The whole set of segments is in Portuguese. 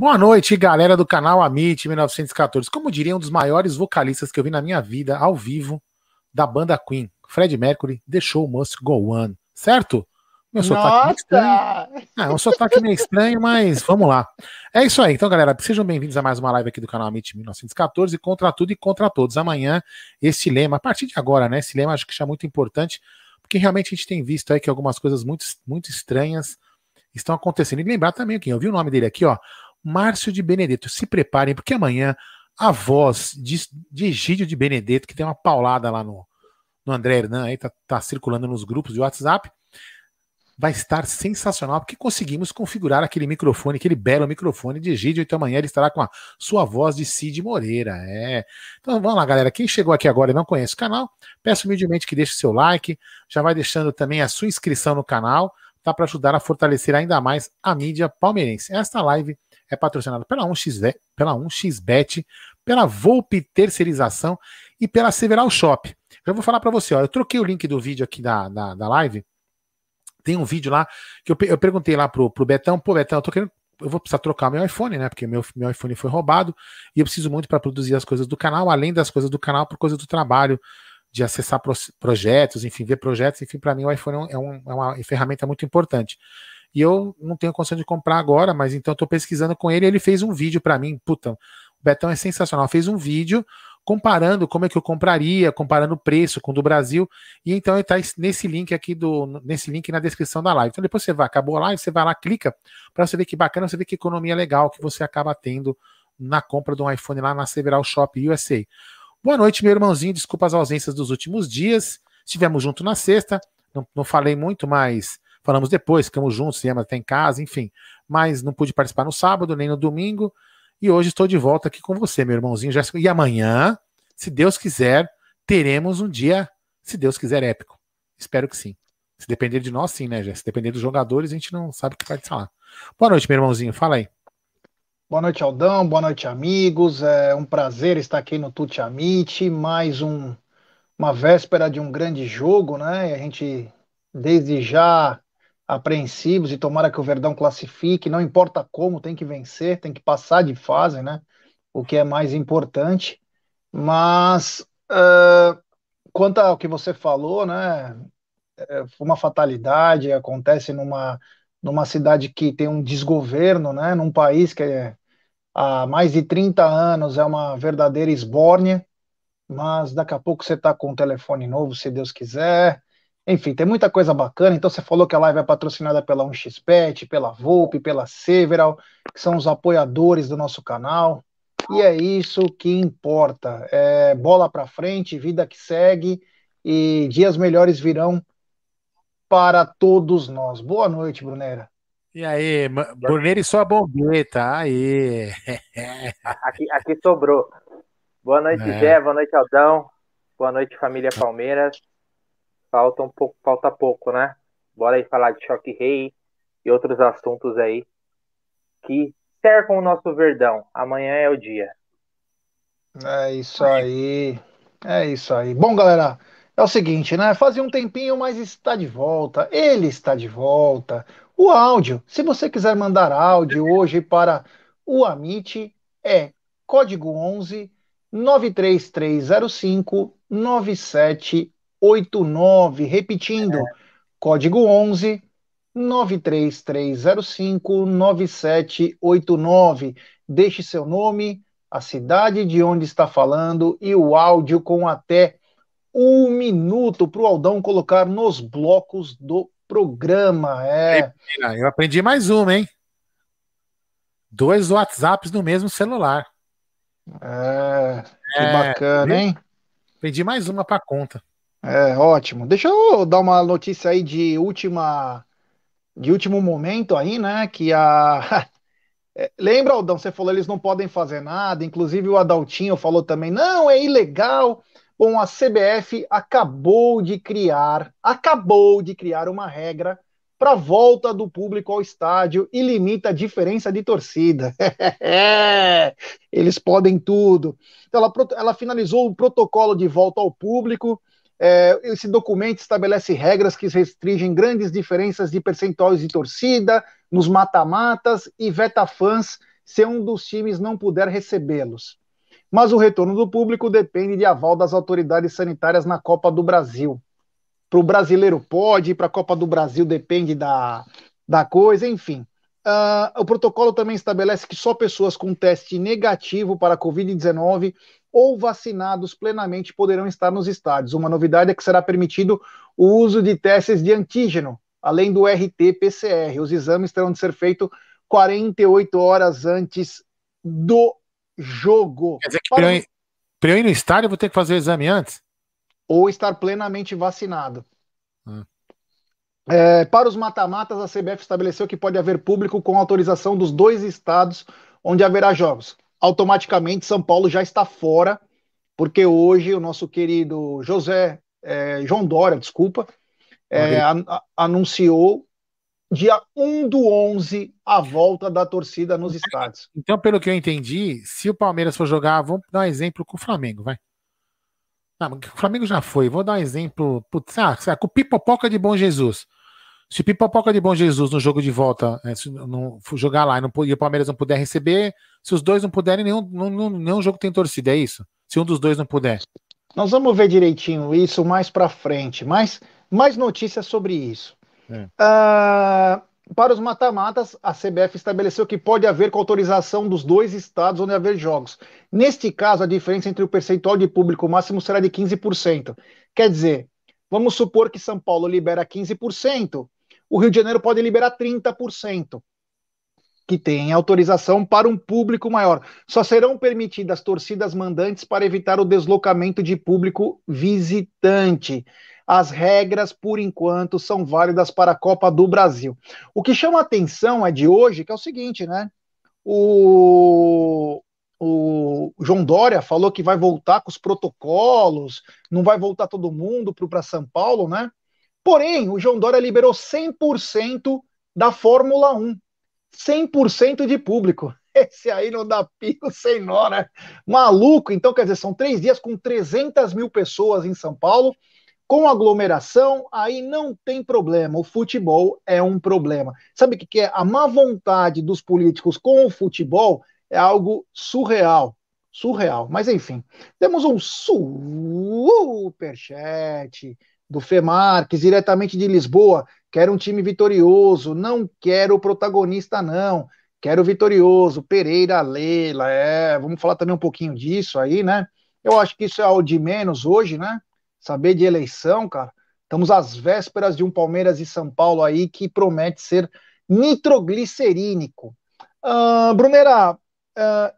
Boa noite, galera do canal Amit 1914. Como diria um dos maiores vocalistas que eu vi na minha vida, ao vivo, da banda Queen, Fred Mercury, The Show Must Go On. Certo? Meu sotaque meio estranho. É um sotaque meio estranho, mas vamos lá. É isso aí. Então, galera, sejam bem-vindos a mais uma live aqui do canal Amit 1914, contra tudo e contra todos. Amanhã, esse lema, a partir de agora, né? Esse lema acho que é muito importante, porque realmente a gente tem visto aí que algumas coisas muito, muito estranhas estão acontecendo. E lembrar também, quem eu vi o nome dele aqui, ó, Márcio de Benedetto. Se preparem, porque amanhã a voz de, de Egídio de Benedetto, que tem uma paulada lá no, no André Hernan, aí tá, tá circulando nos grupos de WhatsApp, vai estar sensacional, porque conseguimos configurar aquele microfone, aquele belo microfone de Egídio, então amanhã ele estará com a sua voz de Cid Moreira. É. Então vamos lá, galera. Quem chegou aqui agora e não conhece o canal, peço humildemente que deixe seu like, já vai deixando também a sua inscrição no canal, tá? Para ajudar a fortalecer ainda mais a mídia palmeirense. Esta live é patrocinado pela 1xBet, pela 1xBet, pela Volpe Terceirização e pela Several Shop. Já vou falar para você, ó, eu troquei o link do vídeo aqui da, da, da live. Tem um vídeo lá que eu, eu perguntei lá pro, pro Betão, pô, Betão, eu tô querendo eu vou precisar trocar meu iPhone, né? Porque meu, meu iPhone foi roubado e eu preciso muito para produzir as coisas do canal, além das coisas do canal, por coisa do trabalho, de acessar pro, projetos, enfim, ver projetos. Enfim, para mim o iPhone é, um, é, uma ferramenta muito importante e eu não tenho condição de comprar agora, mas então estou pesquisando com ele. ele fez um vídeo para mim. Puta, o Betão é sensacional. Fez um vídeo comparando como é que eu compraria, comparando o preço com o do Brasil. E então ele está nesse link aqui do nesse link na descrição da live. Então depois você vai, acabou a live, você vai lá, clica para você ver que bacana, você ver que economia legal que você acaba tendo na compra de um iPhone lá na Several Shop USA. Boa noite, meu irmãozinho. Desculpa as ausências dos últimos dias. Estivemos junto na sexta. Não, não falei muito, mas Falamos depois, ficamos juntos, Yama até em casa, enfim. Mas não pude participar no sábado, nem no domingo. E hoje estou de volta aqui com você, meu irmãozinho Jéssica. E amanhã, se Deus quiser, teremos um dia, se Deus quiser, épico. Espero que sim. Se depender de nós, sim, né, Jéssica? Se depender dos jogadores, a gente não sabe o que vai falar. Boa noite, meu irmãozinho. Fala aí. Boa noite, Aldão. Boa noite, amigos. É um prazer estar aqui no Tuti Amite. Mais um, uma véspera de um grande jogo, né? E a gente, desde já, apreensivos e tomara que o Verdão classifique, não importa como, tem que vencer, tem que passar de fase, né? O que é mais importante. Mas uh, quanto ao que você falou, né? É, uma fatalidade, acontece numa, numa cidade que tem um desgoverno, né? Num país que é, há mais de 30 anos é uma verdadeira esbórnia, mas daqui a pouco você está com um telefone novo, se Deus quiser Enfim, tem muita coisa bacana. Então, você falou que a live é patrocinada pela 1xPet, pela Volpe, pela Several, que são os apoiadores do nosso canal. E é isso que importa. É bola para frente, vida que segue e dias melhores virão para todos nós. Boa noite, Brunera. E aí, Brunera e sua bombeta, aí. aqui, aqui sobrou. Boa noite, é. Gé, boa noite, Aldão. Boa noite, família Palmeiras. Falta um pouco, falta pouco, né? Bora aí falar de Choque Rei e outros assuntos aí que cercam o nosso Verdão. Amanhã é o dia. É isso aí. É isso aí. Bom, galera, é o seguinte, né? Fazia um tempinho, mas está de volta. Ele está de volta. O áudio, se você quiser mandar áudio hoje para o Amit, é código 11 93305 9789. Repetindo, é. código 11 93305 9789. Deixe seu nome, a cidade de onde está falando e o áudio com até um minuto para o Aldão colocar nos blocos do programa. É. Eu aprendi mais uma, hein? Dois WhatsApps no mesmo celular. É, que é, bacana, hein? Aprendi mais uma para conta. É, ótimo. Deixa eu dar uma notícia aí de última de último momento aí, né? Que a é, Lembra, Aldão, você falou eles não podem fazer nada, inclusive o Adaltinho falou também, não, é ilegal. Bom, a CBF acabou de criar, acabou de criar uma regra para volta do público ao estádio e limita a diferença de torcida. Eles podem tudo. Então, ela, ela, finalizou o protocolo de volta ao público. É, esse documento estabelece regras que restringem grandes diferenças de percentuais de torcida nos mata-matas e veta fãs se um dos times não puder recebê-los mas o retorno do público depende de aval das autoridades sanitárias na Copa do Brasil. Para o brasileiro pode, para a Copa do Brasil depende da, da coisa, enfim. Uh, o protocolo também estabelece que só pessoas com teste negativo para a Covid-19 ou vacinados plenamente poderão estar nos estádios. Uma novidade é que será permitido o uso de testes de antígeno, além do RT-PCR. Os exames terão de ser feitos 48 horas antes do jogo. Quer dizer que para, eu, para eu ir no estádio eu vou ter que fazer o exame antes? Ou estar plenamente vacinado. Hum. É, para os mata-matas, a CBF estabeleceu que pode haver público com autorização dos dois estados onde haverá jogos. Automaticamente, São Paulo já está fora, porque hoje o nosso querido José, é, João Dória, desculpa, é, a, anunciou dia 1 do 11, a volta da torcida nos estádios. Então, pelo que eu entendi, se o Palmeiras for jogar, vamos dar um exemplo com o Flamengo, vai. O Flamengo já foi. Vou dar um exemplo. Putz, ah, com o Pipopoca de Bom Jesus. Se o Pipopoca de Bom Jesus no jogo de volta é, não jogar lá e, não, e o Palmeiras não puder receber, se os dois não puderem, nenhum, nenhum, nenhum jogo tem torcida, é isso? Se um dos dois não puder. Nós vamos ver direitinho isso mais para frente. Mais, mais notícias sobre isso. É. Uh, para os mata-matas, a CBF estabeleceu que pode haver com autorização dos dois estados onde haver jogos. Neste caso, a diferença entre o percentual de público máximo será de 15%. Quer dizer, vamos supor que São Paulo libera 15%, o Rio de Janeiro pode liberar 30%, que tem autorização para um público maior. Só serão permitidas torcidas mandantes para evitar o deslocamento de público visitante as regras, por enquanto, são válidas para a Copa do Brasil. O que chama atenção é de hoje, que é o seguinte, né? O, o João Dória falou que vai voltar com os protocolos, não vai voltar todo mundo para São Paulo, né? Porém, o João Dória liberou 100% da Fórmula 1. 100% de público. Esse aí não dá pico sem nó, né? Maluco. Então, quer dizer, são três dias com 300 mil pessoas em São Paulo com aglomeração, aí não tem problema. O futebol é um problema. Sabe o que é? A má vontade dos políticos com o futebol é algo surreal. Surreal. Mas enfim, temos um superchat do Femarques, diretamente de Lisboa. Quero um time vitorioso, não quero o protagonista, não. Quero vitorioso. Pereira, Leila, é. Vamos falar também um pouquinho disso aí, né? Eu acho que isso é o de menos hoje, né? saber de eleição, cara. Estamos às vésperas de um Palmeiras e São Paulo aí que promete ser nitroglicerínico. Uh, Brunera, uh,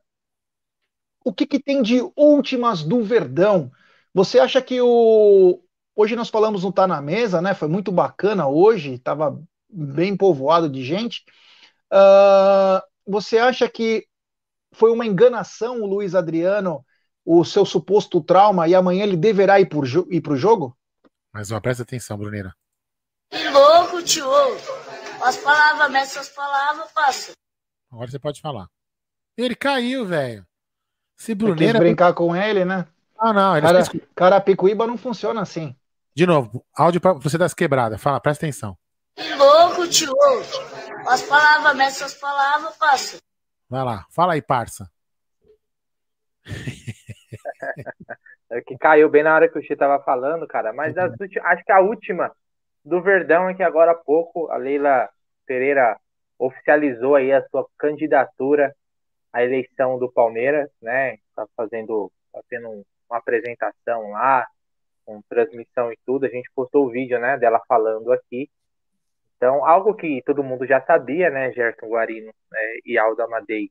o que, que tem de últimas do Verdão? Você acha que o. Hoje nós falamos no Tá na Mesa, né? Foi muito bacana hoje, estava bem povoado de gente. Uh, você acha que foi uma enganação o Luiz Adriano, o seu suposto trauma, e amanhã ele deverá ir para o jogo? Mas ó, presta atenção, Bruneira. Que louco, tio. As palavras, mestre, as palavras, passa. Agora você pode falar. Ele caiu, velho. Se Bruneira. Brincar com ele, né? Ah, não. Ele cara. Carapicuíba não funciona assim. De novo, áudio pra você das quebradas. Fala, presta atenção. Que louco, tio. As palavras, mestre, as palavras, passa. Vai lá, fala aí, parça. É que caiu bem na hora que o Chi tava falando, cara. Mas uhum. acho que a última do Verdão é que agora há pouco a Leila Pereira oficializou aí a sua candidatura à eleição do Palmeiras, né? Tá fazendo, tá tendo uma apresentação lá, com transmissão e tudo. A gente postou o vídeo, né, dela falando aqui. Então, algo que todo mundo já sabia, né, Gerson Guarino é, e Alda Amadei,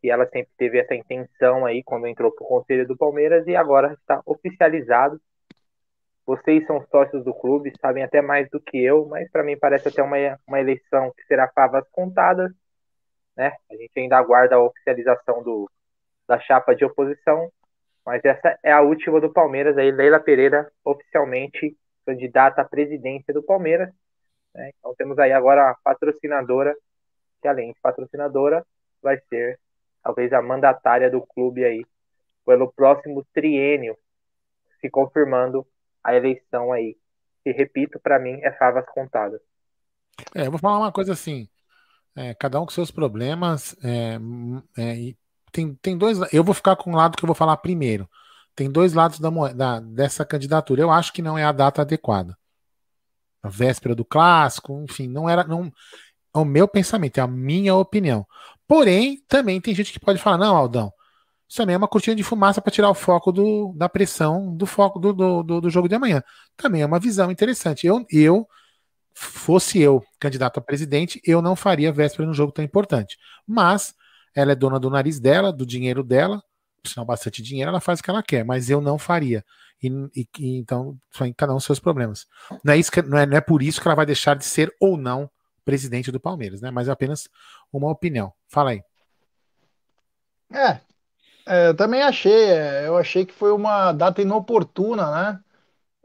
que ela sempre teve essa intenção aí quando entrou para o Conselho do Palmeiras e agora está oficializado. Vocês são sócios do clube, sabem até mais do que eu, mas para mim parece até uma, uma eleição que será favas contadas, né? A gente ainda aguarda a oficialização do, da chapa de oposição, mas essa é a última do Palmeiras, aí Leila Pereira oficialmente candidata à presidência do Palmeiras. Né? Então temos aí agora a patrocinadora, que além de patrocinadora, vai ser talvez a mandatária do clube aí pelo próximo triênio, se confirmando a eleição aí. Que, repito, para mim é favas contadas. É, eu vou falar uma coisa assim. É, cada um com seus problemas. É, é, tem, tem dois. Eu vou ficar com o lado que eu vou falar primeiro. Tem dois lados da, da, dessa candidatura. Eu acho que não é a data adequada. A véspera do clássico, enfim, não era. Não, é o meu pensamento, é a minha opinião. Porém, também tem gente que pode falar: não, Aldão, isso também é uma cortina de fumaça para tirar o foco do, da pressão do foco do, do, do, do, jogo de amanhã. Também é uma visão interessante. Eu, eu, fosse eu candidato a presidente, eu não faria véspera num jogo tão importante. Mas ela é dona do nariz dela, do dinheiro dela, sinal bastante dinheiro, ela faz o que ela quer, mas eu não faria. E, e, então, cada um seus problemas. Não é, isso que, não, é, não é por isso que ela vai deixar de ser ou não presidente do Palmeiras, né? Mas é apenas uma opinião. Fala aí. É, é, eu também achei. É, eu achei que foi uma data inoportuna, né?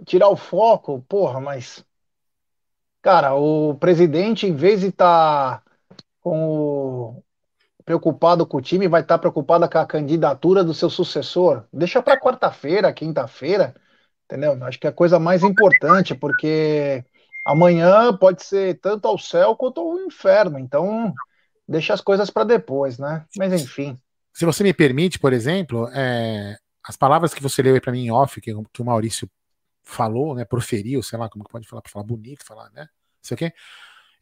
Tirar o foco, porra, mas. Cara, o presidente, em vez de estar tá com o... preocupado com o time, vai estar tá preocupado com a candidatura do seu sucessor. Deixa para quarta-feira, quinta-feira, entendeu? Acho que é a coisa mais importante, porque amanhã pode ser tanto ao céu quanto ao inferno. Então, deixa as coisas para depois, né? Mas enfim. Se você me permite, por exemplo, é, as palavras que você leu para mim em off, que, que, o Maurício falou, né, proferiu, sei lá como que pode falar, para falar bonito, falar, né? Sei o quê.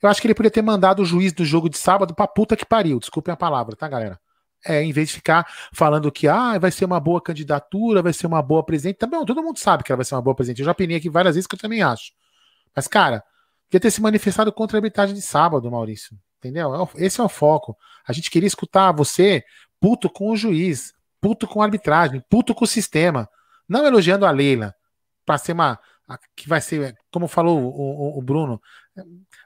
Eu acho que ele poderia ter mandado o juiz do jogo de sábado pra puta que pariu. Desculpem a palavra, tá, galera? É, em vez de ficar falando que ah, vai ser uma boa candidatura, vai ser uma boa presidente. Também todo mundo sabe que ela vai ser uma boa presidente. Eu já opinei aqui várias vezes que eu também acho. Mas, cara, devia ter se manifestado contra a arbitragem de sábado, Maurício. Entendeu? É esse é o foco. A gente queria escutar você puto com o juiz, puto com a arbitragem, puto com o sistema. Não elogiando a Leila, para ser uma. que vai ser, como falou o, o, o Bruno,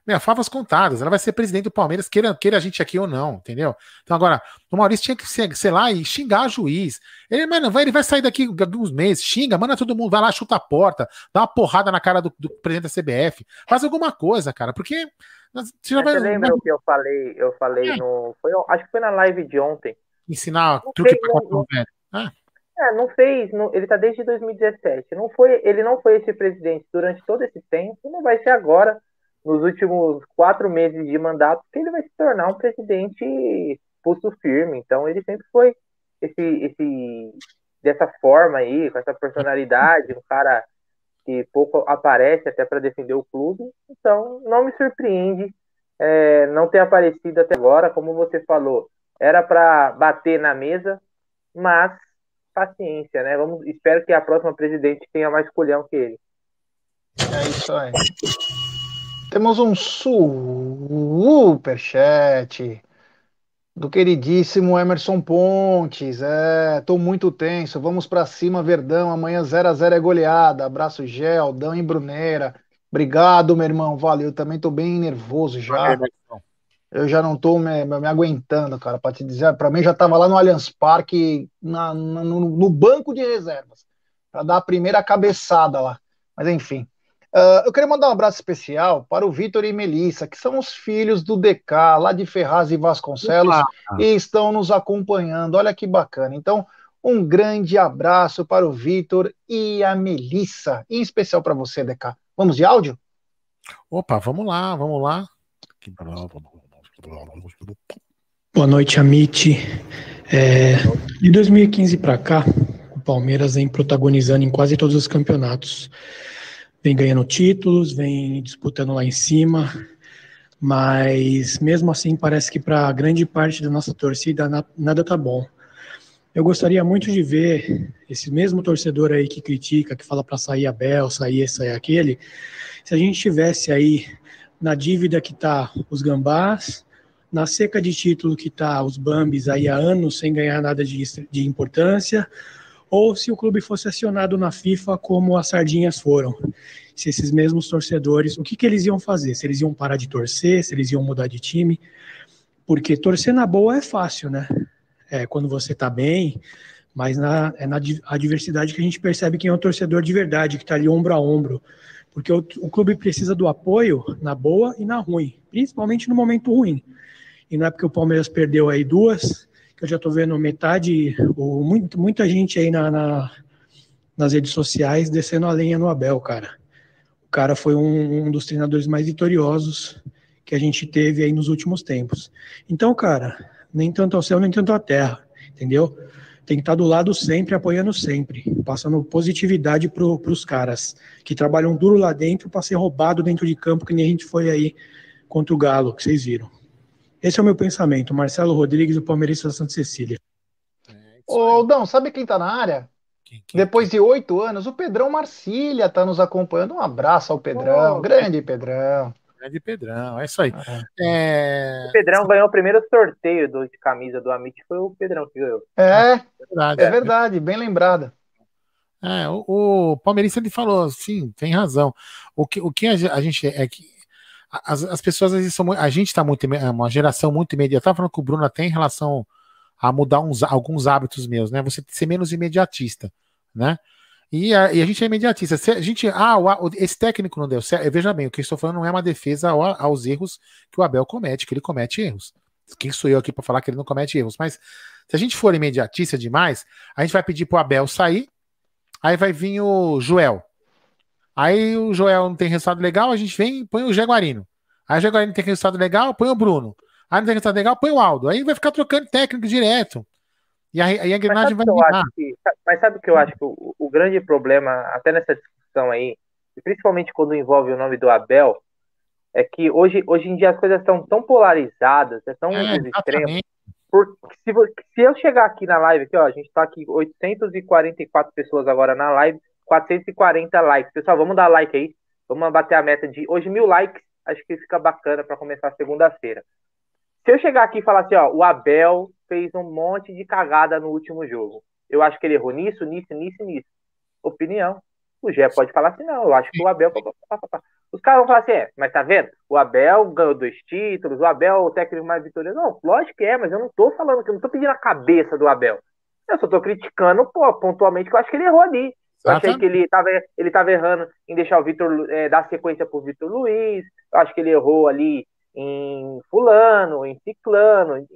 meu, favas contadas. Ela vai ser presidente do Palmeiras, queira, queira a gente aqui ou não, entendeu? Então agora, o Maurício tinha que ser, sei lá, e xingar o juiz. Ele, mano, vai, ele vai sair daqui alguns meses, xinga, manda todo mundo, vai lá, chuta a porta, dá uma porrada na cara do, do presidente da CBF, faz alguma coisa, cara, porque. Você, já vai, você lembra o que eu falei? Eu falei é. no. Foi, acho que foi na live de ontem. Ensinar não truque para não, velho. Ah. É, não fez, não, ele tá desde 2017. Não foi, ele não foi esse presidente durante todo esse tempo, não vai ser agora nos últimos quatro meses de mandato que ele vai se tornar um presidente pulso firme. Então ele sempre foi esse, esse dessa forma aí, com essa personalidade, um cara que pouco aparece até para defender o clube. Então não me surpreende é, não ter aparecido até agora, como você falou, era para bater na mesa, mas paciência, né? Vamos, espero que a próxima presidente tenha mais colhão que ele. É isso aí. Temos um superchat do queridíssimo Emerson Pontes. É, tô muito tenso. Vamos para cima, Verdão. Amanhã 0 a 0 é goleada. Abraço, Gel, Dão e Bruneira. Obrigado, meu irmão. Valeu. Também tô bem nervoso já. Eu já não tô me, me aguentando, cara, para te dizer. Para mim já tava lá no Allianz Parque, na, na, no, no banco de reservas, para dar a primeira cabeçada lá. Mas enfim. Uh, eu queria mandar um abraço especial para o Vitor e Melissa, que são os filhos do DK, lá de Ferraz e Vasconcelos, e estão nos acompanhando. Olha que bacana. Então, um grande abraço para o Vitor e a Melissa, em especial para você, DK. Vamos de áudio? Opa, vamos lá, vamos lá. Boa noite, Amit. É, de 2015 para cá, o Palmeiras vem protagonizando em quase todos os campeonatos vem ganhando títulos, vem disputando lá em cima, mas mesmo assim parece que para grande parte da nossa torcida nada tá bom. Eu gostaria muito de ver esse mesmo torcedor aí que critica, que fala para sair Abel, sair esse, sair aquele, se a gente tivesse aí na dívida que tá os gambás, na seca de título que tá os Bambis aí há anos sem ganhar nada de, de importância, ou se o clube fosse acionado na FIFA como as sardinhas foram. Se esses mesmos torcedores, o que, que eles iam fazer? Se eles iam parar de torcer, se eles iam mudar de time? Porque torcer na boa é fácil, né? É quando você tá bem, mas na, é na adversidade que a gente percebe quem é um torcedor de verdade, que está ali ombro a ombro. Porque o, o, clube precisa do apoio na boa e na ruim, principalmente no momento ruim. E não é porque o Palmeiras perdeu aí duas, eu já estou vendo metade, ou muito, muita gente aí na, na, nas redes sociais descendo a lenha no Abel, cara. O cara foi um, um dos treinadores mais vitoriosos que a gente teve aí nos últimos tempos. Então, cara, nem tanto ao céu, nem tanto à terra, entendeu? Tem que estar tá do lado sempre, apoiando sempre, passando positividade para os caras que trabalham duro lá dentro para ser roubado dentro de campo, que nem a gente foi aí contra o Galo, que vocês viram. Esse é o meu pensamento. Marcelo Rodrigues, o Palmeirense da Santa Cecília. É, Ô, Aldão, sabe quem tá na área? Quem, quem, Depois quem? de oito anos, o Pedrão Marcília tá nos acompanhando. Um abraço ao Pedrão. Oh, grande Pedrão. Grande Pedrão, é isso aí. É... O Pedrão ganhou o primeiro sorteio do, de camisa do Amit, foi o Pedrão que ganhou. É, é verdade, é verdade bem lembrada. É, o, o Palmeirense ele falou, sim, tem razão. O que, o que a, a gente é que as, as pessoas às vezes são a gente está muito é uma geração muito imediata. Eu tava falando com o Bruno até em relação a mudar uns, alguns hábitos meus, né? Você ser menos imediatista, né? E a, e a gente é imediatista. Se a gente, ah, o, esse técnico não deu certo. Veja bem, o que eu estou falando não é uma defesa aos erros que o Abel comete, que ele comete erros. Quem sou eu aqui para falar que ele não comete erros? Mas se a gente for imediatista demais, a gente vai pedir pro Abel sair, aí vai vir o Joel. Aí o Joel não tem resultado legal, a gente vem e põe o Jaguarino. Aí o Jaguarino tem resultado legal, põe o Bruno. Aí não tem resultado legal, põe o Aldo. Aí vai ficar trocando técnico direto. E aí, a engrenagem vai virar. mas sabe o que eu acho que o, o, grande problema, até nessa discussão aí, principalmente quando envolve o nome do Abel, é que hoje, hoje em dia as coisas estão tão polarizadas, é tão é, extremas. Porque se, se eu chegar aqui na live, aqui, ó, a gente está aqui 844 pessoas agora na live, 440 likes. Pessoal, vamos dar like aí. Vamos bater a meta de hoje mil likes. Acho que fica bacana para começar segunda-feira. Se eu chegar aqui e falar assim, ó, o Abel fez um monte de cagada no último jogo. Eu acho que ele errou nisso, nisso, nisso, nisso. Opinião. O Gé pode falar assim, não, eu acho que o Abel. Os caras vão falar assim, é, mas tá vendo? O Abel ganhou dois títulos, o Abel o técnico mais vitorioso. Não, lógico que é, mas eu não tô falando que eu não tô pedindo a cabeça do Abel. Eu só tô criticando, pô, pontualmente, que eu acho que ele errou ali. Eu achei que ele estava ele tava errando em deixar o Vitor é, dar sequência para o Vitor Luiz. Eu acho que ele errou ali em Fulano, em Ciclano, em,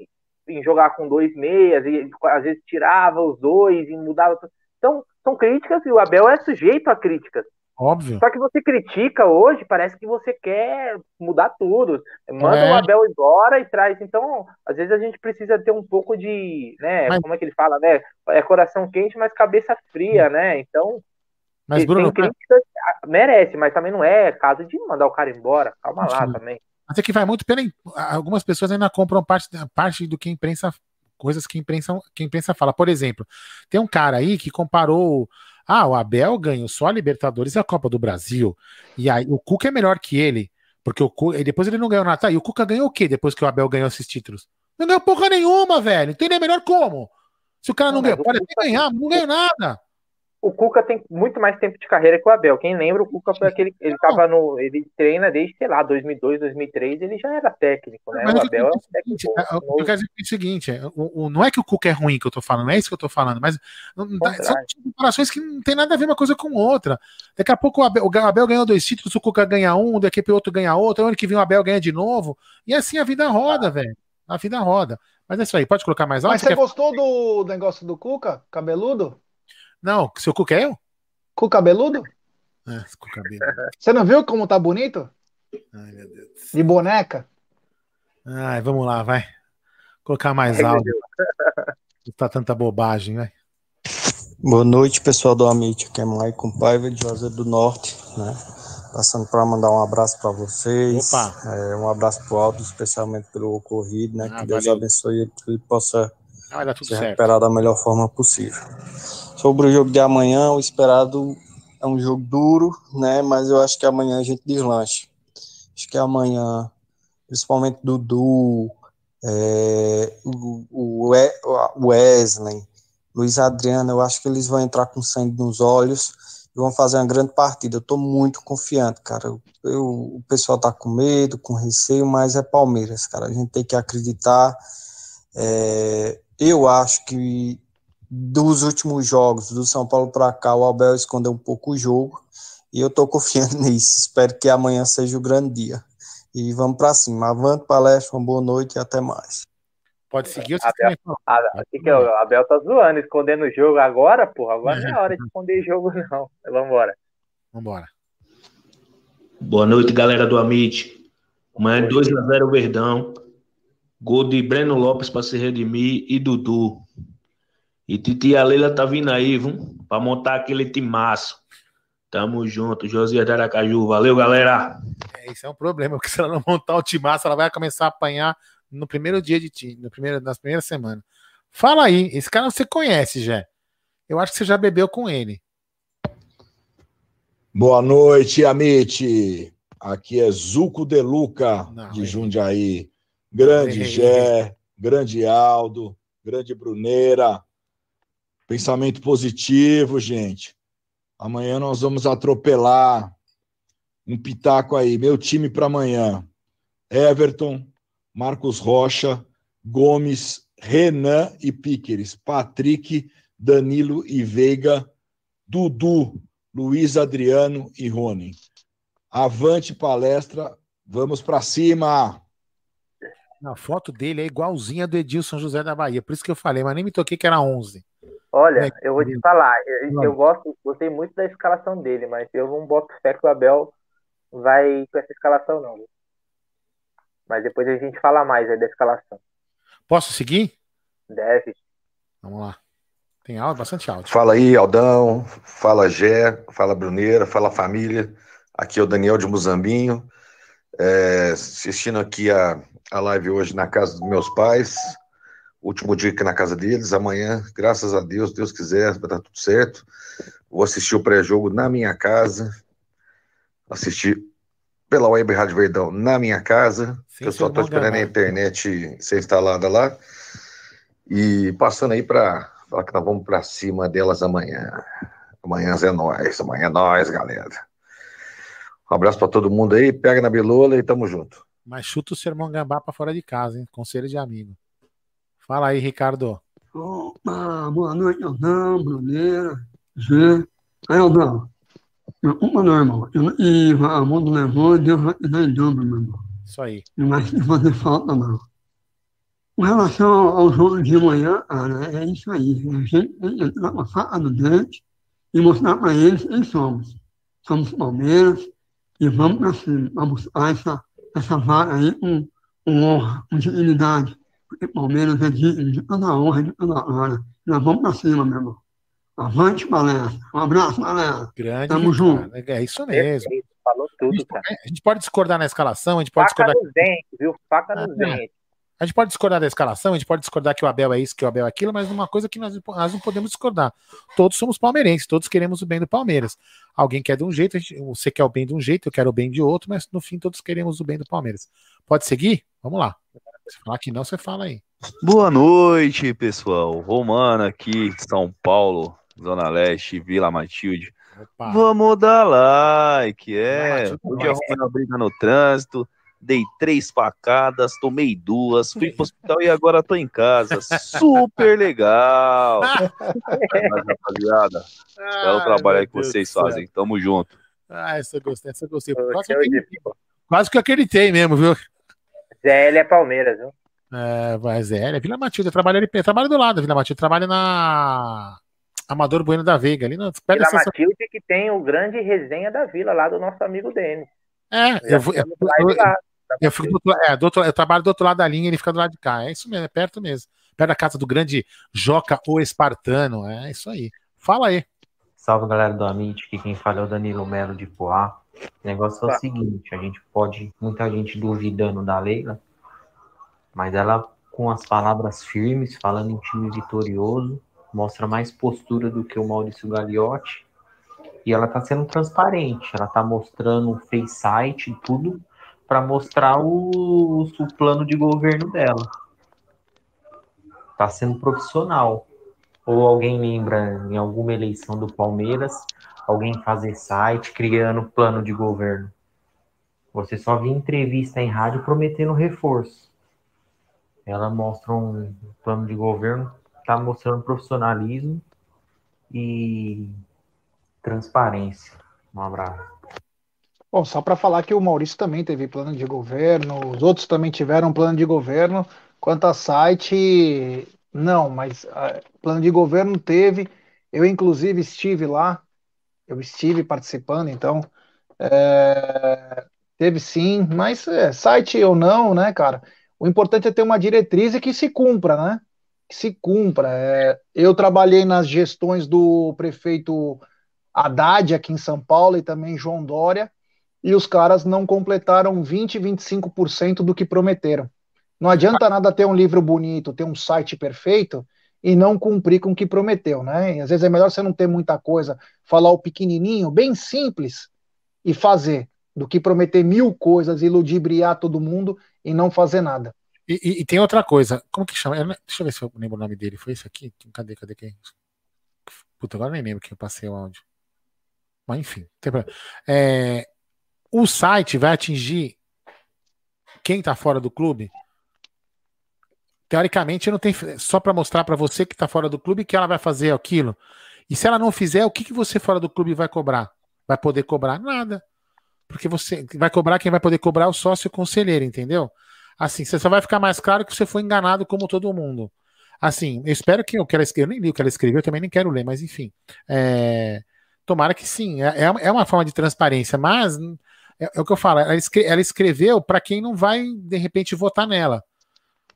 em jogar com dois meias, e às vezes tirava os dois e mudava. Então, são críticas e o Abel é sujeito a críticas. Óbvio. Só que você critica hoje, parece que você quer mudar tudo. Manda é. o Abel embora e traz. Então, às vezes a gente precisa ter um pouco de, né? Mas... Como é que ele fala, né? É coração quente, mas cabeça fria, né? Então. Mas, Bruno, crítica, merece, mas também não é caso de mandar o cara embora. Calma lá também. Mas é que vai muito pela. Algumas pessoas ainda compram parte, parte do que a imprensa. Coisas que a imprensa, que a imprensa fala. Por exemplo, tem um cara aí que comparou Ah, o Abel ganhou só a Libertadores e a Copa do Brasil. E aí o Cuca é melhor que ele. Porque o Cuca, depois ele não ganhou nada. Tá, e o Cuca ganhou o quê depois que o Abel ganhou esses títulos? Não ganhou porra nenhuma, velho. Então ele é melhor como? Se o cara não, não ganhou, pode até ganhar, não ganhou nada o Cuca tem muito mais tempo de carreira que o Abel. Quem lembra, o Cuca foi aquele. Ele tava no. Ele treina desde, sei lá, 2002, 2003, ele já era técnico, né? Mas o Abel é um técnico. É, eu quero dizer o seguinte: é, o, o, não é que o Cuca é ruim que eu tô falando, não é isso que eu tô falando, mas são comparações que não tem nada a ver uma coisa com outra. Daqui a pouco o Abel, o Abel ganhou dois títulos, o Cuca ganha um, daqui a outro ganha outro, ano que vem o Abel ganha de novo. E assim a vida roda, ah. velho. A vida roda. Mas é isso aí, pode colocar mais alto? Mas você quer... gostou do negócio do Cuca, cabeludo? Não, seu Cuca é eu? Com cabeludo? É, com cabeludo. Você não viu como tá bonito? Ai, meu Deus. De boneca? Ai, vamos lá, vai. Colocar mais áudio. Não tá tanta bobagem, vai. Boa noite, pessoal do Amit. Aqui é Maicon Paiva de Juazeiro do Norte, né? Passando para mandar um abraço para vocês. Opa. É, um abraço pro Aldo, especialmente pelo ocorrido, né? Ah, que Deus valeu. abençoe ele, que ele possa ah, se certo. recuperar da melhor forma possível. Sobre o jogo de amanhã, o esperado é um jogo duro, né? Mas eu acho que amanhã a gente deslancha. Acho que amanhã, principalmente Dudu, é, o, o Wesley, Luiz Adriano, eu acho que eles vão entrar com sangue nos olhos e vão fazer uma grande partida. Eu estou muito confiante, cara. Eu, o pessoal tá com medo, com receio, mas é Palmeiras, cara. A gente tem que acreditar. É, eu acho que dos últimos jogos do São Paulo para cá, o Abel escondeu um pouco o jogo e eu estou confiando nisso. Espero que amanhã seja o grande dia. E vamos para cima. Avante, palestra, uma boa noite e até mais. Pode seguir o Abel, a, que que é, o Abel tá zoando, escondendo o jogo agora, porra. Agora não é hora de esconder jogo, não. Vamos embora. Vambora. Boa noite, galera do Amit. Amanhã 2x0 Verdão. Gol de Breno Lopes para se redimir e Dudu. E Titia Leila tá vindo aí, viu? Pra montar aquele timaço. Tamo junto, Josias de Aracaju. Valeu, galera. É, isso é um problema, porque se ela não montar o timaço, ela vai começar a apanhar no primeiro dia de time, no primeiro, nas primeiras semanas. Fala aí, esse cara você conhece já. Eu acho que você já bebeu com ele. Boa noite, Amit. Aqui é Zuco De Luca, não, de Jundiaí. Grande Gé, grande Aldo, grande Bruneira. Pensamento positivo, gente. Amanhã nós vamos atropelar um pitaco aí. Meu time para amanhã: Everton, Marcos Rocha, Gomes, Renan e Piqueres, Patrick, Danilo e Veiga, Dudu, Luiz Adriano e Rony. Avante palestra, vamos para cima. A foto dele é igualzinha do Edilson José da Bahia, por isso que eu falei, mas nem me toquei que era 11. Olha, é, eu vou te falar, eu, eu, gosto, gostei muito da escalação dele, mas eu não boto fé que o Abel vai com essa escalação, não. Mas depois a gente fala mais aí da escalação. Posso seguir? Deve. Vamos lá. Tem áudio, bastante áudio. Fala aí, Aldão. Fala Gé, fala Bruneira, fala família. Aqui é o Daniel de Muzambinho. É, assistindo aqui a, a live hoje na casa dos meus pais último dia aqui na casa deles. Amanhã, graças a Deus, Deus quiser, vai dar tudo certo. Vou assistir o pré-jogo na minha casa. Assistir pela Web Rádio Verdão na minha casa. Sim, eu só estou esperando a internet ser instalada lá. E passando aí para falar que nós vamos para cima delas amanhã. Amanhã é nós, amanhã é nós, galera. Um abraço para todo mundo aí, pega na bilola e tamo junto. Mas chuta o sermão gambá para fora de casa, hein? Conselho de amigo. Fala aí, Ricardo. Opa, boa noite, Aldão, Bruneira, Gê. Aí, Aldão, preocupa não, irmão. E Raimundo levou, Deus vai te dar em dobro, meu irmão. Isso aí. Não vai fazer falta, não. Com relação ao jogo de manhã, cara, é isso aí. A gente tem que entrar com a faca no dente e mostrar para eles quem somos. Somos Palmeiras e vamos para cima, para buscar essa, essa vaga aí com, com honra, com dignidade porque Palmeiras é de, de toda honra, de toda hora. Nós vamos para cima, meu irmão. Avante, palestra. Um abraço, galera. Grande. Tamo junto. É isso mesmo. Falou tudo, a gente, cara. A gente pode discordar na escalação, a gente pode Faca discordar. nos dentes, viu? Faca nos ah, dentes. A gente pode discordar da escalação, a gente pode discordar que o Abel é isso, que o Abel é aquilo, mas uma coisa que nós, nós não podemos discordar. Todos somos palmeirenses, todos queremos o bem do Palmeiras. Alguém quer de um jeito, gente, você quer o bem de um jeito, eu quero o bem de outro, mas no fim todos queremos o bem do Palmeiras. Pode seguir? Vamos lá. Se falar que não, você fala aí. Boa noite, pessoal. Romano aqui, São Paulo, Zona Leste, Vila Matilde. Opa. Vamos dar like, é. Hoje arrumei uma briga no trânsito, dei três facadas, tomei duas, fui pro hospital e agora tô em casa. Super legal! Mas, rapaziada, é o trabalho aí que vocês fazem. Tamo junto. Ah, essa eu gostei, essa eu gostei. Quase que, eu acreditei, quase que eu acreditei mesmo, viu? ZL é Palmeiras, viu? É, vai ZL, é Vila Matilde, trabalha ali, trabalha do lado, Vila Matilde, trabalha na Amador Bueno da Veiga, ali na Vila essa... Matilde que tem o grande resenha da vila lá do nosso amigo Denis. É, eu, eu, eu, lá, eu, fico do, é, do outro, eu trabalho do outro lado da linha, ele fica do lado de cá. É isso mesmo, é perto mesmo. Perto da casa do grande Joca o Espartano. É isso aí. Fala aí. Salve galera do Amit, que quem fala é o Danilo Melo de Poá. O negócio é o seguinte, a gente pode, muita gente duvidando da Leila, mas ela com as palavras firmes, falando em time vitorioso, mostra mais postura do que o Maurício Gagliotti. E ela está sendo transparente, ela está mostrando fez site e tudo para mostrar o, o plano de governo dela. Está sendo profissional. Ou alguém lembra em alguma eleição do Palmeiras, alguém fazer site criando plano de governo? Você só via entrevista em rádio prometendo reforço. Ela mostra um plano de governo está mostrando profissionalismo e transparência. Um abraço. Bom, só para falar que o Maurício também teve plano de governo, os outros também tiveram plano de governo. Quanto a site, não, mas uh, plano de governo teve. Eu, inclusive, estive lá, eu estive participando, então é, teve sim, mas é, site ou não, né, cara? O importante é ter uma diretriz e que se cumpra, né? que se cumpra. É, eu trabalhei nas gestões do prefeito Haddad aqui em São Paulo e também João Dória, e os caras não completaram 20, 25% do que prometeram. Não adianta nada ter um livro bonito, ter um site perfeito e não cumprir com o que prometeu, né? E às vezes é melhor você não ter muita coisa, falar o pequenininho, bem simples e fazer, do que prometer mil coisas e ludibriar todo mundo e não fazer nada. E, e, e, tem outra coisa, como que chama? Deixa eu ver se eu lembro o nome dele. Foi esse aqui? Cadê, cadê quem? Puta, agora nem lembro quem eu passei o áudio. Mas enfim, é, o site vai atingir quem tá fora do clube. Teoricamente, não tem só para mostrar para você que tá fora do clube que ela vai fazer aquilo. E se ela não fizer, o que, que você fora do clube vai cobrar? Vai poder cobrar nada. Porque você vai cobrar quem vai poder cobrar é o sócio conselheiro, entendeu? Assim, você só vai ficar mais claro que você foi enganado como todo mundo. Assim, eu espero que o que ela escreveu, eu nem li o que ela escreveu, eu também nem quero ler, mas enfim. É, tomara que sim. É, é, é uma forma de transparência, mas é, é o que eu falo, ela, ela escreveu para quem não vai, de repente, votar nela.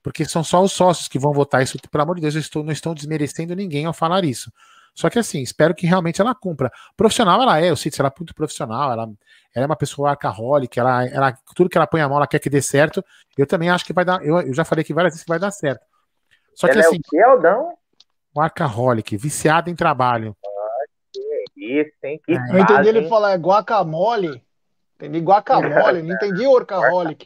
Porque são só os sócios que vão votar isso. Pelo amor de Deus, eu estou, não estou desmerecendo ninguém ao falar isso. Só que assim, espero que realmente ela cumpra. Profissional ela é, eu sei que ela é muito profissional, ela, ela é uma pessoa arcaholic, ela, ela, tudo que ela põe a mão, ela quer que dê certo. Eu também acho que vai dar, eu, eu já falei aqui várias vezes que vai dar certo. Só ela que assim. É o que, Aldão? Um arcaholic, viciado em trabalho. Ah, que isso, hein? Que é. Eu entendi ele falar é guacamole. Entendi guacamole, não entendi orcaholic.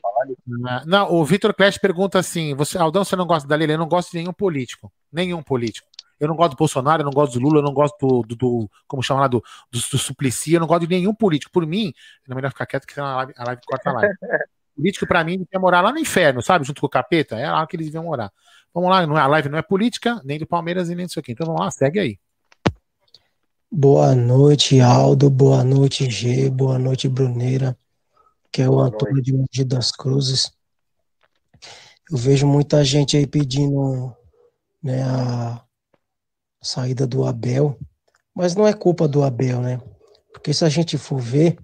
Não, o Vitor Clash pergunta assim: você, Aldão, você não gosta da Lili? Eu não gosto de nenhum político. Nenhum político. Eu não gosto do Bolsonaro, eu não gosto do Lula, eu não gosto do, do, do como chama lá, do, do, do, Suplicy, eu não gosto de nenhum político. Por mim, é melhor ficar quieto que a live, a live corta a live. político, para mim, devia morar lá no inferno, sabe? Junto com o capeta. É lá que eles deviam morar. Vamos lá, não é, a live não é política, nem do Palmeiras e nem disso aqui. Então vamos lá, segue aí. Boa noite, Aldo. Boa noite, G. Boa noite, Bruneira. Que é o boa Antônio noite. de Mogi das Cruzes. Eu vejo muita gente aí pedindo né, a, saída do Abel, mas não é culpa do Abel, né? Porque se a gente for ver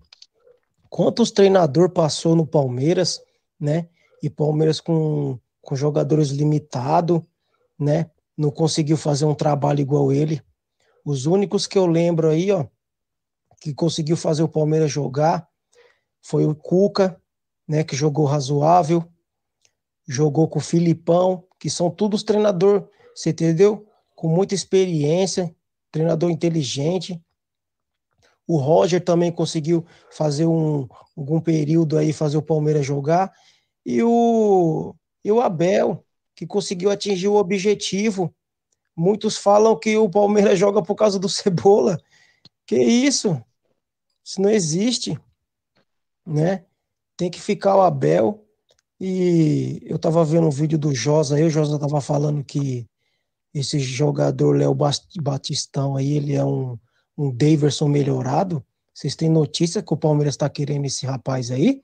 quantos treinador passou no Palmeiras, né? E Palmeiras com, com jogadores limitados, né? Não conseguiu fazer um trabalho igual ele. Os únicos que eu lembro aí, ó, que conseguiu fazer o Palmeiras jogar foi o Cuca, né? Que jogou razoável. jogou com o Filipão, que são todos treinador, você entendeu? Com muita experiência, treinador inteligente. O Roger também conseguiu fazer um algum período aí fazer o Palmeiras jogar e o e o Abel que conseguiu atingir o objetivo. Muitos falam que o Palmeiras joga por causa do Cebola. Que isso? Isso não existe, né? Tem que ficar o Abel. E eu tava vendo um vídeo do Josa aí, o Josa tava falando que esse jogador Léo Batistão aí, ele é um, um Daverson melhorado. Vocês têm notícia que o Palmeiras está querendo esse rapaz aí?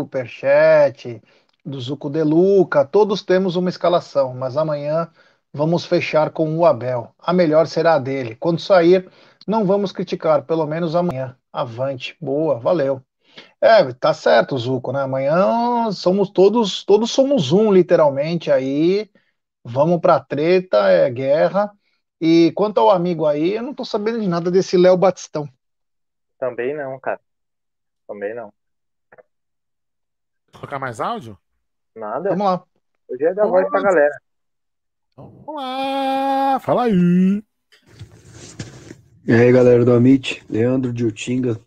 Superchat do Zuco de Luca. Todos temos uma escalação, mas amanhã vamos fechar com o Abel. A melhor será a dele. Quando sair, não vamos criticar, pelo menos amanhã. Avante. Boa, valeu. É, tá certo, Zuco, né? Amanhã somos todos, todos somos um, literalmente, aí. Vamos pra treta, é guerra. E quanto ao amigo aí, eu não tô sabendo de nada desse Léo Batistão. Também não, cara. Também não. Colocar mais áudio? Nada. Vamos lá. Hoje é da voz pra galera. Vamos lá, fala aí. E aí, galera do Amit, Leandro de Utinga.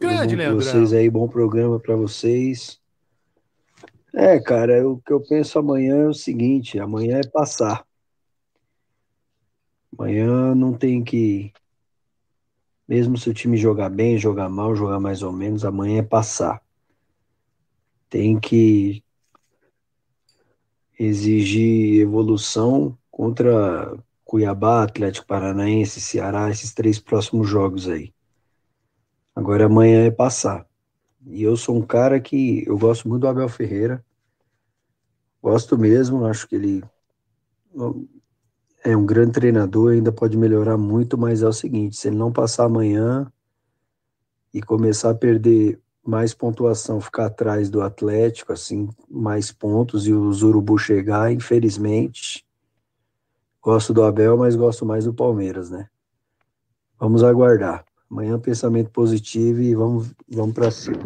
Grande, Leandro. Vocês aí, bom programa para vocês. É, cara, o que eu penso amanhã é o seguinte: amanhã é passar. Amanhã não tem que. Mesmo se o time jogar bem, jogar mal, jogar mais ou menos, amanhã é passar. Tem que exigir evolução contra Cuiabá, Atlético Paranaense, Ceará, esses três próximos jogos aí. Agora amanhã é passar. E eu sou um cara que eu gosto muito do Abel Ferreira. Gosto mesmo, acho que ele é um grande treinador, ainda pode melhorar muito, mas é o seguinte, se ele não passar amanhã e começar a perder mais pontuação, ficar atrás do Atlético, assim, mais pontos e os Urubu chegar, infelizmente, gosto do Abel, mas gosto mais do Palmeiras, né? Vamos aguardar. Amanhã pensamento positivo e vamos, vamos para cima.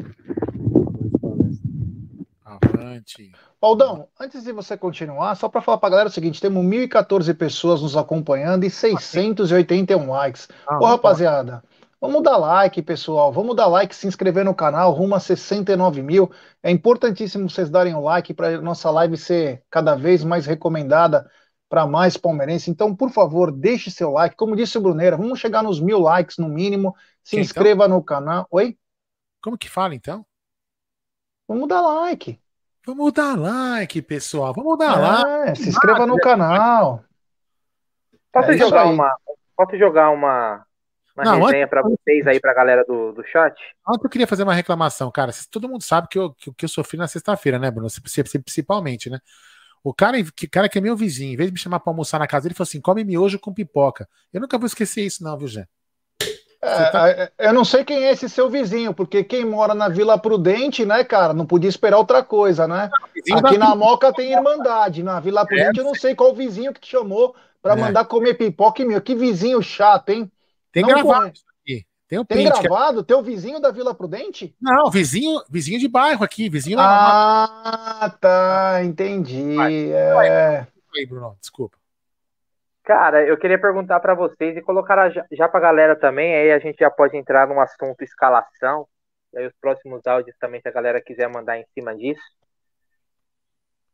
Avante. Aldão, antes de você continuar, só para falar para a galera o seguinte: temos 1.014 pessoas nos acompanhando e 681 likes. Ah, Ô, rapaziada, vamos dar like, pessoal. Vamos dar like, se inscrever no canal, rumo a 69 mil. É importantíssimo vocês darem o like para nossa live ser cada vez mais recomendada para mais palmeirense. Então, por favor, deixe seu like. Como disse o Bruneira, vamos chegar nos mil likes no mínimo. Se então? inscreva no canal. Oi? Como que fala então? Vamos dar like. Vamos dar like, pessoal. Vamos dar é, like. Se inscreva no canal. Posso é jogar uma. Posso jogar uma, uma Não, resenha para vocês aí, para a galera do, do chat? Ontem eu queria fazer uma reclamação, cara. Todo mundo sabe que eu, que, que eu sofri na sexta-feira, né, Bruno? Principalmente, né? O cara que, cara que é meu vizinho, em vez de me chamar para almoçar na casa, ele falou assim: come miojo com pipoca. Eu nunca vou esquecer isso, não, viu, Jé? É, tá... É, eu não sei quem é esse seu vizinho, porque quem mora na Vila Prudente, né, cara, não podia esperar outra coisa, né? Aqui na Moca tem Irmandade, na Vila Prudente eu não sei qual vizinho que te chamou para é. mandar comer pipoca e meu. Que vizinho chato, hein? Tem não gravado isso aqui. Tem, um Tem gravado? Que... Teu vizinho da Vila Prudente? Não, vizinho, vizinho de bairro aqui, vizinho Ah, tá, entendi. Vai, é... Aí, Bruno, desculpa. Cara, eu queria perguntar para vocês e colocar já, já para a galera também, aí a gente já pode entrar no assunto escalação, e aí os próximos áudios também, se a galera quiser mandar em cima disso.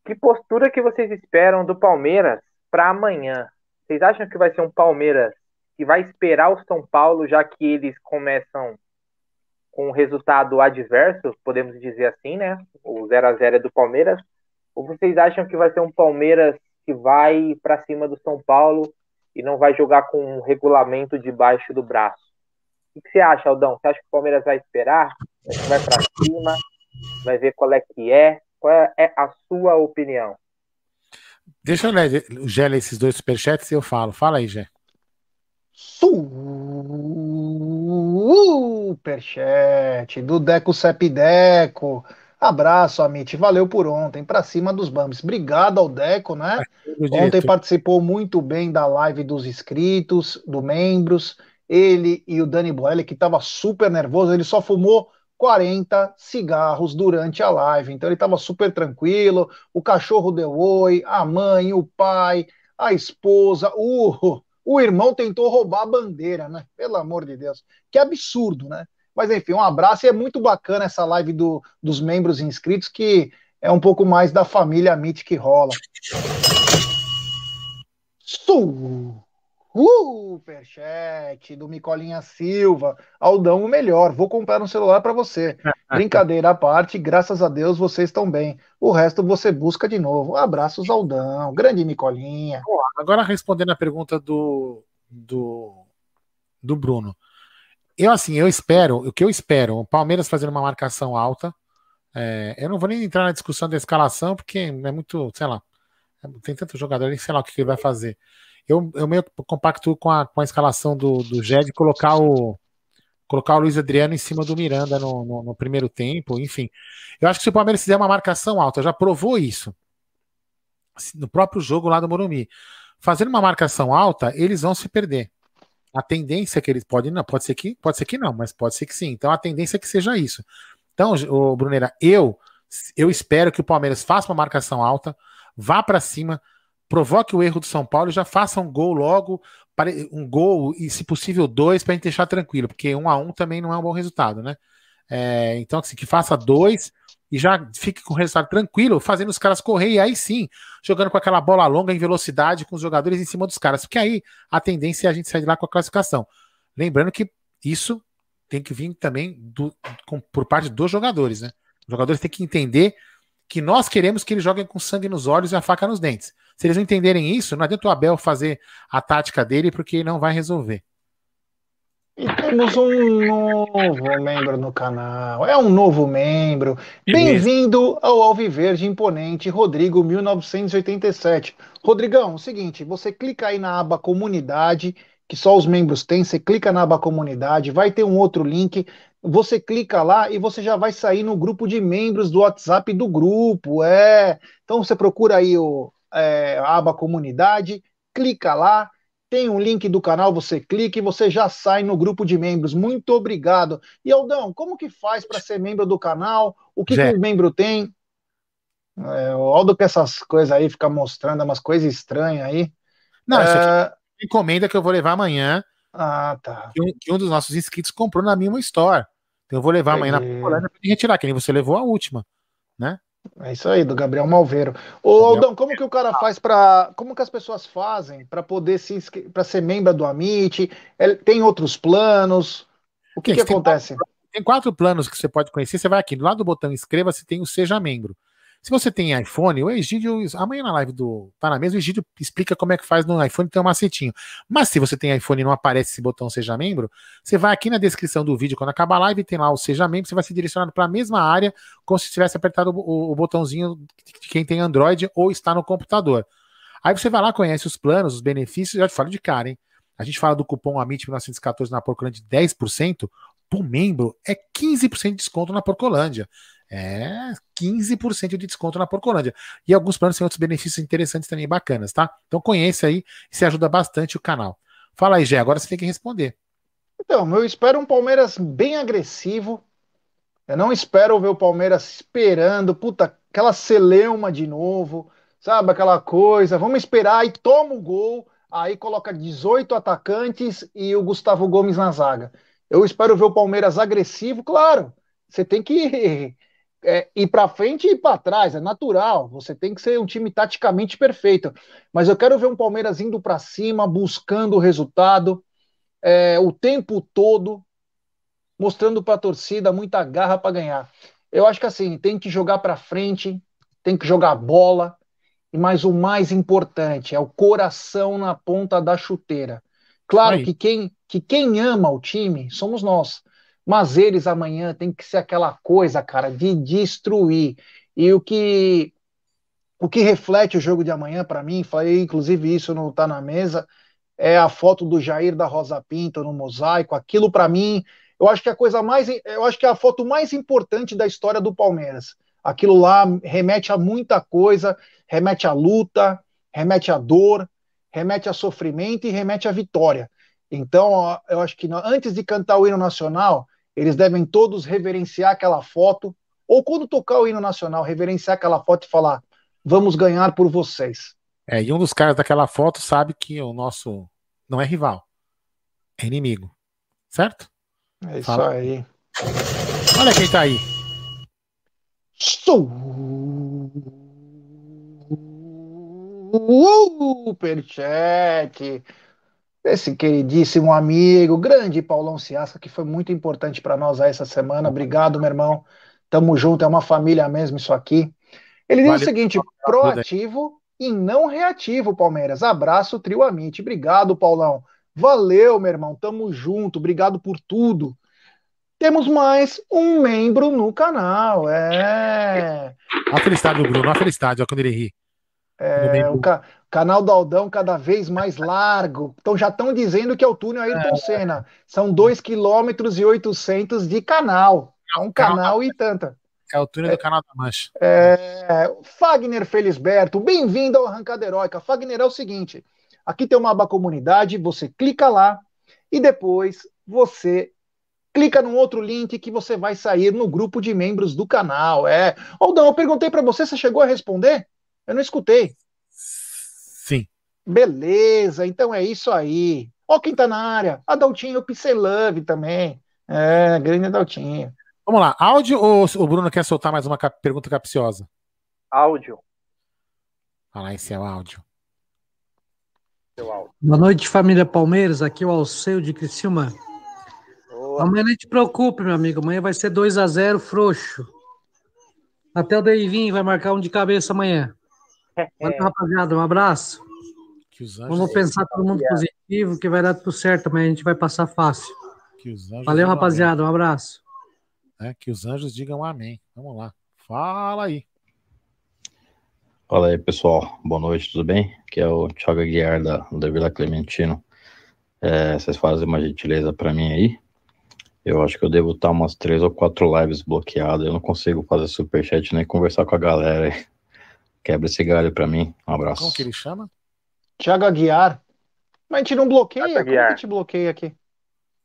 Que postura que vocês esperam do Palmeiras para amanhã? Vocês acham que vai ser um Palmeiras que vai esperar o São Paulo, já que eles começam com um resultado adverso, podemos dizer assim, né? O 0 a 0 é do Palmeiras. Ou vocês acham que vai ser um Palmeiras que vai para cima do São Paulo e não vai jogar com um regulamento debaixo do braço? O que você acha, Aldão? Você acha que o Palmeiras vai esperar? Vai para cima? Vai ver qual é que é? Qual é a sua opinião? Deixa eu ler, Gé, esses dois superchats e eu falo. Fala aí, Gé. Superchat do Deco Sepideco. Abraço, Amit. Valeu por ontem. Pra cima dos Bambis. Obrigado ao Deco, né? Ontem participou muito bem da live dos inscritos, do membros. ele e o Dani Boelli, que estava super nervoso, ele só fumou 40 cigarros durante a live. Então ele estava super tranquilo. O cachorro deu oi, a mãe, o pai, a esposa, o, o irmão tentou roubar a bandeira, né? Pelo amor de Deus. Que absurdo, né? Mas enfim, um abraço e é muito bacana essa live do, dos membros inscritos, que é um pouco mais da família Meet que rola. Superchat do Micolinha Silva. Aldão, o melhor. Vou comprar um celular para você. Brincadeira à parte, graças a Deus vocês estão bem. O resto você busca de novo. Abraços, Aldão. Grande Micolinha. Agora respondendo a pergunta do, do, do Bruno. Eu, assim, eu espero, o que eu espero, o Palmeiras fazendo uma marcação alta. É, eu não vou nem entrar na discussão da escalação, porque é muito, sei lá, tem tanto jogador, sei lá o que ele vai fazer. Eu, eu meio compacto com a, com a escalação do, do Ged colocar o colocar o Luiz Adriano em cima do Miranda no, no, no, primeiro tempo, enfim. Eu acho que se o Palmeiras fizer uma marcação alta, já provou isso no próprio jogo lá do Morumbi. Fazendo uma marcação alta, eles vão se perder. A tendência é que eles podem, não, pode ser que, pode ser que não, mas pode ser que sim. Então a tendência é que seja isso. Então, o Brunera, eu eu espero que o Palmeiras faça uma marcação alta, vá para cima, provoque o erro do São Paulo e já faça um gol logo, um gol e, se possível, dois para a gente deixar tranquilo, porque um a um também não é um bom resultado, né? É, então, assim, que faça dois e já fique com o resultado tranquilo, fazendo os caras correr, e aí sim, jogando com aquela bola longa em velocidade com os jogadores em cima dos caras, porque aí a tendência é a gente sair de lá com a classificação. Lembrando que isso tem que vir também do, com, por parte dos jogadores, né? Os jogadores têm que entender que nós queremos que eles joguem com sangue nos olhos e a faca nos dentes. Se eles não entenderem isso, não adianta o Abel fazer a tática dele, porque não vai resolver. E temos um novo membro no canal. É um novo membro. Bem-vindo ao Alviverde Imponente, Rodrigo 1987. Rodrigão, é o seguinte, você clica aí na aba comunidade, que só os membros têm, você clica na aba comunidade, vai ter um outro link, você clica lá e você já vai sair no grupo de membros do WhatsApp do grupo. É. Então você procura aí o, é, a aba comunidade, clica lá, tem um link do canal, você clica e você já sai no grupo de membros. Muito obrigado. E Aldão, como que faz para ser membro do canal? O que, que o membro tem? É, o Aldo com essas coisas aí, fica mostrando umas coisas estranhas aí. Não, isso aqui é encomenda que eu vou levar amanhã ah, tá. Que um, que um, dos nossos inscritos comprou na Mimo Store. Então eu vou levar amanhã na Polônia para retirar, que nem você levou a última, né? É isso aí, do Gabriel Malveiro. Ô, Gabriel... Aldão, como que o cara faz para. Como que as pessoas fazem para poder se para ser membro do Amit? Tem outros planos? O que, que, que acontece? Tem quatro, tem quatro planos que você pode conhecer. Você vai aqui, do lado do botão inscreva-se, tem o Seja Membro. Se você tem iPhone, o Egídio, amanhã na live do Tá na mesa, o Egídio explica como é que faz no iPhone, tem um macetinho. Mas se você tem iPhone e não aparece esse botão Seja Membro, você vai aqui na descrição do vídeo, quando acabar a live, tem lá o Seja Membro, você vai ser direcionado para a mesma área, como se tivesse apertado o, o, botãozinho de quem tem Android ou está no computador. Aí você vai lá, conhece os planos, os benefícios, já te falo de cara, hein? A gente fala do cupom AMIT1914 na Porcolândia de 10%, por membro é 15% de desconto na Porcolândia. É 15% de desconto na Porcolândia. E alguns planos têm outros benefícios interessantes também bacanas, tá? Então conheça aí se ajuda bastante o canal. Fala aí, Gé, agora você tem que responder. Então, eu espero um Palmeiras bem agressivo. Eu não espero ver o Palmeiras esperando, puta, aquela celeuma de novo, sabe? Aquela coisa. Vamos esperar e toma o gol. Aí coloca 18 atacantes e o Gustavo Gomes na zaga. Eu espero ver o Palmeiras agressivo, claro. Você tem que é, ir para frente e ir para trás, é natural. Você tem que ser um time taticamente perfeito. Mas eu quero ver um Palmeiras indo para cima, buscando o resultado é, o tempo todo, mostrando para a torcida muita garra para ganhar. Eu acho que assim, tem que jogar para frente, tem que jogar bola. E mais o mais importante é o coração na ponta da chuteira. Claro que quem, que quem ama o time somos nós. Mas eles amanhã tem que ser aquela coisa, cara, de destruir. E o que o que reflete o jogo de amanhã para mim, falei inclusive isso não tá na mesa, é a foto do Jair da Rosa Pinto no mosaico. Aquilo para mim, eu acho que é a coisa mais, eu acho que é a foto mais importante da história do Palmeiras. Aquilo lá remete a muita coisa, remete à luta, remete à dor, remete a sofrimento e remete à vitória. Então, eu acho que antes de cantar o hino nacional, eles devem todos reverenciar aquela foto, ou quando tocar o hino nacional, reverenciar aquela foto e falar: vamos ganhar por vocês. É, e um dos caras daquela foto sabe que o nosso não é rival, é inimigo. Certo? É isso Fala. aí. Olha quem tá aí. Superchat. Esse queridíssimo amigo, grande Paulão Ciasca, que foi muito importante para nós aí essa semana. Obrigado, meu irmão. Tamo junto, é uma família mesmo isso aqui. Ele diz vale. o seguinte: proativo e não reativo, Palmeiras. Abraço, trio Amite. Obrigado, Paulão. Valeu, meu irmão. Tamo junto. Obrigado por tudo. Temos mais um membro no canal. É. A felicidade do Bruno, a felicidade, ó, quando ele ri. É, o ca canal do Aldão cada vez mais largo. Então já estão dizendo que é o túnel Ayrton é. Senna. São 2 km e 800 de canal. É um canal e tanta. É o túnel é, do canal da Mancha. É, Fagner Felisberto, bem-vindo ao Arrancada Heróica. Fagner, é o seguinte: aqui tem uma aba comunidade, você clica lá e depois você clica num outro link que você vai sair no grupo de membros do canal. É. Aldão, eu perguntei para você, você chegou a responder? Eu não escutei. Sim. Beleza, então é isso aí. Ó quem tá na área, Adaltinho Love também. É, grande Adaltinho. Vamos lá, áudio ou o Bruno quer soltar mais uma cap pergunta capciosa? Áudio. Fala lá, esse é o áudio. Boa noite, família Palmeiras. Aqui é o Alceu de Criciúma. Amanhã não te preocupe, meu amigo. Amanhã vai ser 2 a 0 frouxo. Até o Deivinho vai marcar um de cabeça amanhã. Valeu, rapaziada. Um abraço. Vamos pensar todo mundo positivo, que vai dar tudo certo. Amanhã a gente vai passar fácil. Valeu, rapaziada. Um abraço. É, que os anjos digam amém. Vamos lá. Fala aí. Fala aí, pessoal. Boa noite, tudo bem? Aqui é o Thiago Aguiar da, da Vila Clementino. É, vocês fazem uma gentileza para mim aí? Eu acho que eu devo estar umas três ou quatro lives bloqueadas. Eu não consigo fazer superchat nem conversar com a galera. Quebra esse galho pra mim. Um abraço. Como que ele chama? Tiago Aguiar. Mas a gente não bloqueia? Como que a gente bloqueia aqui?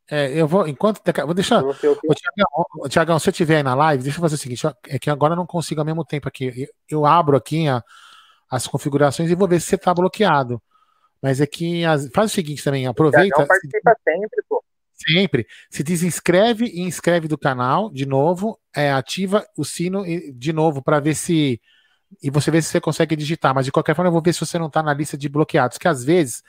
É, eu vou, enquanto. Vou deixar. Ô, Tiagão, Tiagão, se eu estiver aí na live, deixa eu fazer o seguinte: é que agora eu não consigo ao mesmo tempo aqui. Eu, eu abro aqui a, as configurações e vou ver se você está bloqueado. Mas é que as, faz o seguinte também, aproveita. O participa sempre, pô. Sempre. Se desinscreve e inscreve do canal de novo, é, ativa o sino de novo para ver se. E você vê se você consegue digitar. Mas de qualquer forma, eu vou ver se você não está na lista de bloqueados. Que às vezes,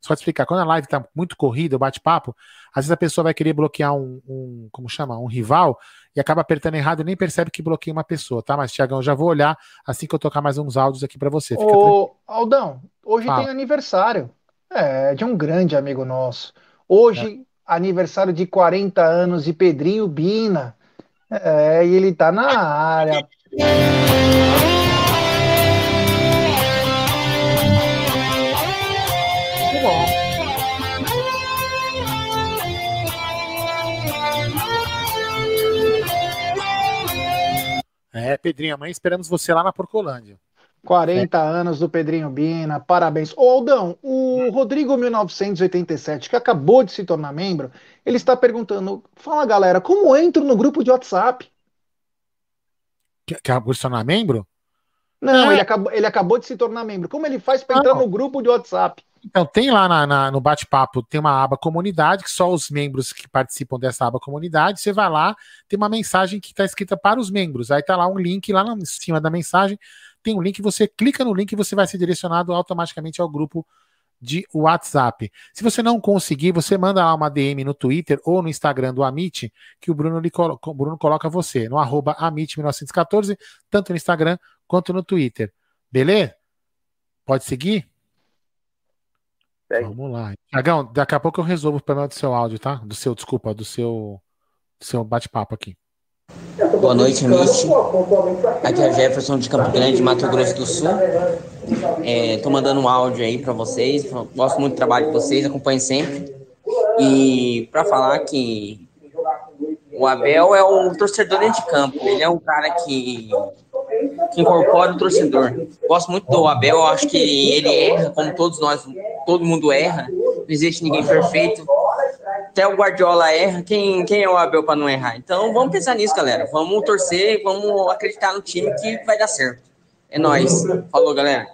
só te explicar, quando a live está muito corrida, o bate-papo, às vezes a pessoa vai querer bloquear um, um, como chama? Um rival e acaba apertando errado e nem percebe que bloqueia uma pessoa, tá? Mas, Tiagão, já vou olhar assim que eu tocar mais uns áudios aqui para você. Fica Ô, Aldão, hoje Fala. tem aniversário. É, de um grande amigo nosso. Hoje. É aniversário de 40 anos de Pedrinho Bina. É, e ele tá na área. É, Pedrinho, amanhã esperamos você lá na Porcolândia. 40 é. anos do Pedrinho Bina, parabéns. Ô Aldão, o Rodrigo 1987, que acabou de se tornar membro, ele está perguntando: fala galera, como entro no grupo de WhatsApp? Que, acabou de se tornar membro? Não, é. ele, acabou, ele acabou de se tornar membro. Como ele faz para entrar no grupo de WhatsApp? Então, tem lá na, na, no bate-papo, tem uma aba comunidade, que só os membros que participam dessa aba comunidade, você vai lá, tem uma mensagem que está escrita para os membros. Aí tá lá um link lá em cima da mensagem tem um link, você clica no link e você vai ser direcionado automaticamente ao grupo de WhatsApp. Se você não conseguir, você manda lá uma DM no Twitter ou no Instagram do Amit, que o Bruno, colo Bruno coloca você, no arroba Amit1914, tanto no Instagram quanto no Twitter. Beleza? Pode seguir? Vamos lá. Tiagão, daqui a pouco eu resolvo o problema do seu áudio, tá? Do seu, desculpa, do seu, do seu bate-papo aqui. Boa noite, Mitch. Aqui é Jefferson de Campo Grande, Mato Grosso do Sul. Estou é, mandando um áudio aí para vocês. Gosto muito do trabalho de vocês, acompanho sempre. E para falar que o Abel é um torcedor dentro de campo. Ele é um cara que, que incorpora o torcedor. Gosto muito do Abel. Acho que ele erra, como todos nós, todo mundo erra. Não existe ninguém perfeito. até o Guardiola erra, quem, quem é o Abel para não errar? Então vamos pensar nisso, galera. Vamos torcer, vamos acreditar no time que vai dar certo. É nóis. Falou, galera.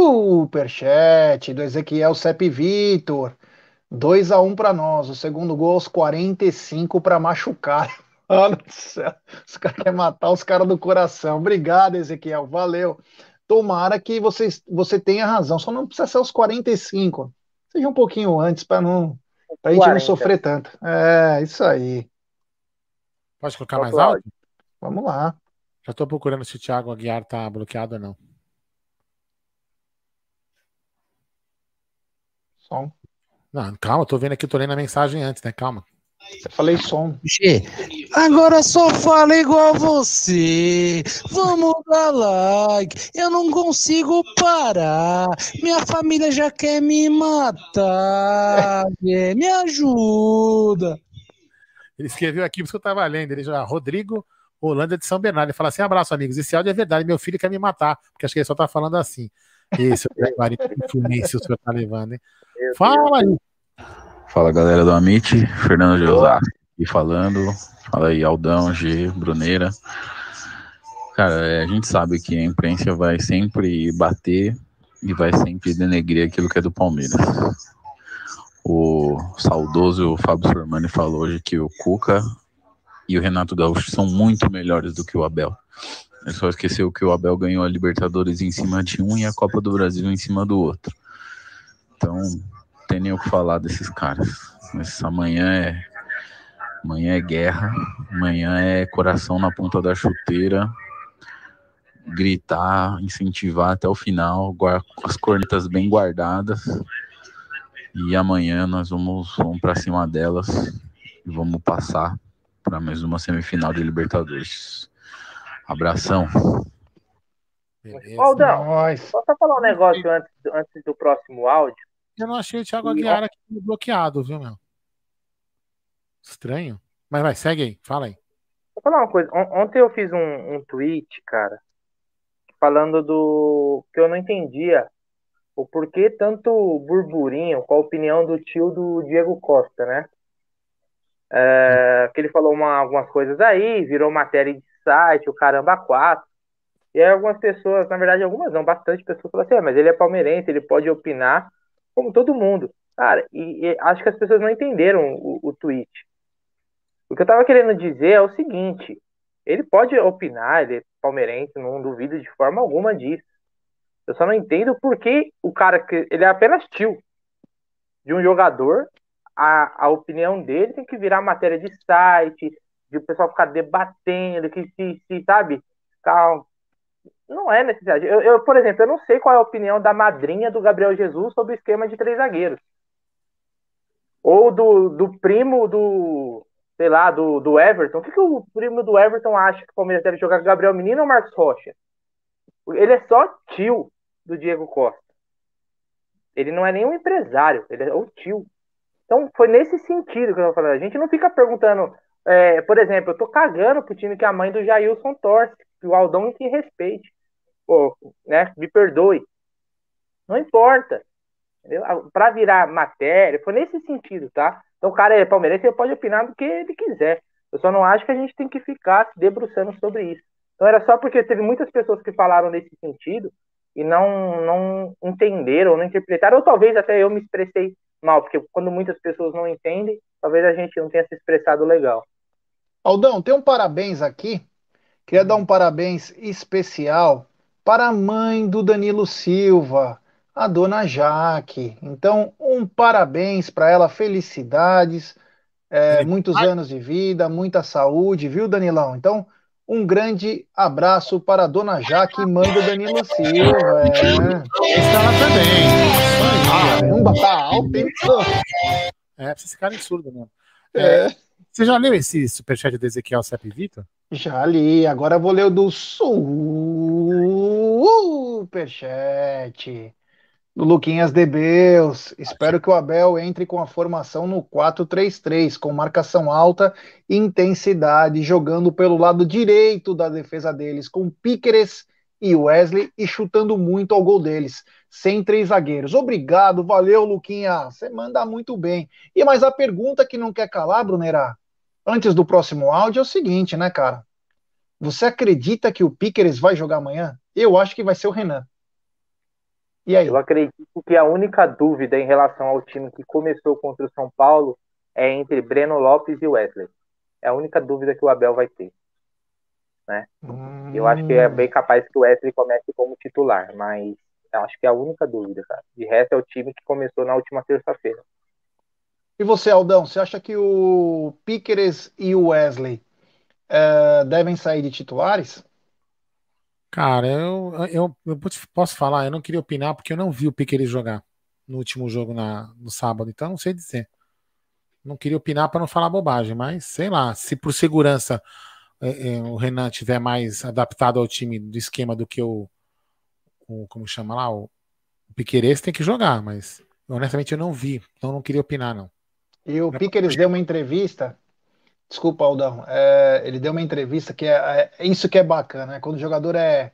Superchat do Ezequiel Sepp Vitor. 2 a 1 para nós. O segundo gol aos 45 para machucar. Mano do céu. Os caras querem matar os caras do coração. Obrigado, Ezequiel. Valeu. Tomara que você, você tenha razão. Só não precisa ser os 45. Seja um pouquinho antes para não pra gente não sofrer tanto. É, isso aí. Pode colocar mais alto? Vamos lá. Já estou procurando se o Thiago Aguiar tá bloqueado ou não. Som. Não, calma, tô vendo aqui, tô lendo a mensagem antes, né? Calma. Eu falei som. G, agora só fala igual você. Vamos dar like. Eu não consigo parar. Minha família já quer me matar. É, me ajuda. Ele escreveu aqui, porque eu tava lendo. Ele já, Rodrigo Holanda de São Bernardo. Ele fala assim: abraço, amigos. Esse áudio é verdade. Meu filho quer me matar. Porque acho que ele só tá falando assim. Esse é o influência o senhor tá levando, hein? Fala aí. Fala galera do Amit, Fernando José aqui falando. Fala aí, Aldão, G, Bruneira. Cara, é, a gente sabe que a imprensa vai sempre bater e vai sempre denegrir aquilo que é do Palmeiras. O saudoso Fábio Sormani falou hoje que o Cuca e o Renato Gaúcho são muito melhores do que o Abel. Ele só esqueceu que o Abel ganhou a Libertadores em cima de um e a Copa do Brasil em cima do outro. Então, tem nem o que falar desses caras. Mas amanhã é amanhã é guerra, amanhã é coração na ponta da chuteira, gritar, incentivar até o final, as cornetas bem guardadas. E amanhã nós vamos, vamos para cima delas e vamos passar para mais uma semifinal de Libertadores. Abração. Aldão, posso falar um negócio antes, antes do próximo áudio? Eu não achei o Thiago Aguiar aqui bloqueado, viu, meu? Estranho. Mas vai, segue aí, fala aí. Vou falar uma coisa. Ontem eu fiz um, um tweet, cara, falando do que eu não entendia o porquê tanto burburinho com a opinião do tio do Diego Costa, né? É, que ele falou uma, algumas coisas aí, virou matéria de site, o caramba quatro. E aí algumas pessoas, na verdade algumas não, bastante pessoas falaram assim, é, mas ele é palmeirense, ele pode opinar como todo mundo. Cara, e, e acho que as pessoas não entenderam o, o tweet. O que eu tava querendo dizer é o seguinte: ele pode opinar, ele é palmeirense, não duvido de forma alguma disso. Eu só não entendo por que o cara que ele é apenas tio de um jogador, a, a opinião dele tem que virar matéria de site, de o pessoal ficar debatendo, que se, se sabe, ficar não é necessidade. Eu, eu, por exemplo, eu não sei qual é a opinião da madrinha do Gabriel Jesus sobre o esquema de três zagueiros. Ou do, do primo do, sei lá, do, do Everton. O que, que o primo do Everton acha que o Palmeiras deve jogar Gabriel Menino ou Marcos Rocha? Ele é só tio do Diego Costa. Ele não é nenhum empresário, ele é o tio. Então foi nesse sentido que eu tô falando. A gente não fica perguntando, é, por exemplo, eu tô cagando pro time que a mãe do Jailson torce, que o Aldão que respeite né, me perdoe. Não importa. Para virar matéria, foi nesse sentido, tá? Então o cara é palmeirense, ele pode opinar do que ele quiser. Eu só não acho que a gente tem que ficar se debruçando sobre isso. Então era só porque teve muitas pessoas que falaram nesse sentido e não, não entenderam, não interpretaram, ou talvez até eu me expressei mal, porque quando muitas pessoas não entendem, talvez a gente não tenha se expressado legal. Aldão, tem um parabéns aqui. Queria dar um parabéns especial para a mãe do Danilo Silva, a dona Jaque. Então, um parabéns para ela, felicidades, é, muitos anos de vida, muita saúde, viu, Danilão? Então, um grande abraço para a dona Jaque, mãe do Danilo Silva. É. Ela também. Caramba, tá alto, hein? É, precisa ficar em surdo mesmo. É. é. Você já leu esse superchat de Ezequiel Sepp Vitor? Já li, agora vou ler o do Superchat. Do Luquinhas Debeus. Espero que o Abel entre com a formação no 4-3-3, com marcação alta e intensidade, jogando pelo lado direito da defesa deles, com Píqueres e Wesley e chutando muito ao gol deles, sem três zagueiros. Obrigado, valeu, Luquinha. Você manda muito bem. E mais a pergunta que não quer calar, Brunera, antes do próximo áudio é o seguinte, né, cara? Você acredita que o Piqueres vai jogar amanhã? Eu acho que vai ser o Renan. E aí? Eu acredito que a única dúvida em relação ao time que começou contra o São Paulo é entre Breno Lopes e Wesley. É a única dúvida que o Abel vai ter. Né? Hum... Eu acho que é bem capaz que o Wesley comece como titular, mas acho que é a única dúvida, cara. De resto é o time que começou na última terça-feira. E você, Aldão, você acha que o Piqueres e o Wesley uh, devem sair de titulares? Cara, eu, eu, eu, posso falar, eu não queria opinar porque eu não vi o Piqueires jogar no último jogo na, no sábado, então não sei dizer. Não queria opinar para não falar bobagem, mas sei lá, se por segurança é, é, o Renan tiver mais adaptado ao time do esquema do que o, o como chama lá, o, o Piqueires tem que jogar, mas honestamente eu não vi, então não queria opinar não. E o Piqueires deu uma entrevista Desculpa, Aldão. É, ele deu uma entrevista que é, é, isso que é bacana, né? Quando o jogador é.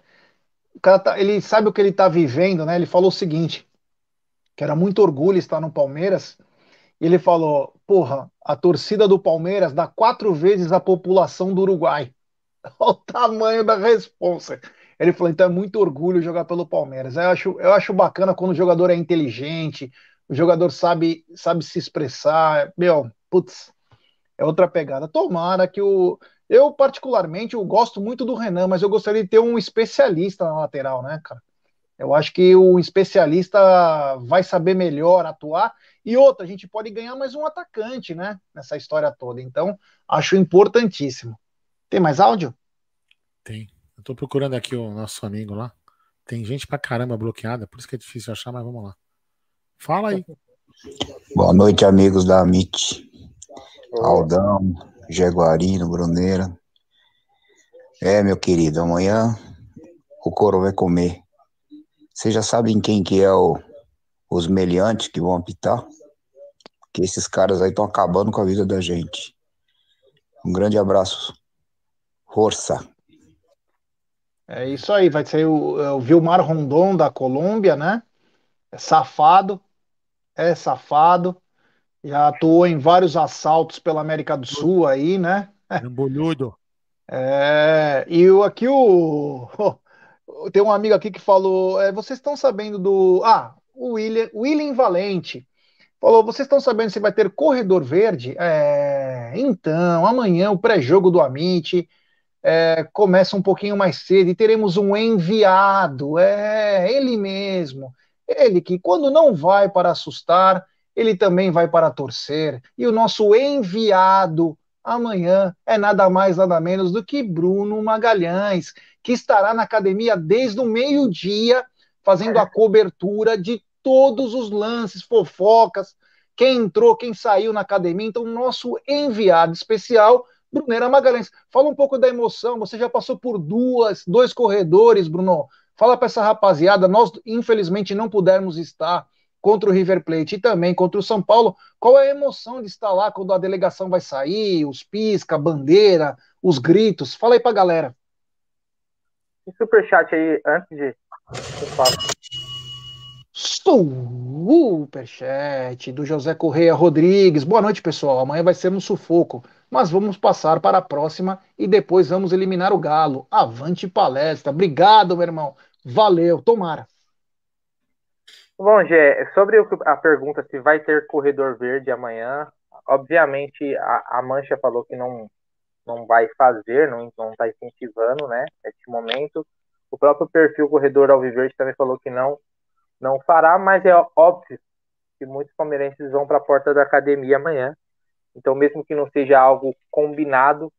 O cara tá, ele sabe o que ele está vivendo, né? Ele falou o seguinte: que era muito orgulho estar no Palmeiras. E ele falou: porra, a torcida do Palmeiras dá quatro vezes a população do Uruguai. Olha o tamanho da responsa. Ele falou: então é muito orgulho jogar pelo Palmeiras. Eu acho, eu acho bacana quando o jogador é inteligente, o jogador sabe, sabe se expressar. Meu, putz, é outra pegada. Tomara que o. Eu, particularmente, eu gosto muito do Renan, mas eu gostaria de ter um especialista na lateral, né, cara? Eu acho que o especialista vai saber melhor atuar. E outra, a gente pode ganhar mais um atacante, né? Nessa história toda. Então, acho importantíssimo. Tem mais áudio? Tem. Eu tô procurando aqui o nosso amigo lá. Tem gente pra caramba bloqueada, por isso que é difícil achar, mas vamos lá. Fala aí. Boa noite, amigos da MIT. Aldão, Jaguarino, Bruneira. É, meu querido, amanhã o coro vai comer. Vocês já sabem quem que é o, os meliantes que vão apitar? Que esses caras aí estão acabando com a vida da gente. Um grande abraço. Força. É isso aí, vai ser o, é o Vilmar Rondon da Colômbia, né? É safado, é safado. Já atuou em vários assaltos pela América do Sul aí, né? Embolhudo. É, e o, aqui o. Tem um amigo aqui que falou: é, vocês estão sabendo do. Ah, o William, William Valente. Falou: vocês estão sabendo se vai ter corredor verde? É, então, amanhã o pré-jogo do Amit é, começa um pouquinho mais cedo e teremos um enviado. É, ele mesmo. Ele que, quando não vai para assustar, ele também vai para torcer. E o nosso enviado amanhã é nada mais, nada menos do que Bruno Magalhães, que estará na academia desde o meio-dia, fazendo a cobertura de todos os lances, fofocas, quem entrou, quem saiu na academia. Então, nosso enviado especial, Brunera Magalhães. Fala um pouco da emoção. Você já passou por duas, dois corredores, Bruno. Fala para essa rapaziada. Nós, infelizmente, não pudermos estar contra o River Plate e também contra o São Paulo, qual é a emoção de estar lá quando a delegação vai sair, os pisca, a bandeira, os gritos? Fala aí pra galera. Superchat aí, antes de. Superchat do José Correia Rodrigues. Boa noite, pessoal. Amanhã vai ser no sufoco, mas vamos passar para a próxima e depois vamos eliminar o Galo. Avante palestra. Obrigado, meu irmão. Valeu, tomara. Bom, Gé, sobre a pergunta se vai ter corredor verde amanhã, obviamente a, a Mancha falou que não, não vai fazer, não está incentivando, né, neste momento. O próprio perfil Corredor Alviverde também falou que não, não fará, mas é óbvio que muitos palmeirenses vão para a porta da academia amanhã. Então, mesmo que não seja algo combinado,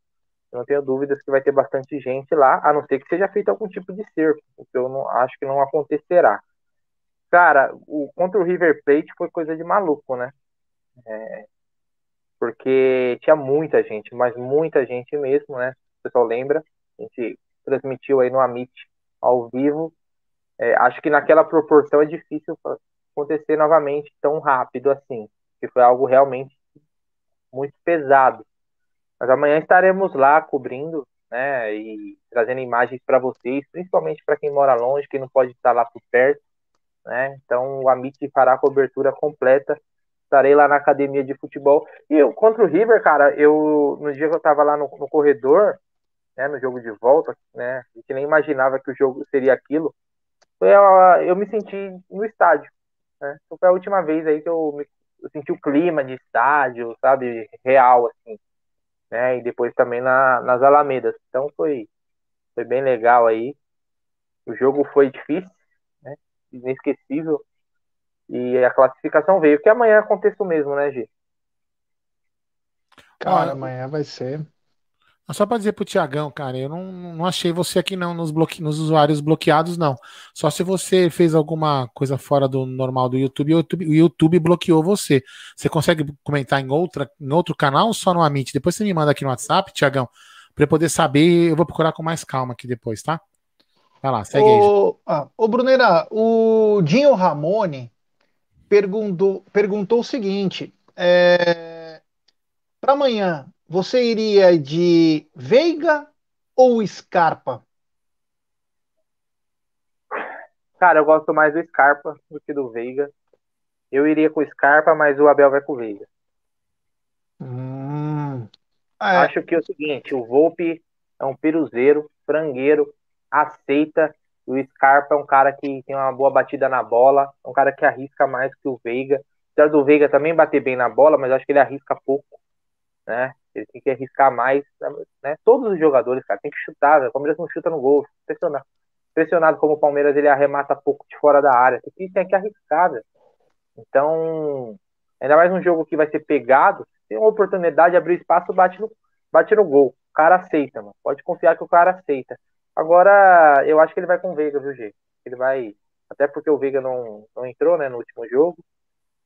eu não tenho dúvidas que vai ter bastante gente lá, a não ser que seja feito algum tipo de cerco, o que eu não, acho que não acontecerá. Cara, o, contra o River Plate foi coisa de maluco, né? É, porque tinha muita gente, mas muita gente mesmo, né? O pessoal lembra, a gente transmitiu aí no Amit ao vivo. É, acho que naquela proporção é difícil acontecer novamente tão rápido assim, que foi algo realmente muito pesado. Mas amanhã estaremos lá cobrindo, né? E trazendo imagens para vocês, principalmente para quem mora longe, quem não pode estar lá por perto, né? Então o Amit fará a cobertura completa. Estarei lá na academia de futebol. E eu, contra o River, cara, eu no dia que eu estava lá no, no corredor, né, no jogo de volta, né, a gente nem imaginava que o jogo seria aquilo. Eu, eu me senti no estádio, né? Foi a última vez aí que eu, me, eu senti o clima de estádio, sabe, real assim, né? E depois também na, nas Alamedas. Então foi foi bem legal aí. O jogo foi difícil? Inesquecível. E a classificação veio. Que amanhã aconteça o mesmo, né, G? Cara, amanhã vai ser. Só para dizer pro Tiagão, cara, eu não, não achei você aqui não nos, bloque... nos usuários bloqueados, não. Só se você fez alguma coisa fora do normal do YouTube, o YouTube, o YouTube bloqueou você. Você consegue comentar em, outra, em outro canal ou só no Amit? Depois você me manda aqui no WhatsApp, Tiagão, para eu poder saber. Eu vou procurar com mais calma aqui depois, tá? Vai lá, segue ô, aí. Ah, ô, Brunera, o Dinho Ramone perguntou, perguntou o seguinte: é, para amanhã, você iria de Veiga ou Scarpa? Cara, eu gosto mais do Scarpa do que do Veiga. Eu iria com o Scarpa, mas o Abel vai com o Veiga. Hum, é. Acho que é o seguinte, o Volpe é um piruzeiro, frangueiro, aceita. O Scarpa é um cara que tem uma boa batida na bola, é um cara que arrisca mais que o Veiga. Apesar do Veiga também bater bem na bola, mas acho que ele arrisca pouco, né? Ele tem que arriscar mais, né? Todos os jogadores, cara, tem que chutar. Né? O Palmeiras não chuta no gol. Pressionado, pressionado como o Palmeiras, ele arremata pouco de fora da área. Tem que, tem que arriscar, velho. Então, ainda mais um jogo que vai ser pegado, tem uma oportunidade de abrir espaço, bate no, bate no gol. O cara aceita, mano. Pode confiar que o cara aceita. Agora, eu acho que ele vai com o Veiga, viu, Gê? Ele vai. Até porque o Veiga não, não entrou, né, no último jogo.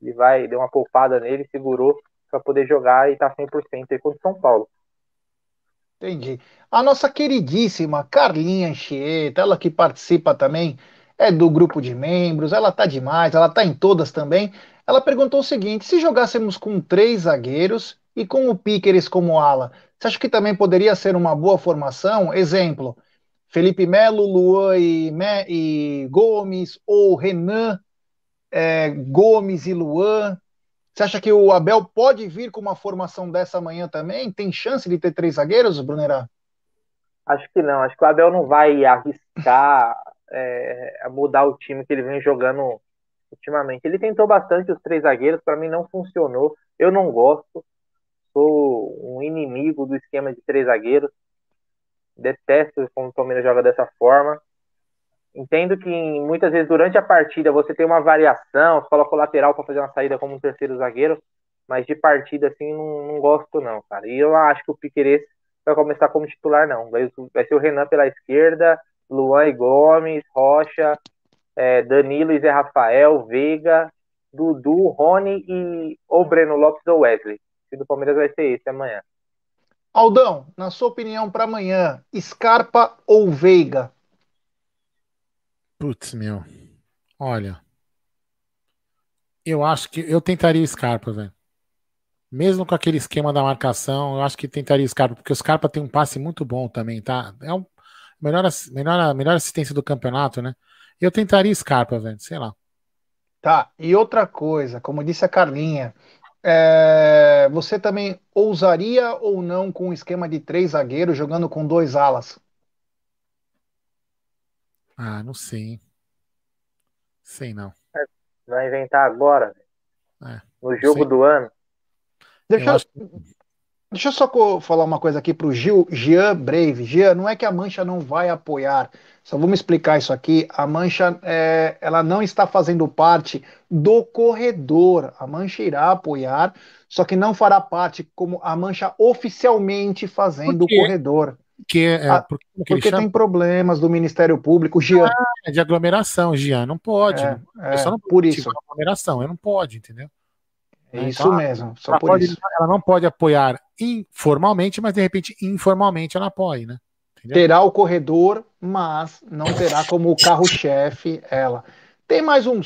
Ele vai, deu uma poupada nele, segurou para poder jogar e tá 100% aí contra o São Paulo. Entendi. A nossa queridíssima Carlinha Anchieta, ela que participa também, é do grupo de membros, ela tá demais, ela tá em todas também. Ela perguntou o seguinte: se jogássemos com três zagueiros e com o Piqueres como ala, você acha que também poderia ser uma boa formação? Exemplo: Felipe Melo, Luan e, Me e Gomes, ou Renan, é, Gomes e Luan. Você acha que o Abel pode vir com uma formação dessa manhã também? Tem chance de ter três zagueiros, Brunerá? Acho que não. Acho que o Abel não vai arriscar é, mudar o time que ele vem jogando ultimamente. Ele tentou bastante os três zagueiros, para mim não funcionou. Eu não gosto. Sou um inimigo do esquema de três zagueiros. Detesto como o Palmeiras joga dessa forma. Entendo que muitas vezes durante a partida você tem uma variação, você coloca o lateral para fazer uma saída como um terceiro zagueiro, mas de partida assim não, não gosto não, cara. E eu acho que o Piqueires vai começar como titular não. Vai, vai ser o Renan pela esquerda, Luan e Gomes, Rocha, é, Danilo e Zé Rafael, Veiga, Dudu, Rony e ou Breno Lopes ou Wesley. O do Palmeiras vai ser esse amanhã. Aldão, na sua opinião para amanhã, Scarpa ou Veiga? Putz, meu. Olha. Eu acho que eu tentaria o Scarpa, velho. Mesmo com aquele esquema da marcação, eu acho que tentaria o Scarpa, porque o Scarpa tem um passe muito bom também, tá? É o melhor, melhor, melhor assistência do campeonato, né? Eu tentaria Scarpa, velho, sei lá. Tá, e outra coisa, como disse a Carlinha, é... você também ousaria ou não com um esquema de três zagueiros jogando com dois alas? Ah, não sei. Sei não. Vai inventar agora, é, no jogo do ano. Deixa eu, acho... deixa eu só falar uma coisa aqui pro Gil, Jean Brave. Jean, não é que a Mancha não vai apoiar. Só vamos explicar isso aqui. A Mancha, é, ela não está fazendo parte do corredor. A Mancha irá apoiar, só que não fará parte como a Mancha oficialmente fazendo o corredor. Que é, ah, porque, porque tem problemas do Ministério Público, Gian. Ah, é de aglomeração, Gian, não pode. É, é, só não por isso. aglomeração, não pode, entendeu? É isso então, mesmo, só por pode, isso. Ela não pode apoiar informalmente, mas de repente informalmente ela apoia, né? Entendeu? Terá o corredor, mas não terá como carro-chefe ela. Tem mais um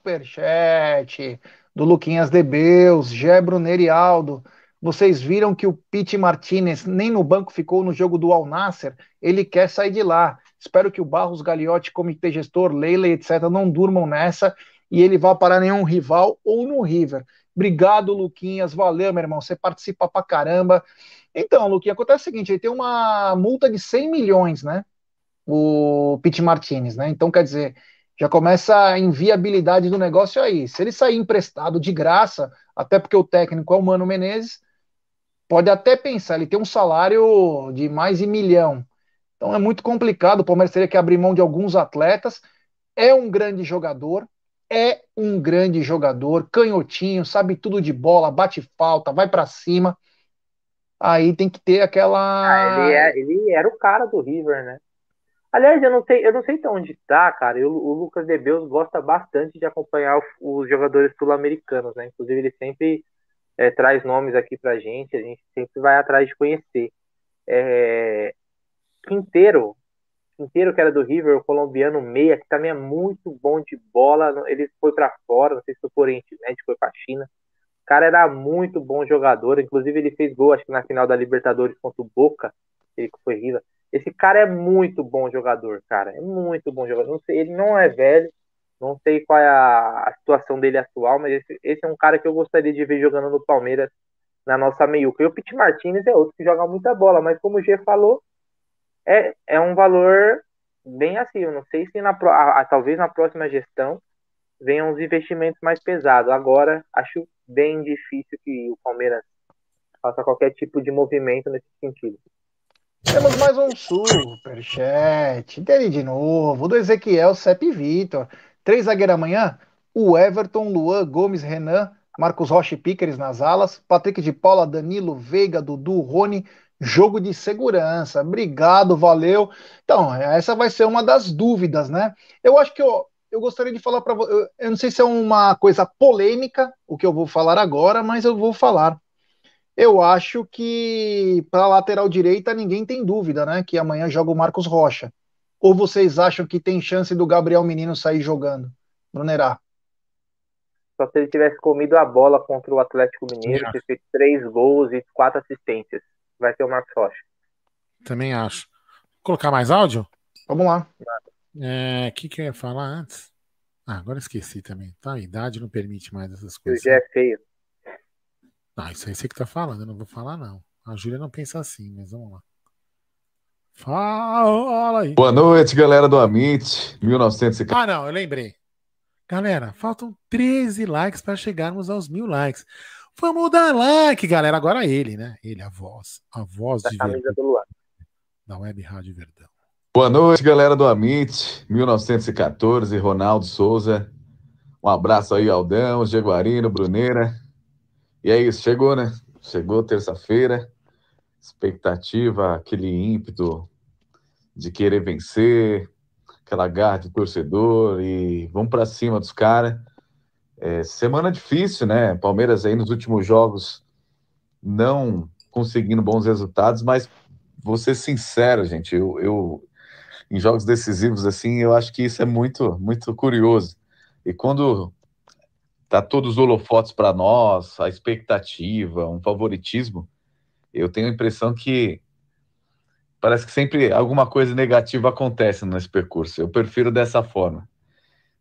superchat do Luquinhas Debeus, Gé e Aldo. Vocês viram que o Pete Martinez nem no banco ficou no jogo do Al Nasser, ele quer sair de lá. Espero que o Barros Gagliotti, comitê gestor, Leila, etc., não durmam nessa e ele vá para nenhum rival ou no River. Obrigado, Luquinhas. Valeu, meu irmão. Você participa pra caramba. Então, Luquinha, acontece o seguinte: ele tem uma multa de 100 milhões, né? O Pete Martinez, né? Então, quer dizer, já começa a inviabilidade do negócio aí. Se ele sair emprestado de graça, até porque o técnico é o Mano Menezes, pode até pensar, ele tem um salário de mais de milhão. Então é muito complicado. O Palmeiras teria que abrir mão de alguns atletas. É um grande jogador, é um grande jogador, canhotinho, sabe tudo de bola, bate falta, vai para cima. Aí tem que ter aquela. Ah, ele, é, ele, era o cara do River, né? Aliás, eu não sei, eu não sei de onde tá, cara. Eu, o Lucas Debeus gosta bastante de acompanhar os jogadores sul-americanos, né? Inclusive, ele sempre é, traz nomes aqui pra gente, a gente sempre vai atrás de conhecer. É, Quinteiro, Quinteiro que era do River, o colombiano meia, que também é muito bom de bola. Ele foi para fora, não sei se foi por Oriente Médio, foi para China. O cara era muito bom jogador, inclusive ele fez gol, acho que na final da Libertadores contra o Boca, ele que foi River. Esse cara é muito bom jogador, cara. É muito bom jogador. Não sei, ele não é velho, não sei qual é a, a situação dele atual, mas esse, esse, é um cara que eu gostaria de ver jogando no Palmeiras na nossa meiuca. E o Pete Martinez é outro que joga muita bola, mas como o G falou, é, é um valor bem. Eu não sei se na, a, a, talvez na próxima gestão venham os investimentos mais pesados. Agora, acho bem difícil que o Palmeiras faça qualquer tipo de movimento nesse sentido. Temos mais um superchat dele de novo, do Ezequiel Sepp Vitor. Três zagueiros amanhã, o Everton, Luan, Gomes, Renan, Marcos Rocha e Pícares nas alas, Patrick de Paula, Danilo, Veiga, Dudu, Rony, jogo de segurança. Obrigado, valeu. Então, essa vai ser uma das dúvidas, né? Eu acho que eu, eu gostaria de falar para você. Eu não sei se é uma coisa polêmica o que eu vou falar agora, mas eu vou falar. Eu acho que para a lateral direita ninguém tem dúvida, né? Que amanhã joga o Marcos Rocha. Ou vocês acham que tem chance do Gabriel Menino sair jogando? Brunerá. Só se ele tivesse comido a bola contra o Atlético Mineiro, ter feito três gols e quatro assistências vai ter o Marcos Rocha. Também acho. Vou colocar mais áudio? Vamos lá. O é, que, que eu ia falar antes? Ah, agora esqueci também. Tá, a idade não permite mais essas coisas. O já é feio. Ah, isso aí você que tá falando, eu não vou falar, não. A Júlia não pensa assim, mas vamos lá. Fala aí. Boa noite, galera do Amit, 1950. Ah, não, eu lembrei. Galera, faltam 13 likes para chegarmos aos mil likes. Vamos dar like, galera. Agora ele, né? Ele, a voz. A voz da de camisa do Luan. Da Web Rádio Verdão. Boa noite, galera do Amit, 1914, Ronaldo Souza. Um abraço aí, Aldão, Jaguarino, Bruneira. E é isso, chegou, né? Chegou terça-feira. Expectativa, aquele ímpeto de querer vencer, aquela garra de torcedor e vamos para cima dos caras. É, semana difícil, né? Palmeiras aí nos últimos jogos não conseguindo bons resultados, mas vou ser sincero, gente, eu, eu em jogos decisivos assim, eu acho que isso é muito muito curioso. E quando tá todos os holofotes para nós, a expectativa, um favoritismo, eu tenho a impressão que parece que sempre alguma coisa negativa acontece nesse percurso. Eu prefiro dessa forma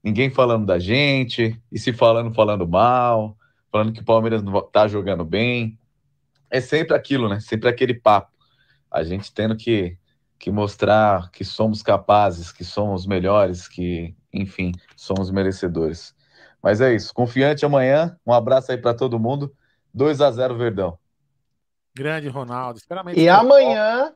ninguém falando da gente, e se falando, falando mal, falando que o Palmeiras não tá jogando bem. É sempre aquilo, né? Sempre aquele papo. A gente tendo que, que mostrar que somos capazes, que somos melhores, que, enfim, somos merecedores. Mas é isso. Confiante amanhã. Um abraço aí para todo mundo. 2 a 0 Verdão. Grande Ronaldo. E amanhã,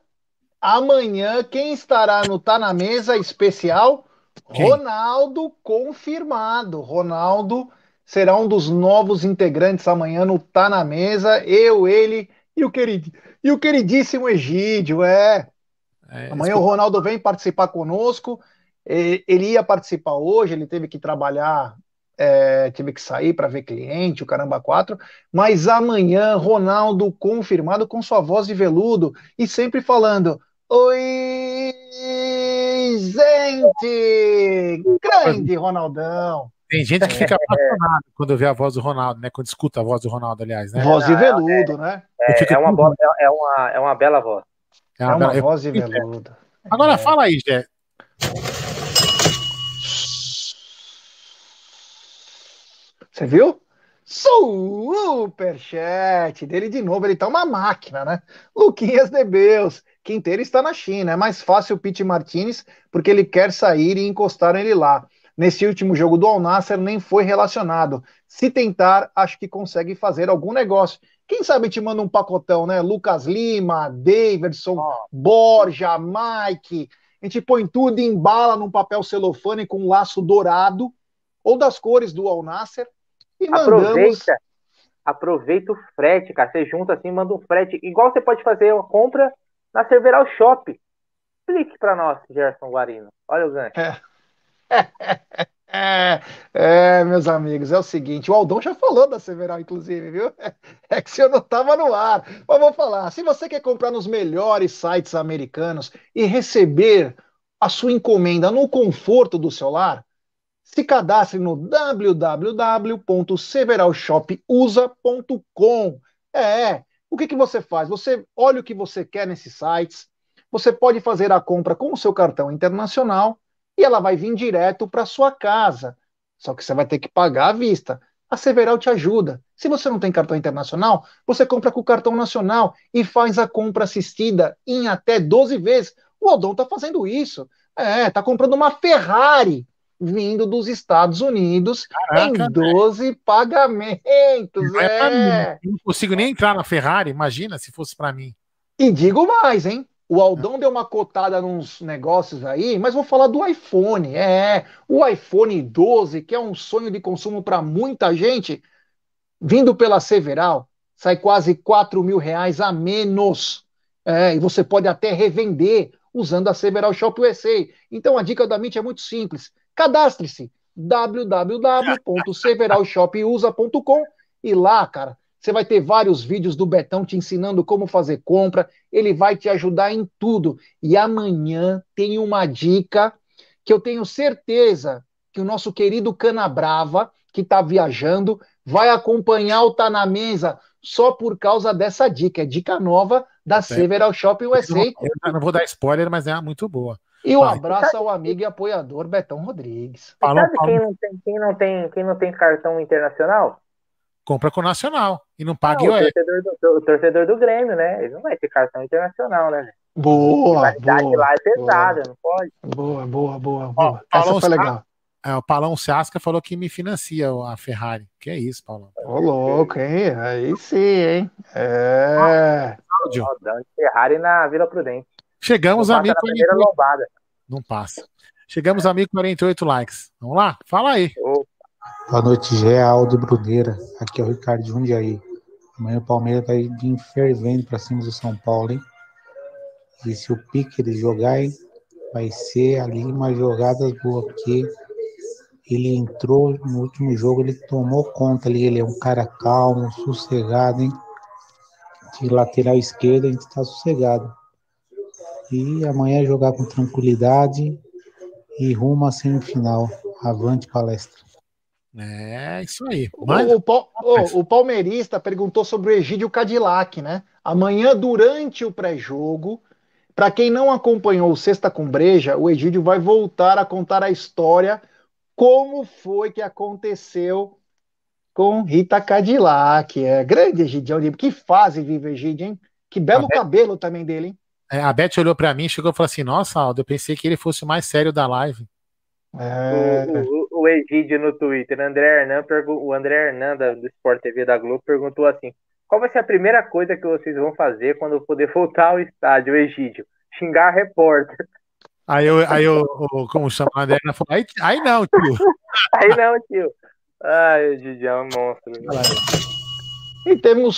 amanhã, quem estará no Tá na Mesa especial? Quem? Ronaldo confirmado. Ronaldo será um dos novos integrantes amanhã no Tá na Mesa. Eu, ele e o, querid... e o queridíssimo Egídio. É. é amanhã o Ronaldo vem participar conosco. Ele ia participar hoje, ele teve que trabalhar, é, teve que sair para ver cliente, o caramba quatro. Mas amanhã, Ronaldo confirmado com sua voz de veludo e sempre falando: Oi, gente! Grande Ronaldão! Tem gente que fica apaixonado quando vê a voz do Ronaldo, né? Quando escuta a voz do Ronaldo, aliás, né? Voz de veludo, né? É, é, uma, é, é uma, é uma bela voz. É É uma uma bela- voz de veludo. Agora fala aí, Jé. Você viu? Superchat dele de novo, ele tá uma máquina, né? Luquinhas de Beus, Quinteiro está na China, é mais fácil o Pete Martinez porque ele quer sair e encostar ele lá. Nesse último jogo do Al Nasser nem foi relacionado. Se tentar, acho que consegue fazer algum negócio. Quem sabe te manda um pacotão, né? Lucas Lima, Davidson, Borja, Mike. A gente põe tudo e embala num papel celofane com um laço dourado ou das cores do Al Nasser e mandamos Aproveita, aproveita o frete, cara. Você junta assim, manda um frete. Igual você pode fazer uma compra na Cerveral Shop. Explique pra nós, Gerson Guarino. Olha o gancho. É, é, meus amigos, é o seguinte, o Aldão já falou da Several, inclusive, viu? É que se eu não estava no ar. Mas vou falar, se você quer comprar nos melhores sites americanos e receber a sua encomenda no conforto do seu lar, se cadastre no www.severalshopusa.com. É, o que, que você faz? Você olha o que você quer nesses sites, você pode fazer a compra com o seu cartão internacional e ela vai vir direto para sua casa. Só que você vai ter que pagar à vista. A Several te ajuda. Se você não tem cartão internacional, você compra com o cartão nacional e faz a compra assistida em até 12 vezes. O Aldão está fazendo isso. É, está comprando uma Ferrari vindo dos Estados Unidos Caraca, em 12 pagamentos. Não é É. né? Eu não consigo nem entrar na Ferrari, imagina se fosse pra mim. E digo mais, hein? O Aldão deu uma cotada nos negócios aí, mas vou falar do iPhone. É, o iPhone 12, que é um sonho de consumo para muita gente, vindo pela Several, sai quase 4 mil reais a menos. É, e você pode até revender usando a Several Shop USA. Então a dica da MIT é muito simples. Cadastre-se www.severalshopusa.com e lá, cara, você vai ter vários vídeos do Betão te ensinando como fazer compra. Ele vai te ajudar em tudo. E amanhã tem uma dica que eu tenho certeza que o nosso querido Canabrava, que está viajando, vai acompanhar o Tá na Mesa só por causa dessa dica. É dica nova da Several Shop USA. Eu não vou dar spoiler, mas é muito boa. E um Vai. abraço ao amigo e apoiador Betão Rodrigues. Falou, Sabe quem não, tem, quem, não tem, quem não tem cartão internacional? Compra com o Nacional e não paga Não, o, torcedor do, o torcedor do Grêmio, né? Ele não vai ter cartão internacional, né? Boa, boa, lá é pesada, não pode. Boa, boa, boa, boa. Paulão Essa foi legal. É, o Paulão Seasca falou que me financia a Ferrari. Que é isso, Paulão? Ô, louco, hein? Aí sim, hein? É. Áudio. Rodão de Ferrari na Vila Prudente. Chegamos a passa na 1048. primeira lombada. Não passa. Chegamos a 1048 likes. Vamos lá? Fala aí. Boa noite, Gé, Aldo e Bruneira. Aqui é o Ricardo de Jundiaí. Amanhã o Palmeiras vai vir fervendo pra cima do São Paulo, hein? E se o pique ele jogar, hein, vai ser ali uma jogada boa, porque ele entrou no último jogo, ele tomou conta ali. Ele é um cara calmo, sossegado, hein? De lateral esquerdo, a gente tá sossegado. E amanhã jogar com tranquilidade e rumo à semifinal. Avante palestra. É isso aí. O, o, o- o palmeirista perguntou sobre o Egídio Cadillac, né? Amanhã, durante o pré-jogo, para quem não acompanhou o Sexta com Breja, o Egídio vai voltar a contar a história, como foi que aconteceu com Rita Cadillac. É grande Egidião, que fase vive o Egídio, hein? Que belo cabelo também dele, hein? É, a Beth olhou pra mim e chegou e falou assim: Nossa, Aldo, eu pensei que ele fosse o mais sério da live. É. O, o, o Egídio no Twitter, André Hernan, o André Hernan da- do Sport TV da Globo perguntou assim: qual vai ser a primeira coisa que vocês vão fazer quando eu poder voltar ao estádio, o Egídio? Xingar repórter. Aí eu, aí eu, o- como chama a André, falou: aí, aí não, tio. Aí não, tio. Ai, o Egídio é um monstro. né? E temos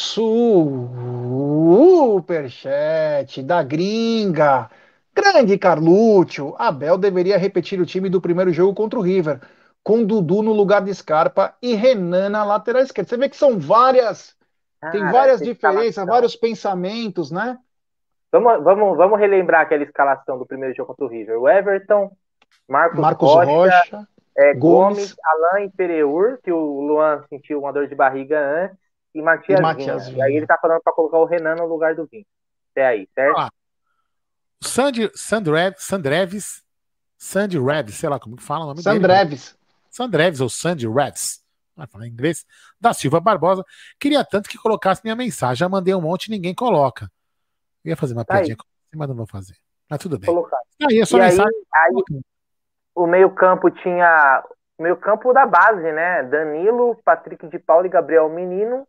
superchat da gringa. Grande Carlúcio. Abel deveria repetir o time do primeiro jogo contra o River, com Dudu no lugar de Scarpa e Renan na lateral esquerda. Você vê que são várias, tem várias diferenças, vários pensamentos, né? Vamos, vamos, vamos relembrar aquela escalação do primeiro jogo contra o River. O Everton, Marcos, Marcos Rocha, Rocha. É, Gomes, Gomes Alain e Pereur, que o Luan sentiu uma dor de barriga antes, e Matias, e Matias Vinha. E aí ele tá falando para colocar o Renan no lugar do Vinho. Até aí, certo? Ah, Sandy, Sandreves, Sandreves, Sandy Reves, sei lá como que fala o nome Sandreves. dele. Sandreves ou Sandy Reves, vai falar em inglês, da Silva Barbosa. Queria tanto que colocasse minha mensagem. Já mandei um monte e ninguém coloca. Eu ia fazer uma tá piadinha, mas não vou fazer. Mas tudo bem. Colocar. Aí, a sua e mensagem. Aí, aí, o meio-campo tinha. O meio-campo da base, né? Danilo, Patrick de Paulo e Gabriel Menino.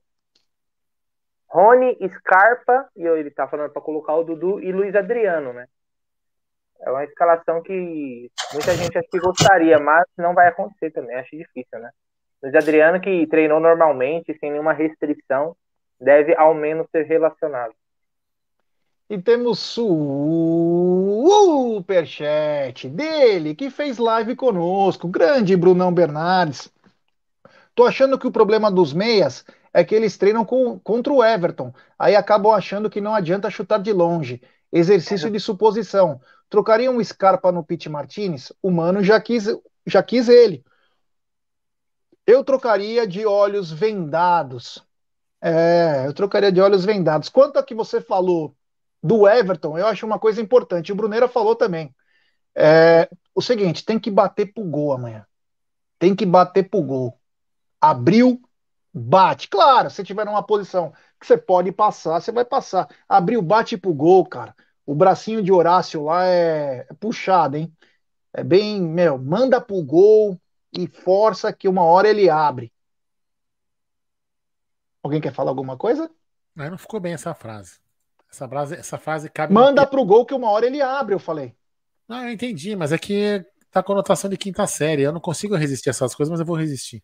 Rony, Scarpa, e ele tá falando para colocar o Dudu e Luiz Adriano, né? É uma escalação que muita gente acho que gostaria, mas não vai acontecer também, acho difícil, né? Luiz Adriano, que treinou normalmente, sem nenhuma restrição, deve ao menos ser relacionado. E temos superchat dele, que fez live conosco, grande Brunão Bernardes. Tô achando que o problema dos meias é que eles treinam com, contra o Everton. Aí acabam achando que não adianta chutar de longe. Exercício de suposição. Trocariam um Scarpa no Pete Martinez? O Mano já quis, já quis ele. Eu trocaria de olhos vendados. É, eu trocaria de olhos vendados. Quanto a que você falou do Everton, eu acho uma coisa importante. O Bruneira falou também. É, o seguinte, tem que bater pro gol amanhã. Tem que bater pro gol. Abriu, bate. Claro, se tiver numa posição que você pode passar, você vai passar. Abriu, bate pro gol, cara. O bracinho de Horácio lá é, é puxado, hein? É bem, meu, manda pro gol e força que uma hora ele abre. Alguém quer falar alguma coisa? Não, não ficou bem essa frase. Essa frase, essa frase cabe. Manda pro gol que uma hora ele abre, eu falei. Não, eu entendi, mas é que tá conotação de quinta série. Eu não consigo resistir a essas coisas, mas eu vou resistir.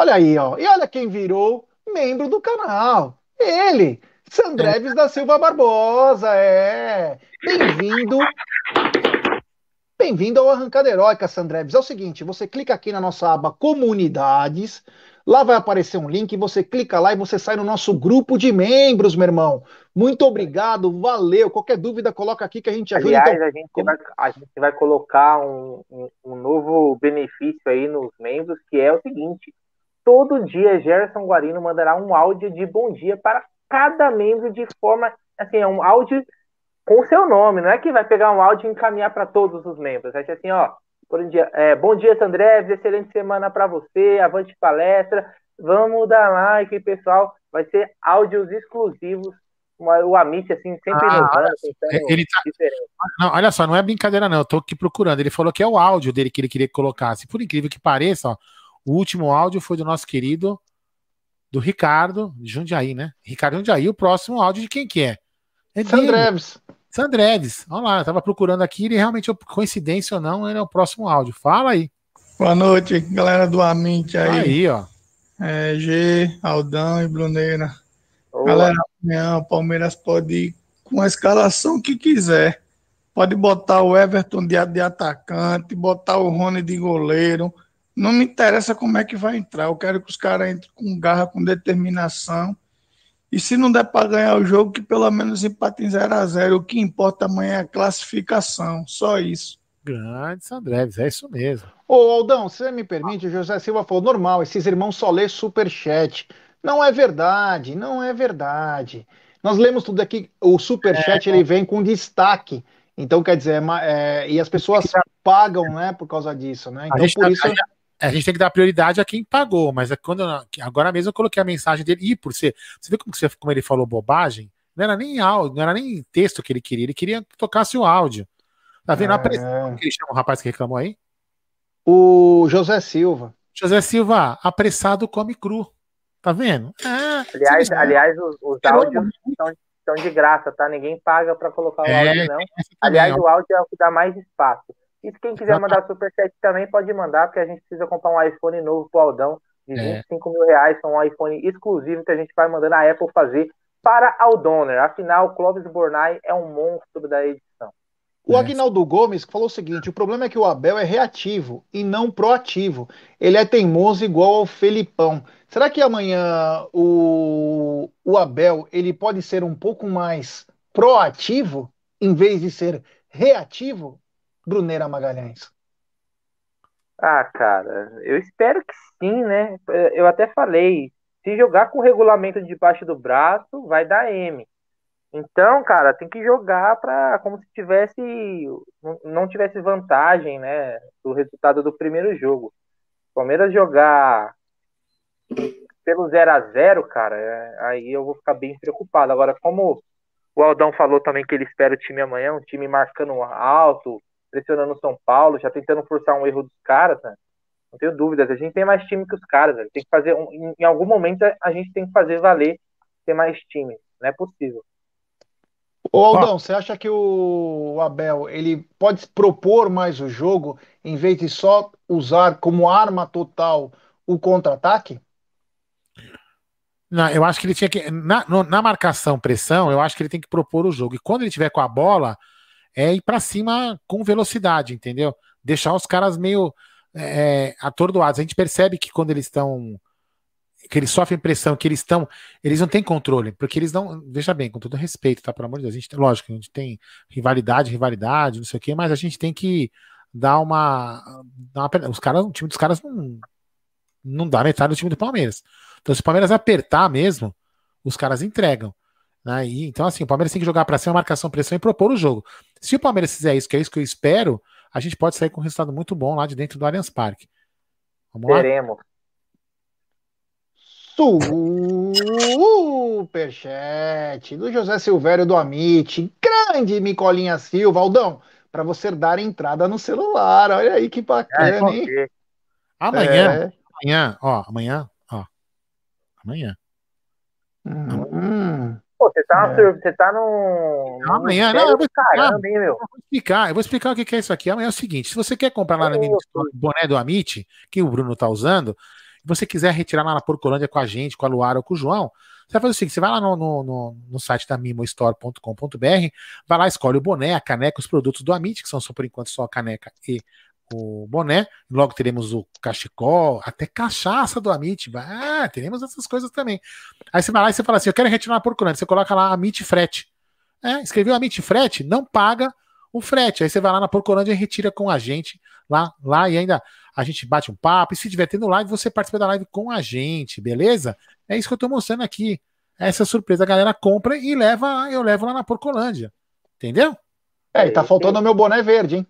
Olha aí, ó. E olha quem virou membro do canal. Ele, Sandreves é. da Silva Barbosa. É. Bem-vindo. Bem-vindo ao Arrancada Heróica, Sandreves. É o seguinte, você clica aqui na nossa aba Comunidades, lá vai aparecer um link, você clica lá e você sai no nosso grupo de membros, meu irmão. Muito obrigado, valeu. Qualquer dúvida, coloca aqui que a gente ajuda. Aliás, então, a, gente vai, a gente vai colocar um, um, um novo benefício aí nos membros, que é o seguinte: todo dia Gerson Guarino mandará um áudio de bom dia para cada membro de forma assim, é um áudio com o seu nome, não é que vai pegar um áudio e encaminhar para todos os membros. Vai ser assim, ó, bom dia, é, bom dia Sandré, excelente semana para você, avante palestra, vamos dar like, pessoal, vai ser áudios exclusivos. O Amit, assim, sempre ah, inovando, ele tá... Não, olha só, não é brincadeira não, eu tô aqui procurando, ele falou que é o áudio dele que ele queria que colocasse, por incrível que pareça, ó, o último áudio foi do nosso querido do Ricardo de Jundiaí, né? Ricardo Jundiaí, o próximo áudio de quem que é? É Sandreves. Sandreves. Olha lá, eu tava procurando aqui, ele realmente, coincidência ou não, ele é o próximo áudio. Fala aí. Boa noite, galera do Amint aí. Aí, ó. É, G, Aldão e Bruneira. Olá. Galera, amanhã o Palmeiras pode ir com a escalação que quiser. Pode botar o Everton de, de atacante, botar o Rony de goleiro, não me interessa como é que vai entrar. Eu quero que os caras entrem com garra, com determinação. E se não der para ganhar o jogo, que pelo menos empatem 0 a 0 O que importa amanhã é a classificação. Só isso. Grande Sandreves, é isso mesmo. Ô, Aldão, você me permite, o José Silva falou, normal, esses irmãos só lê superchat. Não é verdade, não é verdade. Nós lemos tudo aqui, o superchat é, ele vem com destaque. Então, quer dizer, é, é, e as pessoas pagam, né, por causa disso, né? Então, por tá, isso... A gente tem que dar prioridade a quem pagou, mas é quando agora mesmo eu coloquei a mensagem dele e por ser, você vê como, você, como ele falou bobagem? Não era nem áudio, não era nem texto que ele queria, ele queria que tocasse o áudio. Tá vendo? É... Como que ele chama o rapaz que reclamou aí? O José Silva. José Silva, apressado come cru. Tá vendo? Ah, aliás, aliás, os, os áudios são, são, de graça, tá? Ninguém paga para colocar o é, áudio, não. Aliás, o áudio é o que dá mais espaço. E quem quiser mandar superchat também pode mandar, porque a gente precisa comprar um iPhone novo pro Aldão de é. 25 mil reais, são um iPhone exclusivo que a gente vai mandando a Apple fazer para Aldoner. Afinal, Clóvis Bornai é um monstro da edição. O Agnaldo Gomes falou o seguinte: o problema é que o Abel é reativo e não proativo. Ele é teimoso igual ao Felipão. Será que amanhã o, o Abel ele pode ser um pouco mais proativo em vez de ser reativo? Brunera Magalhães. Ah, cara, eu espero que sim, né? Eu até falei, se jogar com o regulamento debaixo do braço, vai dar M. Então, cara, tem que jogar para como se tivesse não tivesse vantagem, né, do resultado do primeiro jogo. Palmeiras jogar pelo 0 a 0 cara, aí eu vou ficar bem preocupado. Agora, como o Aldão falou também que ele espera o time amanhã, um time marcando alto, pressionando o São Paulo, já tentando forçar um erro dos caras, né? Não tenho dúvidas. A gente tem mais time que os caras, velho. Tem que fazer. Um, em algum momento a gente tem que fazer valer ter mais time. Não é possível. Ô Aldão, você acha que o Abel ele pode propor mais o jogo em vez de só usar como arma total o contra-ataque? Não, eu acho que ele tinha que. Na, no, na marcação, pressão, eu acho que ele tem que propor o jogo. E quando ele tiver com a bola, é ir para cima com velocidade, entendeu? Deixar os caras meio é, atordoados. A gente percebe que quando eles estão. que eles sofrem pressão, que eles estão. Eles não têm controle, porque eles não. Veja bem, com todo respeito, tá? Pelo amor de Deus. A gente, lógico, a gente tem rivalidade, rivalidade, não sei o quê, mas a gente tem que dar uma. Dar uma os caras, o time dos caras não, não dá metade do time do Palmeiras. Então, se o Palmeiras apertar mesmo, os caras entregam. Né? E, então, assim, o Palmeiras tem que jogar para cima, marcação, pressão e propor o jogo. Se o Palmeiras fizer isso, que é isso que eu espero, a gente pode sair com um resultado muito bom lá de dentro do Allianz Parque. Vamos Veremos. lá? Superchat do José Silvério do Amit. Grande Micolinha Silva. Aldão, para você dar entrada no celular. Olha aí que bacana, é, hein? Amanhã, é. amanhã, ó, amanhã, Amanhã. Hum. Pô, você tá, é. você tá no. Não, amanhã, não, eu vou explicar. Caramba, hein, meu? Eu vou explicar, eu vou explicar o que é isso aqui. Amanhã é o seguinte: se você quer comprar lá na minha boné do Amit, que o Bruno tá usando, e você quiser retirar lá na Porcolândia com a gente, com a Luara ou com o João, você vai fazer o seguinte: você vai lá no, no, no, no site da mimostore.com.br, vai lá, escolhe o boné, a caneca, os produtos do Amit, que são só por enquanto só a caneca e o boné. Logo teremos o cachecol, até cachaça do Amit. Ah, teremos essas coisas também. Aí você vai lá e você fala assim: eu quero retirar a porcolândia. Você coloca lá Amit Frete. É, escreveu Amit Frete, não paga o frete. Aí você vai lá na Porcolândia e retira com a gente lá, lá e ainda a gente bate um papo. E se tiver tendo live, você participa da live com a gente, beleza? É isso que eu tô mostrando aqui. Essa surpresa a galera compra e leva, eu levo lá na Porcolândia. Entendeu? É, e tá faltando o meu boné verde, hein?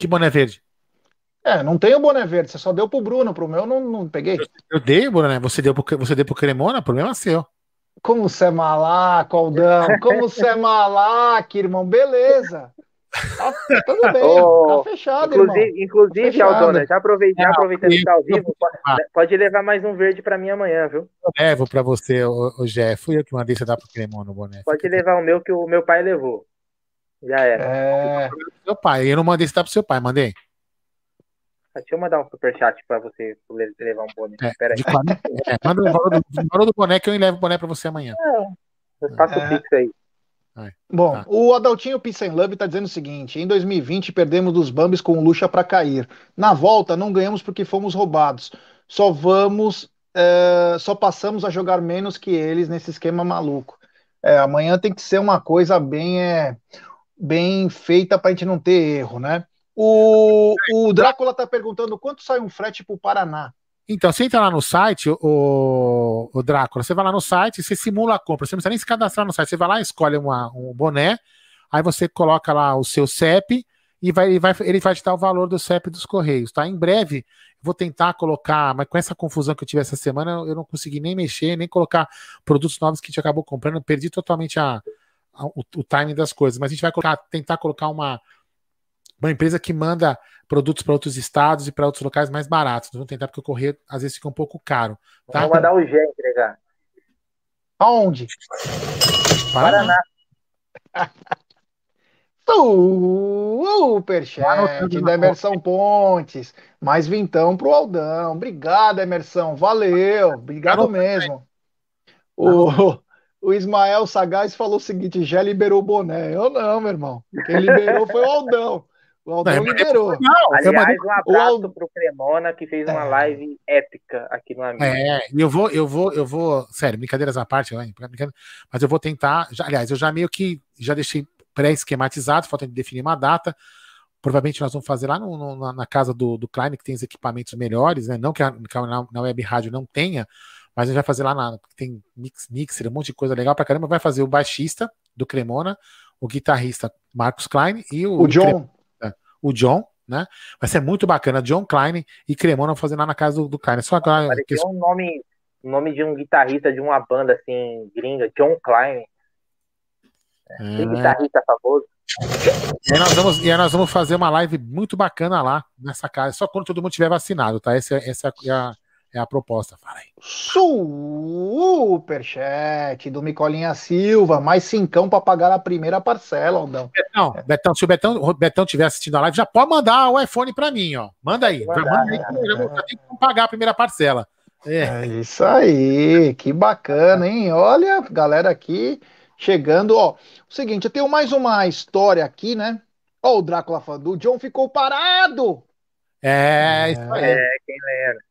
Que boné verde? É, não tem o boné verde, você só deu pro Bruno, pro meu não, não peguei. Eu, eu dei o boné, você deu pro, você deu pro Cremona, problema seu. Como você é malaco, Aldão, como você é malaco, irmão, beleza. Tá, tudo bem, oh, tá fechado, inclusive, irmão. Inclusive, tá Aldona, já, aproveitando, já aproveitando que tá ao vivo, pode, pode, levar mais um verde pra mim amanhã, viu? Eu levo pra você, o, o Jé. Fui eu que mandei você dar pro Cremona o boné. Pode levar o meu que o meu pai levou. Já era. É... Seu pai, eu não mandei você dar pro seu pai, mandei. Deixa eu mandar um superchat pra você levar um boné. É, Pera aí. 40, é, manda o valor, do, valor do boné que eu levo o boné pra você amanhã. É, eu faço é. o fixo aí. Bom, ah. o Adaltinho Pissen Love está dizendo o seguinte: em 2020 perdemos dos Bambis com o Lucha para cair. Na volta não ganhamos porque fomos roubados. Só vamos, é, só passamos a jogar menos que eles nesse esquema maluco. É, amanhã tem que ser uma coisa bem, é, bem feita para a gente não ter erro, né? O, o Drácula está perguntando quanto sai um frete para o Paraná. Então, você entra lá no site, o, o Drácula, você vai lá no site, você simula a compra, você não precisa nem se cadastrar no site, você vai lá, escolhe uma, um boné, aí você coloca lá o seu CEP e vai, ele, vai, ele vai te dar o valor do CEP dos Correios, tá? Em breve, vou tentar colocar, mas com essa confusão que eu tive essa semana, eu não consegui nem mexer, nem colocar produtos novos que a gente acabou comprando, perdi totalmente a, o, o timing das coisas, mas a gente vai colocar, tentar colocar uma, uma empresa que manda produtos para outros estados e para outros locais mais baratos. Vamos tentar, porque o correio às vezes fica um pouco caro. Tá? Vamos mandar o G entregar. Aonde? Paraná. Superchat da Emerson Pontes. Mais vintão pro Aldão. Obrigado, Emerson. Valeu. Obrigado mesmo. O, o Ismael Sagaz falou o seguinte: já liberou o boné. Eu não, meu irmão. Quem liberou foi o Aldão. O Aldão não, liberou. Não, Aliás, um abraço o... pro Cremona que fez uma é. live épica aqui no Amigo. É, eu vou, eu vou, eu vou. Sério, brincadeiras à parte, mas eu vou tentar. Já, aliás, eu já meio que já deixei pré-esquematizado, falta de definir uma data. Provavelmente nós vamos fazer lá no, no, na casa do, do Klein, que tem os equipamentos melhores, né? Não que, a, que na, na web rádio não tenha, mas a gente vai fazer lá na. Tem mix, mixer, um monte de coisa legal pra caramba. Vai fazer o baixista do Cremona, o guitarrista Marcos Klein e o, o John. o John, né? Vai ser muito bacana. John Klein e Cremona fazer lá na casa do, do Klein. Só agora. Parecia um nome, nome de um guitarrista de uma banda assim, gringa, John Klein. É. Que guitarrista famoso. E nós, vamos, e nós vamos fazer uma live muito bacana lá nessa casa, só quando todo mundo tiver vacinado, tá? Essa, essa é, a, é a proposta. Fala aí. Superchat do Micolinha Silva, mais cincão para pagar a primeira parcela, Aldão. Betão, é. Betão, se o Betão, o Betão tiver assistindo a live, já pode mandar o iPhone para mim, ó. Manda aí. Mandar, manda aí é, eu já tenho que pagar a primeira parcela. É. é isso aí, que bacana, hein? Olha, galera aqui chegando, ó. O seguinte, eu tenho mais uma história aqui, né? Ó, o Drácula falando, o John ficou parado. É, isso aí. É, quem lembra?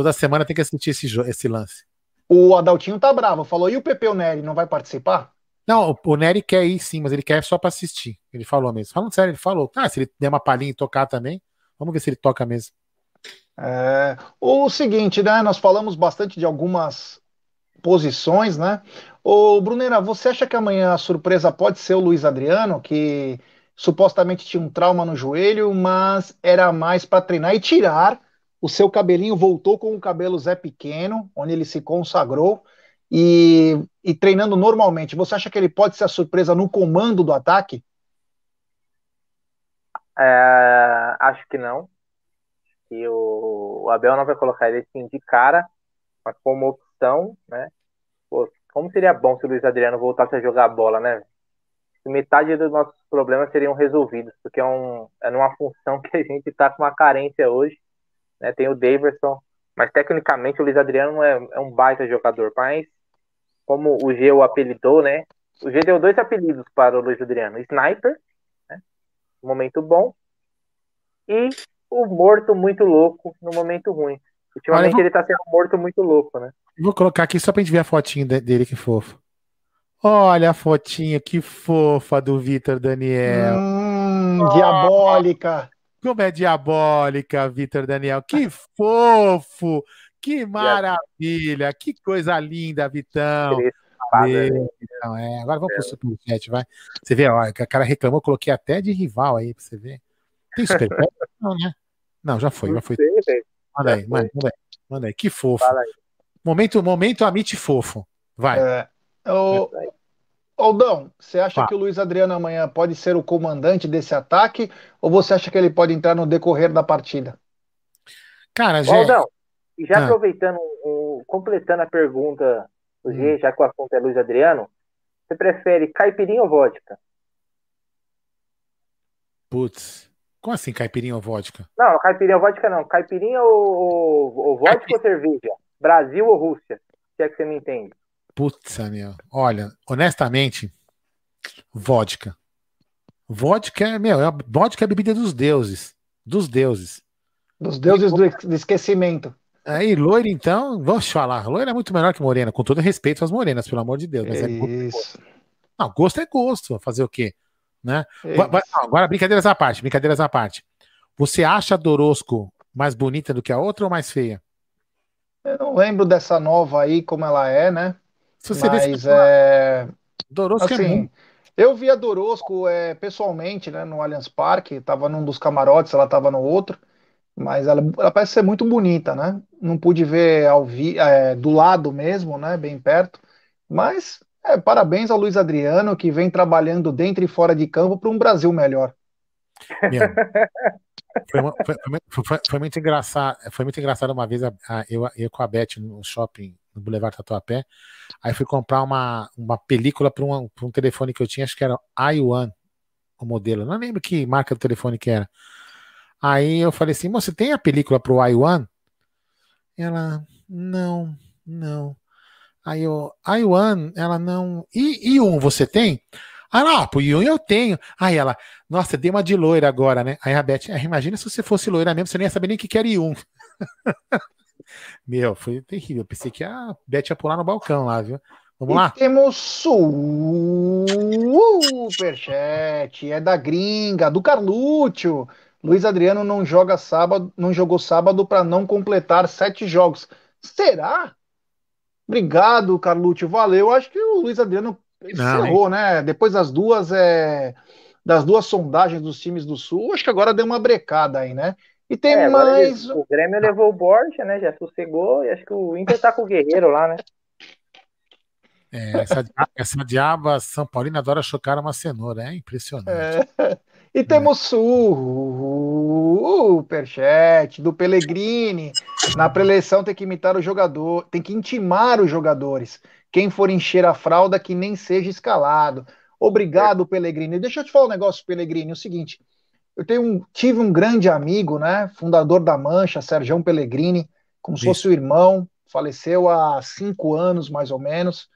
Toda semana tem que assistir esse, esse lance. O Adaltinho tá bravo, falou, e o Pepeu Neri não vai participar? Não, o, o Nery quer ir sim, mas ele quer só para assistir. Ele falou mesmo. Falando sério, ele falou. Ah, se ele der uma palhinha e tocar também, vamos ver se ele toca mesmo. É, o seguinte, né? Nós falamos bastante de algumas posições, né? Ô, Brunera, você acha que amanhã a surpresa pode ser o Luiz Adriano, que supostamente tinha um trauma no joelho, mas era mais para treinar e tirar o seu cabelinho, voltou com o cabelo Zé Pequeno, onde ele se consagrou e, e treinando normalmente. Você acha que ele pode ser a surpresa no comando do ataque? É, acho que não. E o, o Abel não vai colocar ele assim de cara, mas como opção, né? Pô, como seria bom se o Luiz Adriano voltasse a jogar bola, né? Metade dos nossos problemas seriam resolvidos, porque é, um, é numa função que a gente está com uma carência hoje. Né? Tem o Daverson, mas tecnicamente o Luiz Adriano é, é um baita jogador. Mas, como o G o apelidou, né? O G deu dois apelidos para o Luiz Adriano: Sniper, né? momento bom, e o morto muito louco no momento ruim. Ultimamente vou... ele tá sendo morto muito louco, né? Vou colocar aqui só pra gente ver a fotinha dele, que fofo. Olha a fotinha, que fofa do Vitor Daniel. Hum, oh, diabólica. Como é diabólica, Vitor Daniel. Que fofo. Que maravilha. Que coisa linda, Vitão. Não, é. Agora vamos é. pro superchat, vai. Você vê, ó, a cara reclamou, coloquei até de rival aí pra você ver. Tem superchat? Não, né? Não, já foi, já foi. Manda aí, manda, manda aí, manda aí. Que fofo. Momento, momento Amit fofo. Vai. É, o... Aldão, você acha que o Luiz Adriano amanhã pode ser o comandante desse ataque ou você acha que ele pode entrar no decorrer da partida? Cara, já... Aldão, e já ah. aproveitando, um, completando a pergunta do G, hum. já que o assunto é Luiz Adriano, você prefere caipirinha ou vodka? Putz. Como assim, caipirinha ou vodka? Não, caipirinha ou vodka não. Caipirinha ou, ou, ou vodka ou cerveja? Brasil ou Rússia? Se é que você me entende. Putz, meu. Olha, honestamente, vodka. Vodka é, meu, é, vodka é a bebida dos deuses. Dos deuses. Dos deuses do, do esquecimento. Aí, loira, então, vamos falar. Loira é muito melhor que morena, com todo respeito às morenas, pelo amor de Deus. Mas é, é Isso. Não, gosto é gosto. Fazer o quê? Né? Vai, agora, brincadeiras à parte, brincadeiras à parte. Você acha a Dorosco mais bonita do que a outra ou mais feia? Eu não lembro dessa nova aí, como ela é, né? Se você Mas é. Dorosco é assim, é. Eu vi a Dorosco é, pessoalmente, né, no Allianz Parque, tava num dos camarotes, ela tava no outro, mas ela, ela parece ser muito bonita, né? Não pude ver ao vi, é, do lado mesmo, né, bem perto, mas é, parabéns ao Luiz Adriano, que vem trabalhando dentro e fora de campo para um Brasil melhor. Foi, foi, foi, foi, muito engraçado. Foi muito engraçado uma vez a, a, eu, eu com a Beth no shopping no Boulevard Tatuapé. Aí fui comprar uma, uma película para um, um telefone que eu tinha, acho que era i1, o modelo. Não lembro que marca do telefone que era. Aí eu falei assim: você tem a película para o i1? Ela, não, não. Aí eu, I1, ela não. E I1 você tem? Ah, não, pro I1 eu tenho. Aí ela, nossa, dei uma de loira agora, né? Aí a Beth, ah, imagina se você fosse loira mesmo, você nem ia saber nem o que era I1. Meu, foi terrível. Eu pensei que a Beth ia pular no balcão lá, viu? Vamos lá? Temos superchat, é da gringa, do Carlúcio. Luiz Adriano não joga sábado, não jogou sábado para não completar sete jogos. Será? Obrigado, Carlúcio. Valeu. Acho que o Luiz Adriano encerrou, né? Depois das duas é, das duas sondagens dos times do Sul, acho que agora deu uma brecada aí, né? E tem é, mais. Ele, o Grêmio levou o Borja, né? Já sossegou, e acho que o Inter tá com o Guerreiro lá, né? É, essa, essa diaba São Paulina adora chocar uma cenoura, é impressionante. É. E temos superchat do Pellegrini. Na preleção tem que imitar o jogador, tem que intimar os jogadores. Quem for encher a fralda que nem seja escalado. Obrigado, Pellegrini. Deixa eu te falar um negócio, Pellegrini. É o seguinte, eu tenho um, tive um grande amigo, né? Fundador da Mancha, Sérgio Pellegrini, como se fosse o irmão. Faleceu há cinco anos, mais ou menos.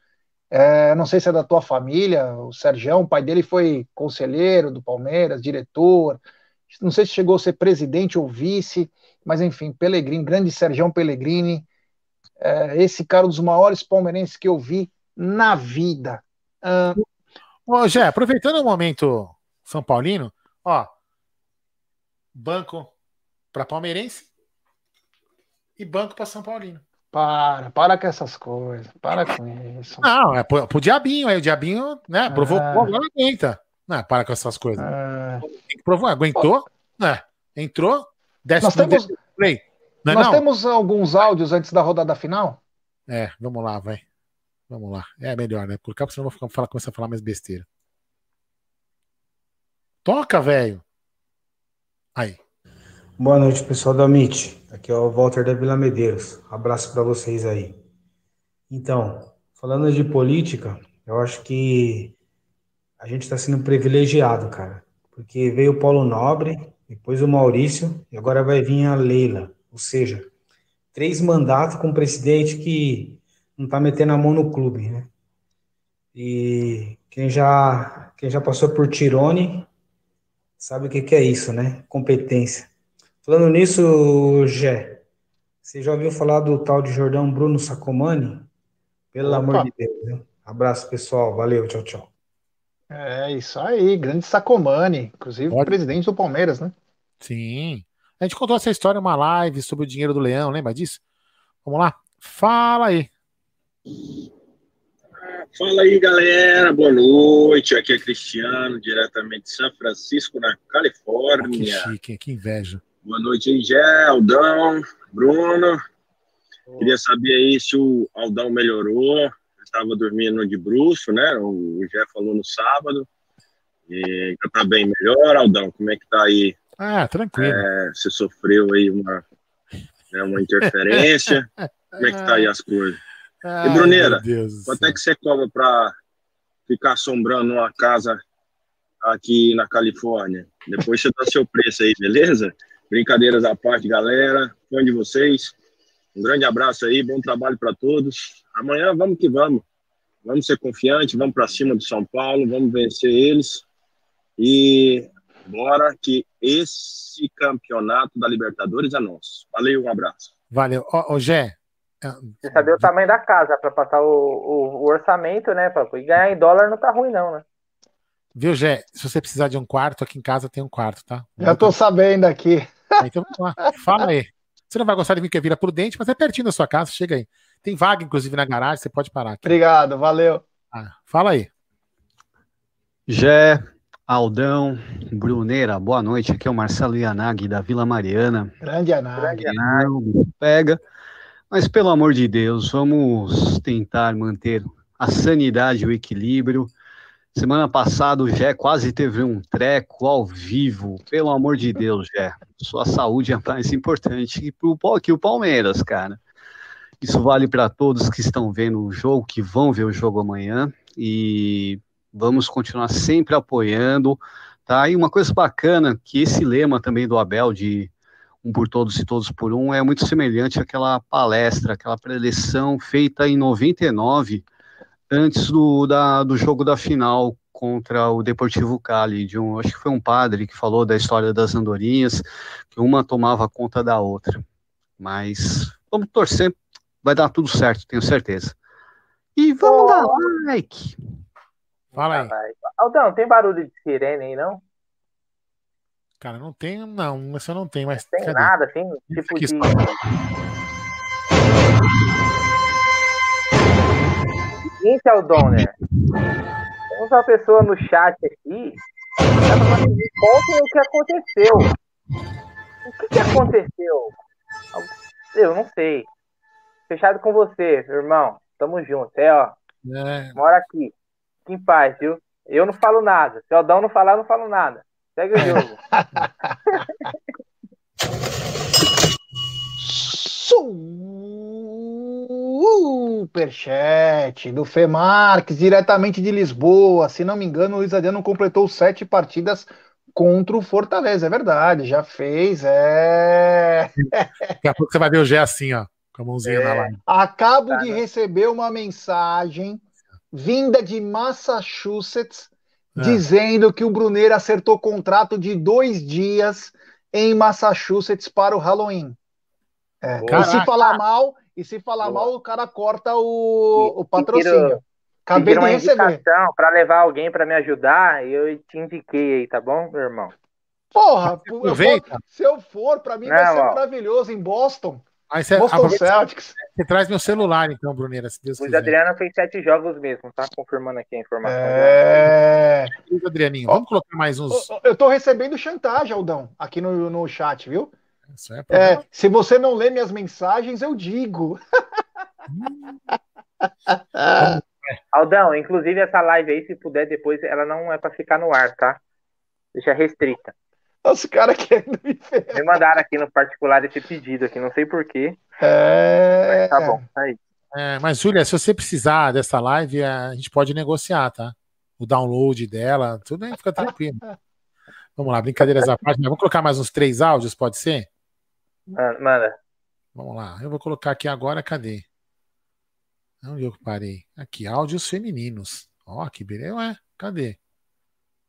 É, não sei se é da tua família, o Sérgio, o pai dele foi conselheiro do Palmeiras, diretor, não sei se chegou a ser presidente ou vice, mas enfim, Pellegrini, grande Sérgio Pellegrini, é, esse cara um dos maiores palmeirenses que eu vi na vida. Uh... Ô, Jé, aproveitando o momento São Paulino, ó, banco para palmeirense e banco para São Paulino. Para, para com essas coisas, para com isso. Não, é pro, pro diabinho, aí o diabinho, né, provocou, é. agora aguenta. Não, para com essas coisas. É. Provou, aguentou, né, entrou, desce nós temos, play. Não é nós não? temos alguns áudios antes da rodada final? É, vamos lá, vai. Vamos lá. É melhor, né? Por cá, senão eu vou falar, começar a falar mais besteira. Toca, velho. Aí. Boa noite, pessoal da MIT. Aqui é o Walter da Vila Medeiros. Abraço para vocês aí. Então, falando de política, eu acho que a gente está sendo privilegiado, cara. Porque veio o Paulo Nobre, depois o Maurício, e agora vai vir a Leila. Ou seja, três mandatos com um presidente que não está metendo a mão no clube, né? E quem já, quem já passou por Tirone sabe o que, que é isso, né? Competência. Falando nisso, Gé, você já ouviu falar do tal de Jordão Bruno Sacomani? Pelo Opa. amor de Deus, né? Abraço, pessoal. Valeu, tchau, tchau. É isso aí, grande Sacomani, inclusive Pode. presidente do Palmeiras, né? Sim. A gente contou essa história em uma live sobre o dinheiro do leão, lembra disso? Vamos lá? Fala aí. Fala aí, galera. Boa noite. Aqui é Cristiano, diretamente de São Francisco, na Califórnia. Oh, que chique, que inveja. Boa noite aí, Gé, Aldão, Bruno. Queria saber aí se o Aldão melhorou. Estava dormindo de bruxo, né? O Gé falou no sábado. E já tá bem melhor, Aldão. Como é que tá aí? Ah, tranquilo. É, você sofreu aí uma, né, uma interferência. Como é que tá aí as coisas? Ai, e Bruneira, quanto é que você cobra para ficar assombrando uma casa aqui na Califórnia? Depois você dá seu preço aí, beleza? Brincadeiras à parte, galera. Fã de vocês. Um grande abraço aí, bom trabalho para todos. Amanhã vamos que vamos. Vamos ser confiantes, vamos para cima do São Paulo, vamos vencer eles. E bora que esse campeonato da Libertadores é nosso. Valeu, um abraço. Valeu. Ô, ô Gé. É, você saber o tamanho da casa para passar o, o, o, orçamento, né? Pra, e ganhar em dólar não tá ruim, não, né? Viu, Gé? Se você precisar de um quarto, aqui em casa tem um quarto, tá? Já tô sabendo aqui. Então vamos lá, fala aí. Você não vai gostar de mim que é Vila Prudente, mas é pertinho da sua casa, chega aí. Tem vaga, inclusive, na garagem, você pode parar aqui. Obrigado, valeu. Ah, fala aí. Jé, Aldão, Bruneira, boa noite. Aqui é o Marcelo Yanagi, da Vila Mariana. Grande Yanagi. pega. Mas, pelo amor de Deus, vamos tentar manter a sanidade e o equilíbrio. Semana passada o Jé quase teve um treco ao vivo. Pelo amor de Deus, Jé. Sua saúde é mais importante que, o Palmeiras, cara. Isso vale para todos que estão vendo o jogo, que vão ver o jogo amanhã. E vamos continuar sempre apoiando. Tá? E uma coisa bacana, que esse lema também do Abel de um por todos e todos por um é muito semelhante àquela palestra, aquela preleção feita em 99 antes do, da, do jogo da final contra o Deportivo Cali, de um, acho que foi um padre que falou da história das andorinhas, que uma tomava conta da outra. Mas vamos torcer, vai dar tudo certo, tenho certeza. E vamos oh. dar like. Fala aí. Aldão, tem barulho de sirene aí, não? Cara, não tem, não. Essa não tem, mas. Não tem cadê? nada, tem tipo de. Seguinte, Aldon, Temos uma pessoa no chat aqui. Contem o que aconteceu. O que, que aconteceu? Eu não sei. Fechado com você, irmão. Tamo junto. É, ó. É. Mora aqui. Fique em paz, viu? Eu não falo nada. Se o Aldão não falar, eu não falo nada. Segue o jogo. Superchat do Fê Marques, diretamente de Lisboa. Se não me engano, o Luiz Adriano completou sete partidas contra o Fortaleza. É verdade, já fez. É. Daqui a pouco você vai ver o Gé assim, ó, com a mãozinha é. na live. Acabo tá, de né? receber uma mensagem vinda de Massachusetts, é. dizendo que o Bruneiro acertou contrato de dois dias em Massachusetts para o Halloween. É. E se falar mal, e se falar Boa. mal, o cara corta o, o patrocínio. Acabei de receber. para levar alguém para me ajudar, eu te indiquei aí, tá bom, meu irmão? Porra, eu for, se eu for, para mim Não, vai ser ó. maravilhoso em Boston. Aí você, Boston Celtics. Você traz meu celular, então, Bruneira, se Deus o quiser. Adriano fez sete jogos mesmo, tá confirmando aqui a informação. É. Adrianinho, vamos colocar mais uns. Eu tô recebendo chantagem, Aldão, aqui no, no chat, viu? É, é, se você não lê minhas mensagens, eu digo. Aldão, inclusive essa live aí, se puder depois, ela não é para ficar no ar, tá? Deixa restrita. Os caras querem Me mandaram aqui no particular esse pedido aqui, não sei porquê. É. Mas tá bom, tá aí. É, mas, Júlia, se você precisar dessa live, a gente pode negociar, tá? O download dela, tudo aí fica tranquilo. Vamos lá, brincadeiras à parte. Vamos colocar mais uns três áudios, pode ser? Manda. Vamos lá, eu vou colocar aqui agora, cadê? Onde eu parei? Aqui, áudios femininos. Ó, que beleza. Ué, cadê?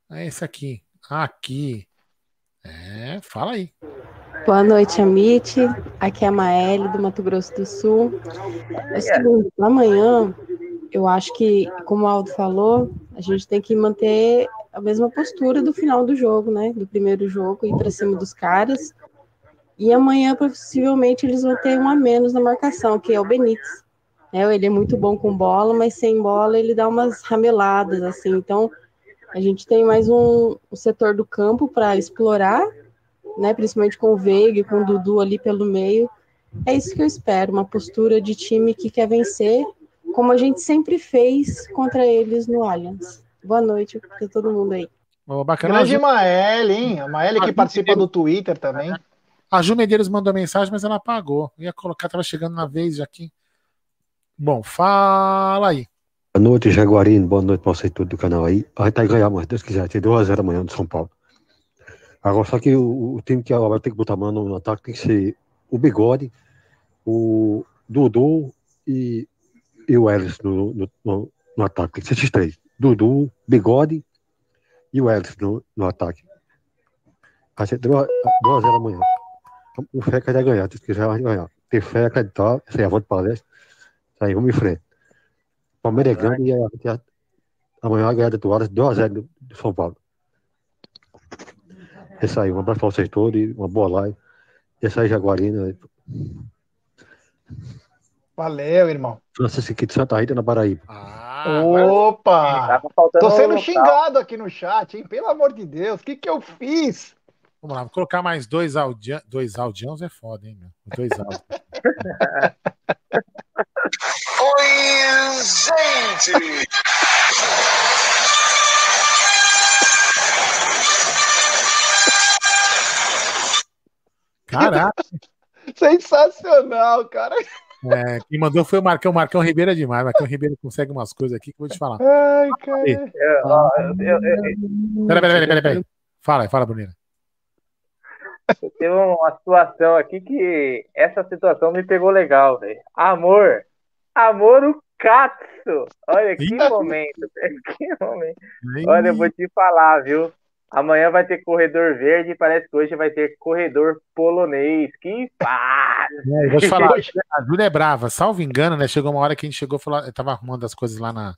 É esse aqui. Aqui. É, fala aí. Boa noite, Amit. Aqui é a Maeli, do Mato Grosso do Sul. É o seguinte, amanhã, eu acho que, como o Aldo falou, a gente tem que manter a mesma postura do final do jogo, né? Do primeiro jogo, ir para cima dos caras. E amanhã, possivelmente, eles vão ter um a menos na marcação, que é o Benítez. É, ele é muito bom com bola, mas sem bola ele dá umas rameladas, assim. Então, a gente tem mais um, um setor do campo para explorar, né? Principalmente com o Veiga e com o Dudu ali pelo meio. É isso que eu espero, uma postura de time que quer vencer, como a gente sempre fez contra eles no Allianz. Boa noite para todo mundo aí. Oh, bacana. Grande Mael, hein? A Mael que participa do Twitter também. A Ju Medeiros mandou mensagem, mas ela apagou. ia colocar, tava chegando na vez já aqui. Bom, fala aí. Boa noite, Jaguarino. Boa noite você tudo do canal aí. A gente vai ganhar, mas Deus quiser. Tem 2x0 amanhã do São Paulo. Agora, só que o, o time que agora tem que botar mano no ataque tem que ser o Bigode, o Dudu e, e o Ellis no, no, no, no ataque. Tem que ser esses três. Dudu, Bigode e o Ellis no, no ataque. Vai ser 2x0 amanhã. O fé que vai ganhar. Se quiser, vai ganhar. Ter fé, acreditar, ser avante palestra. Aí, vamos em frente. Palmeiras é grande e a, a, amanhã a ganhar do Toalha 2x0 do, do São Paulo. É isso aí, um abraço para vocês todos e uma boa live. Esse aí, Jaguarina. Valeu, irmão. Francisco aqui de Santa Rita, na Paraíba. Ah, Opa! Tô sendo xingado aqui no chat, hein? Pelo amor de Deus, o que que eu fiz? Vamos lá, vou colocar mais dois, audi... dois audiões, é foda, hein, meu? Dois áudios. Gente! Caraca! Sensacional, cara. É, quem mandou foi o Marcão. Marcão Ribeiro é demais. Marcão Ribeiro consegue umas coisas aqui que eu vou te falar. Ai, cara. Peraí, peraí, peraí, peraí. Fala, fala, Bonina. Teve uma situação aqui que essa situação me pegou legal, velho. Amor, amor o Katsu. Olha que momento, que momento. Olha, eu vou te falar, viu? Amanhã vai ter corredor verde e parece que hoje vai ter corredor polonês. Que paz! É, vou te falar, a Júlia é brava. Salvo engano, né? Chegou uma hora que a gente chegou e falou. Eu tava arrumando as coisas lá na,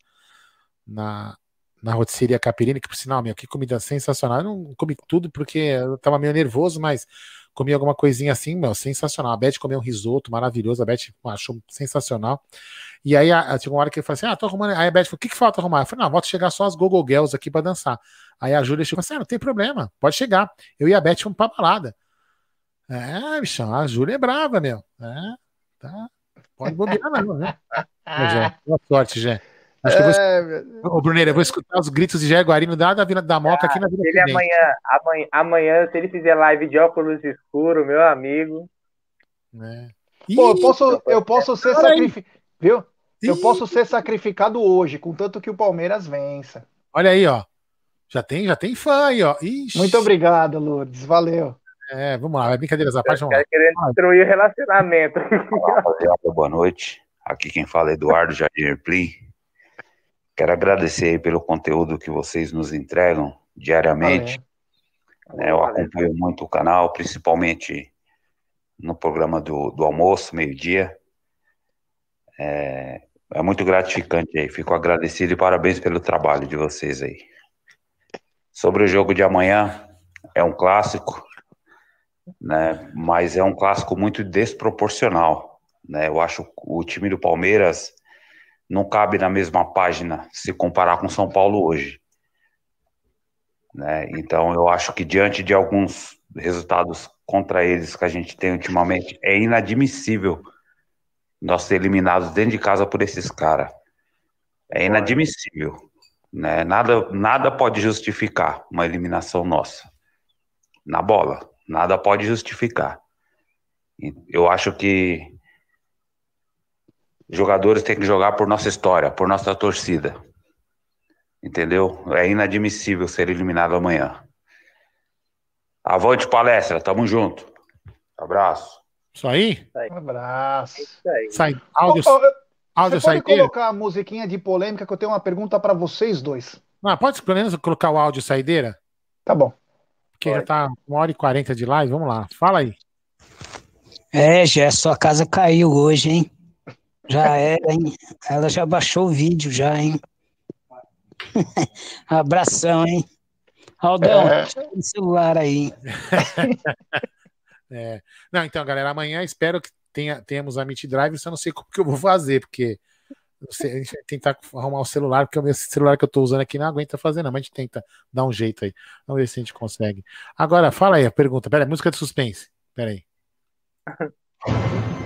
na, na rotisseria Capirini, que por sinal, meu, que comida sensacional. Eu não comi tudo porque eu tava meio nervoso, mas comi alguma coisinha assim, meu, sensacional. A Beth comeu um risoto maravilhoso, a Beth achou sensacional. E aí a, chegou uma hora que eu falei assim: Ah, tô arrumando. Aí a Beth falou: O que, que falta arrumar? Eu falei: Não, volta chegar só as Gogo Girls aqui pra dançar. Aí a Júlia chegou assim: ah, Não tem problema, pode chegar. Eu e a Beth fomos pra balada. É, bichão, a Júlia é brava, meu. É, tá. Pode bobear, não, né? boa sorte, Jé. Acho que eu vou... É, Ô, Bruneira, eu vou escutar os gritos de Jaguarino da, da Vila da Moca ah, aqui na Vila ele amanhã, amanhã, amanhã, se ele fizer live de óculos escuros, meu amigo. É. Pô, eu posso, eu posso ser sacrificado. Viu? Eu posso ser sacrificado hoje, contanto que o Palmeiras vença. Olha aí, ó. Já tem, já tem fã aí, ó. Ixi. Muito obrigado, Lourdes. Valeu. É, vamos lá, é brincadeiras à parte. Querendo destruir o relacionamento. Olá, boa noite. Aqui quem fala é Eduardo Jardim Pli. Quero agradecer pelo conteúdo que vocês nos entregam diariamente. É, eu acompanho muito o canal, principalmente no programa do, do almoço, meio-dia. É, é muito gratificante aí. Fico agradecido e parabéns pelo trabalho de vocês aí. Sobre o jogo de amanhã, é um clássico, né? Mas é um clássico muito desproporcional, né? Eu acho o time do Palmeiras não cabe na mesma página se comparar com São Paulo hoje. Né? Então, eu acho que diante de alguns resultados contra eles que a gente tem ultimamente, é inadmissível nós ser eliminados dentro de casa por esses caras. É inadmissível. Né? Nada, nada pode justificar uma eliminação nossa. Na bola, nada pode justificar. Eu acho que jogadores têm que jogar por nossa história, por nossa torcida. Entendeu? É inadmissível ser eliminado amanhã. Avante palestra, tamo junto. Abraço. Isso aí? Um abraço. É Sai, áudio, oh, oh, áudio Você pode colocar a musiquinha de polêmica que eu tenho uma pergunta para vocês dois. Ah, pode pelo menos colocar o áudio saideira? Tá bom. Porque pode. já tá uma hora e quarenta de live, vamos lá. Fala aí. É, Jé, sua casa caiu hoje, hein? Já era, hein? Ela já baixou o vídeo, já, hein? Abração, hein? Aldão, é. o celular aí. é. Não, então, galera, amanhã espero que tenha, tenhamos a Meet Drive. Eu não sei como que eu vou fazer, porque sei, a gente vai tentar arrumar o celular, porque o meu celular que eu tô usando aqui não aguenta fazer, não. Mas a gente tenta dar um jeito aí. Vamos ver se a gente consegue. Agora, fala aí a pergunta. Pera aí, música de suspense. Pera aí.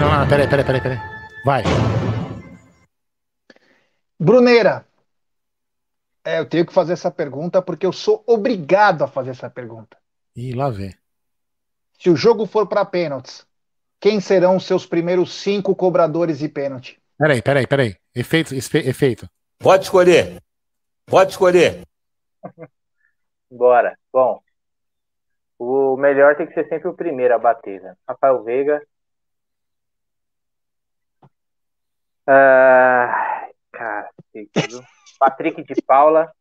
Não, não, peraí, peraí, peraí, peraí. Vai. Bruneira, é, eu tenho que fazer essa pergunta porque eu sou obrigado a fazer essa pergunta. E lá vem. Se o jogo for para pênaltis, quem serão os seus primeiros cinco cobradores de pênalti? Peraí, peraí, peraí. Efeito, efeito. Pode escolher. Pode escolher. Bora. Bom, o melhor tem que ser sempre o primeiro a bater, né? Rafael Veiga, Ah, cara, Patrick de Paula.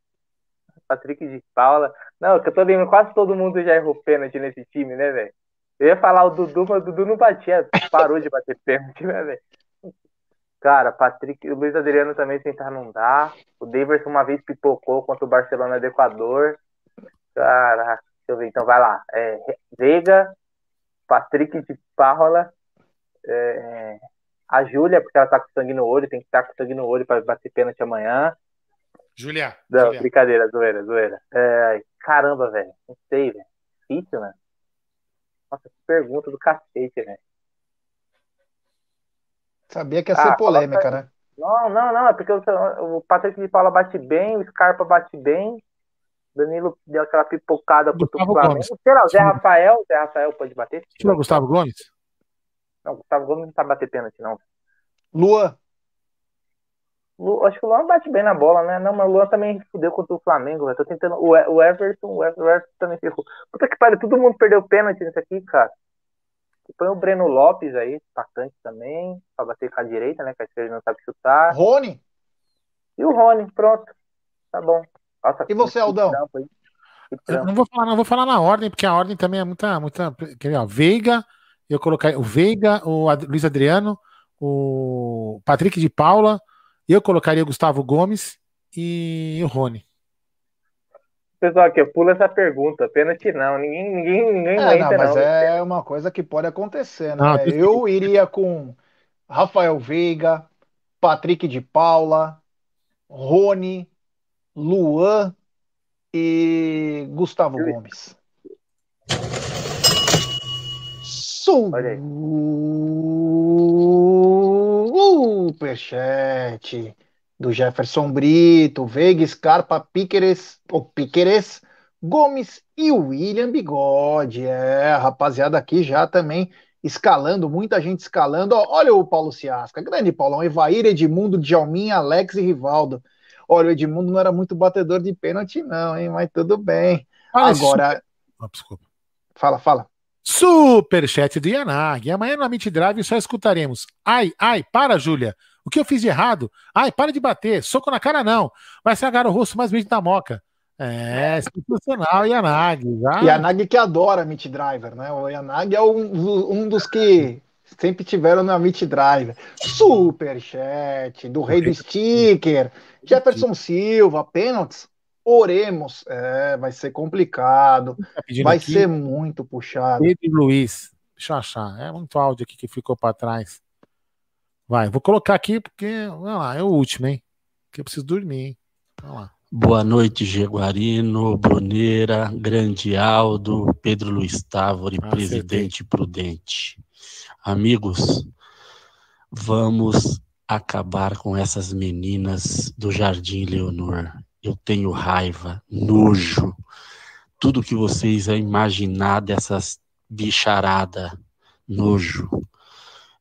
Patrick de Paula. Não, que eu tô vendo, quase todo mundo já errou pênalti nesse time, né, velho? Eu ia falar o Dudu, mas o Dudu não batia, parou de bater pênalti, né, velho? Cara, Patrick, o Luiz Adriano também tentar não dá. O Daverson uma vez pipocou contra o Barcelona do Equador. Cara, deixa eu ver, então vai lá. É, Veiga, Patrick de Paula, é, a Júlia, porque ela tá com sangue no olho, tem que estar tá com sangue no olho para bater pênalti amanhã. Júlia. Não, Julia. brincadeira, zoeira, zoeira. É, caramba, velho. Não sei, velho. Difícil, né? Nossa, que pergunta do cacete, velho. Sabia que ia ser ah, polêmica, né? Não, não, não. É porque o, o Patrick de Paula bate bem, o Scarpa bate bem. Danilo deu aquela pipocada pro Flamengo. Sei lá, o Zé Rafael, o Zé Rafael pode bater. Tira o Gustavo Gomes? Não, Gustavo Gomes não sabe bater pênalti, não. Lua. Lu, acho que o Luan bate bem na bola, né? Não, mas o Luan também fudeu contra o Flamengo, velho. Tô tentando. O, o Everton, o Everton também ferrou. Puta que pariu, todo mundo perdeu pênalti nesse aqui, cara. Põe o Breno Lopes aí, atacante também, pra bater com a direita, né? Que a esquerda não sabe chutar. Rony? E o Rony, pronto. Tá bom. Nossa, e você, Aldão? Eu não vou falar, não vou falar na ordem, porque a ordem também é muita, muita. Quer ver, ó, Veiga, eu coloquei o Veiga, o Ad, Luiz Adriano, o Patrick de Paula, eu colocaria o Gustavo Gomes e o Rony. Pessoal, aqui, eu pulo essa pergunta. Pênalti não. Ninguém, ninguém, ninguém é, não, mas não. é uma coisa que pode acontecer, né? Não, eu iria com Rafael Veiga, Patrick de Paula, Rony, Luan e Gustavo Gomes. Superchat do Jefferson Brito, Veiga, Scarpa, Piqueres, ou Piqueres, Gomes e William Bigode. É, rapaziada aqui já também escalando, muita gente escalando. Ó, olha o Paulo Ciasca, grande Paulão, Evair, Edmundo, Djalminha, Alex e Rivaldo. Olha, o Edmundo não era muito batedor de pênalti, não, hein? Mas tudo bem. Agora. Oh, desculpa. Fala, fala. Superchat do Yanag. Amanhã no Amit Drive só escutaremos. Ai, ai, para, Júlia. O que eu fiz de errado? Ai, para de bater. Soco na cara, não. Vai ser agarra o rosto mais bem da moca. É, institucional, Yanag. Já... Yanag que adora Meet Driver, né? O Yanag é um, um dos que sempre tiveram na Meet Driver. Superchat do Rei do Sticker. Jefferson Silva, pênaltis. Oremos. É, vai ser complicado. Tá vai aqui, ser muito puxado. Pedro Luiz. Deixa eu achar. É muito áudio aqui que ficou para trás. Vai, vou colocar aqui porque, olha lá, é o último, hein? Que eu preciso dormir, hein? Vamos lá. Boa noite, Jaguarino, Bruneira, Grande Aldo, Pedro Luiz Távora, ah, Presidente Prudente. Amigos, vamos acabar com essas meninas do Jardim Leonor. Eu tenho raiva, nojo, tudo que vocês imaginar dessas bicharada, nojo.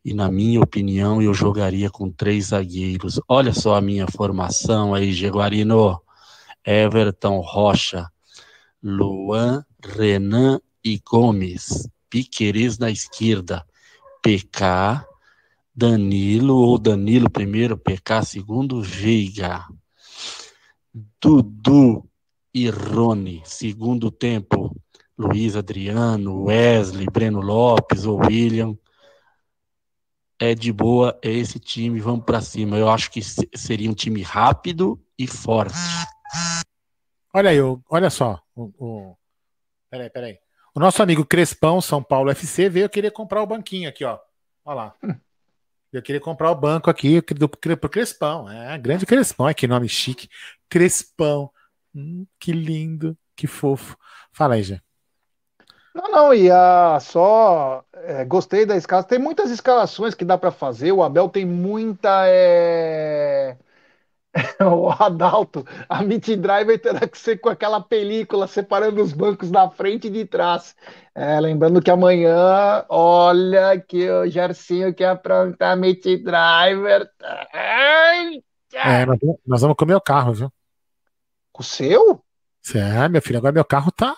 E na minha opinião, eu jogaria com três zagueiros. Olha só a minha formação aí, Jaguarino. Everton Rocha, Luan, Renan e Gomes. Piqueires na esquerda. PK, Danilo ou Danilo primeiro, PK segundo, Veiga. Dudu e Rony, segundo tempo. Luiz Adriano, Wesley, Breno Lopes ou William. É de boa, é esse time, vamos para cima. Eu acho que seria um time rápido e forte. Olha aí, olha só. O, o... Peraí, peraí. O nosso amigo Crespão, São Paulo FC, veio querer comprar o banquinho aqui, ó. Olha lá. Eu queria comprar o banco aqui do, pro Crespão. É, grande Crespão. É que nome chique. Crespão. Hum, que lindo, que fofo. Fala aí, Jé. Não, não, e a, só é, gostei da escala. Tem muitas escalações que dá para fazer. O Abel tem muita. É o Adalto, a Meet Driver terá que ser com aquela película separando os bancos da frente e de trás. É, lembrando que amanhã, olha que o Gercinho quer aprontar a Meet Driver. É, nós vamos comer o carro, viu? O seu? É, meu filho, agora meu carro tá,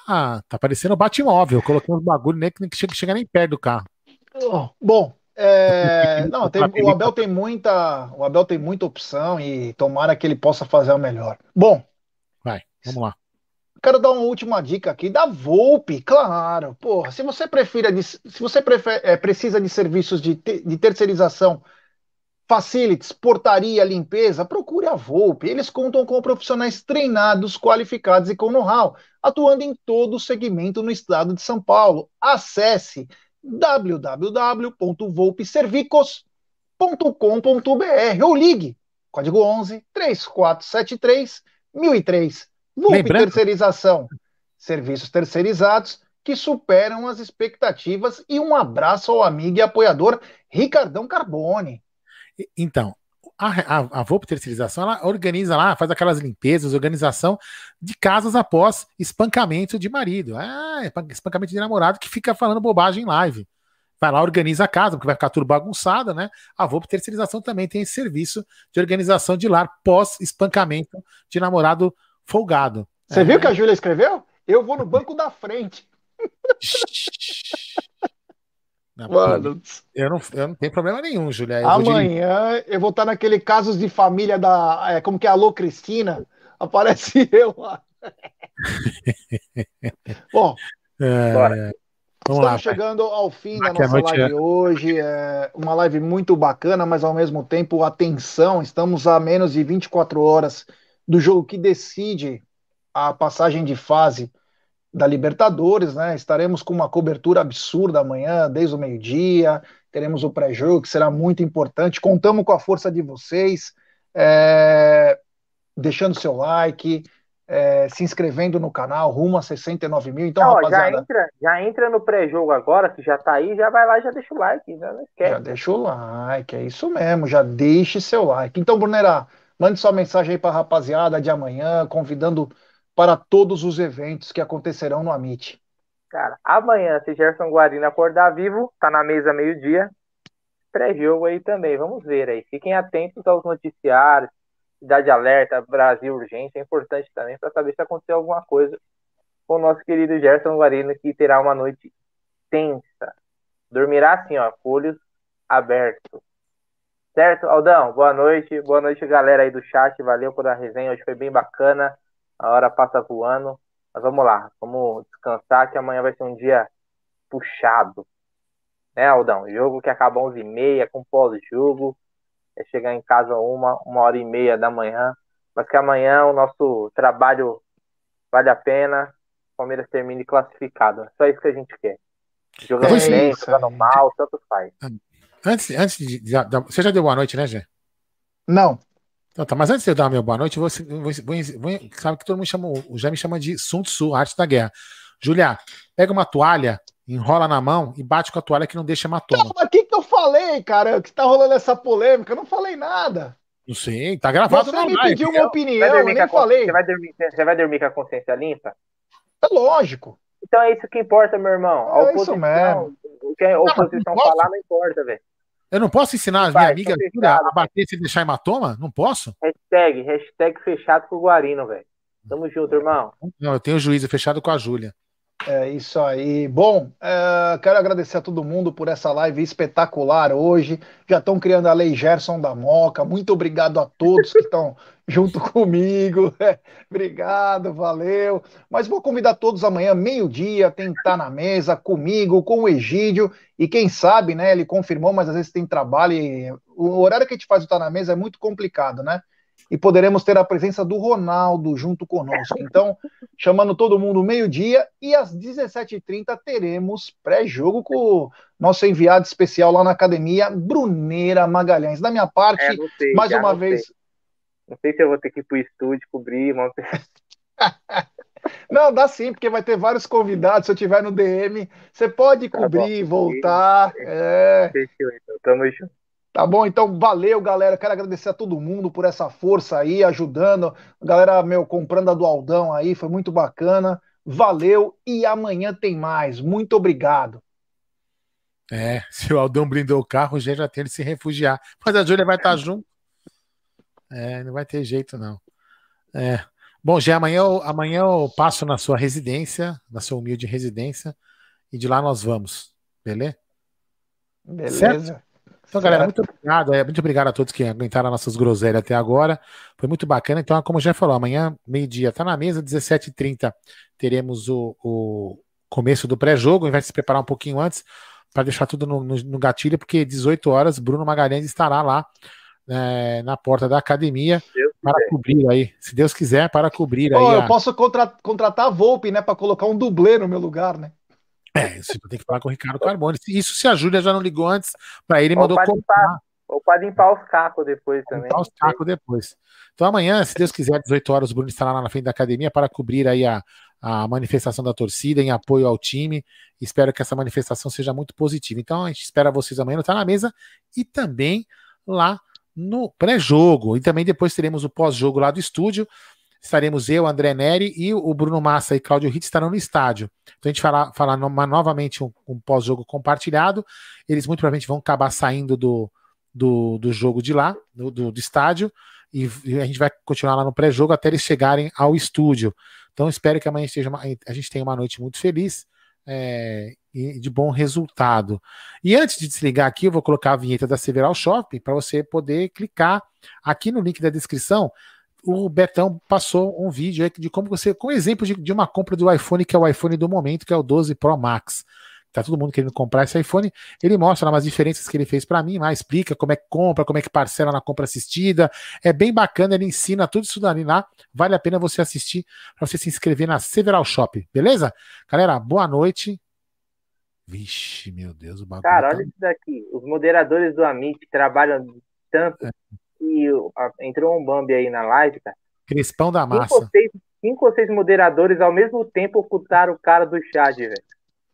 tá parecendo Batmóvel. Coloquei uns bagulho nem que chega, chega nem perto do carro. Bom, é, não, tem, o Abel tem muita, o Abel tem muita opção e tomara que ele possa fazer o melhor. Bom, vai, vamos lá. Quero dar uma última dica aqui da Volpe, claro. Porra, se você prefere, se você prefere, é, precisa de serviços de, de terceirização, facilities, portaria, limpeza, procure a Volpe. Eles contam com profissionais treinados, qualificados e com know-how, atuando em todo o segmento no estado de São Paulo. Acesse www.volpeservicos.com.br ou ligue código 11 3473 1003. Volpe Terceirização. Serviços terceirizados que superam as expectativas e um abraço ao amigo e apoiador Ricardão Carbone. Então, a, a, a Volpe Terceirização ela organiza lá, faz aquelas limpezas, organização de casas após espancamento de marido. Ah, espancamento de namorado que fica falando bobagem em live. Vai lá, organiza a casa, porque vai ficar tudo bagunçado, né? A Volpe Terceirização também tem esse serviço de organização de lar pós-espancamento de namorado folgado. Você é. viu que a Júlia escreveu? Eu vou no banco da frente. Mano, eu não, eu não tenho problema nenhum, Julia. Eu amanhã eu vou estar naquele casos de família da. É, como que é? Alô, Cristina? Aparece eu lá. Bom, é, bora. Vamos Estamos lá, chegando ao fim da a nossa live é- hoje. É uma live muito bacana, mas ao mesmo tempo, atenção, estamos a menos de 24 horas do jogo que decide a passagem de fase da Libertadores, né? Estaremos com uma cobertura absurda amanhã, desde o meio-dia. Teremos o pré-jogo, que será muito importante. Contamos com a força de vocês, é, deixando seu like, é, se inscrevendo no canal, rumo a 69 mil. Então, já, rapaziada. entra, já entra no pré-jogo agora, que já tá aí, já vai lá já deixa o like, já não esquece. Já deixa o like, é isso mesmo, já deixe seu like. Então, Brunera, mande sua mensagem aí para a rapaziada de amanhã, convidando para todos os eventos que acontecerão no Amit. Cara, amanhã, se Gerson Guarino acordar vivo, tá na mesa meio-dia. Pré-jogo aí também, vamos ver aí. Fiquem atentos aos noticiários, Cidade Alerta, Brasil Urgente, é importante também para saber se aconteceu alguma coisa com o nosso querido Gerson Guarino, que terá uma noite tensa. Dormirá assim, ó, com olhos abertos. Certo, Aldão? Boa noite. Boa noite, galera aí do chat. Valeu pela resenha. Hoje foi bem bacana. A hora passa voando. Mas vamos lá. Vamos descansar, que amanhã vai ser um dia puxado. Né, Aldão? Jogo que acaba 11h30, com pós-jogo. É chegar em casa uma, uma hora e meia da manhã. Mas que amanhã o nosso trabalho vale a pena. O Palmeiras termine classificado. É só isso que a gente quer. Jogando É bem, jogando mal, tanto faz. Antes, antes de, Você já deu boa noite, né, Gê? Não. Então, tá, mas antes de eu dar meu boa noite, eu vou, vou, vou- vou- sabe que todo mundo chama, o já me chama de Sun Tzu, arte da guerra. Julia, pega uma toalha, enrola na mão e bate com a toalha que não deixa hematoma. Mas o que, que eu falei, cara? Que tá rolando essa polêmica? Eu não falei nada. Não sei, tá gravado Você na me live. pediu uma opinião, eu nem falei. Você vai, dormir, você vai dormir com a consciência limpa? É lógico. Então é isso que importa, meu irmão. A É isso oposição, mesmo. o que a oposição não falar não importa, velho. Eu não posso ensinar as minhas amigas tá fechado, a bater sem deixar hematoma? Não posso? Hashtag, hashtag fechado com o Guarino, velho. Tamo junto, irmão. Não, eu tenho juízo fechado com a Júlia. É isso aí. Bom, é, quero agradecer a todo mundo por essa live espetacular hoje. Já estão criando a lei Gerson da Moca. Muito obrigado a todos que estão junto comigo. obrigado, valeu. Mas vou convidar todos amanhã, meio-dia, tem que estar na mesa comigo, com o Egídio. E quem sabe, né? Ele confirmou, mas às vezes tem trabalho. E o horário que a gente faz o Tá na Mesa é muito complicado, né? e poderemos ter a presença do Ronaldo junto conosco. Então, chamando todo mundo meio-dia e às 17h30 teremos pré-jogo com o nosso enviado especial lá na academia, Bruneira Magalhães. Da minha parte, É, sei, mais uma vez. sei. Não sei se eu vou ter que ir pro estúdio cobrir, mano. Não, dá sim, porque vai ter vários convidados. Se eu tiver no DM, você pode cobrir, voltar. É. Fechou, então. Tamo junto. Tá bom? Então, valeu, galera. Quero agradecer a todo mundo por essa força aí, ajudando. A galera, meu, comprando a do Aldão aí, foi muito bacana. Valeu e amanhã tem mais. Muito obrigado. É, se o Aldão blindou o carro, já já tem ele se refugiar. Mas a Júlia vai estar junto. É, não vai ter jeito, não. É. Bom, já amanhã eu, amanhã eu passo na sua residência, na sua humilde residência, e de lá nós vamos. Beleza? Beleza. Certo? Então, galera, muito obrigado. é, muito obrigado a todos que aguentaram nossas groselhas até agora. Foi muito bacana. Então, como já falou, amanhã, meio-dia, tá na mesa, 17h30, teremos o, o começo do pré-jogo. A gente vai se preparar um pouquinho antes para deixar tudo no, no- no gatilho, porque 18 horas Bruno Magalhães estará lá é, na porta da academia para cobrir aí, se Deus quiser, para cobrir aí. Eu a- posso contra- contratar a Volpe, né, para colocar um dublê no meu lugar, né? É, isso tem que falar com o Ricardo Carbone. Isso se a Júlia já não ligou antes, para ele Ou mandou comprar. ou pra limpar os cacos depois também. limpar os cacos depois. Então amanhã, se Deus quiser, às 18 horas, o Bruno estará lá na frente da academia para cobrir aí a, a manifestação da torcida em apoio ao time. Espero que essa manifestação seja muito positiva. Então a gente espera vocês amanhã no Tá na Mesa e também lá no pré-jogo. E também depois teremos o pós-jogo lá do estúdio. Estaremos eu, André Neri e o Bruno Massa e Cláudio Ritz estarão no estádio. Então a gente fará numa- novamente um, um pós-jogo compartilhado. Eles muito provavelmente vão acabar saindo do, do, do jogo de lá, do, do, do estádio, e, e a gente vai continuar lá no pré-jogo até eles chegarem ao estúdio. Então espero que amanhã esteja uma- a gente tenha uma noite muito feliz. É, de bom resultado. E antes de desligar aqui, eu vou colocar a vinheta da Several Shopping para você poder clicar aqui no link da descrição. O Betão passou um vídeo de como você, com exemplo de, de uma compra do iPhone, que é o iPhone do momento, que é o 12 Pro Max tá todo mundo querendo comprar esse iPhone. Ele mostra umas diferenças que ele fez para mim, lá, explica como é que compra, como é que parcela na compra assistida. É bem bacana, ele ensina tudo isso dali lá. Vale a pena você assistir para você se inscrever na Several Shop, beleza? Galera, boa noite. Vixe, meu Deus, o bagulho. Cara, tá olha isso daqui. Os moderadores do Amit trabalham tanto é. e entrou um Bambi aí na live, cara. Crispão da massa. Cinco ou, seis, cinco ou seis moderadores ao mesmo tempo ocultaram o cara do chat, velho.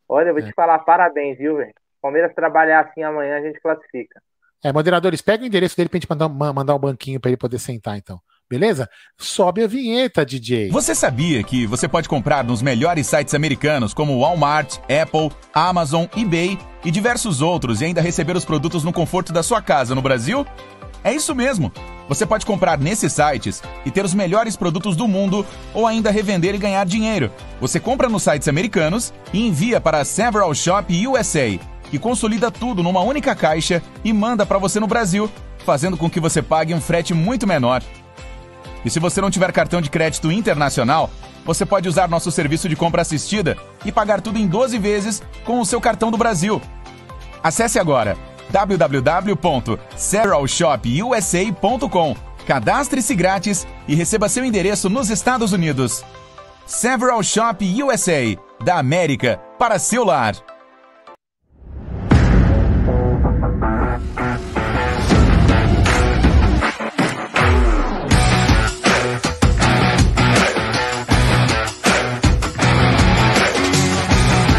Olha, eu vou é. te falar parabéns, viu, velho? Palmeiras trabalhar assim amanhã, a gente classifica. É, moderadores, pega o endereço dele pra gente mandar, mandar um banquinho para ele poder sentar, então. Beleza? Sobe a vinheta, DJ. Você sabia que você pode comprar nos melhores sites americanos como Walmart, Apple, Amazon, eBay e diversos outros e ainda receber os produtos no conforto da sua casa no Brasil? É isso mesmo. Você pode comprar nesses sites e ter os melhores produtos do mundo ou ainda revender e ganhar dinheiro. Você compra nos sites americanos e envia para a Several Shop USA, que consolida tudo numa única caixa e manda para você no Brasil, fazendo com que você pague um frete muito menor. E se você não tiver cartão de crédito internacional, você pode usar nosso serviço de compra assistida e pagar tudo em 12 vezes com o seu cartão do Brasil. Acesse agora www.severalshopusa.com. Cadastre-se grátis e receba seu endereço nos Estados Unidos. Several Shop USA, da América para seu lar.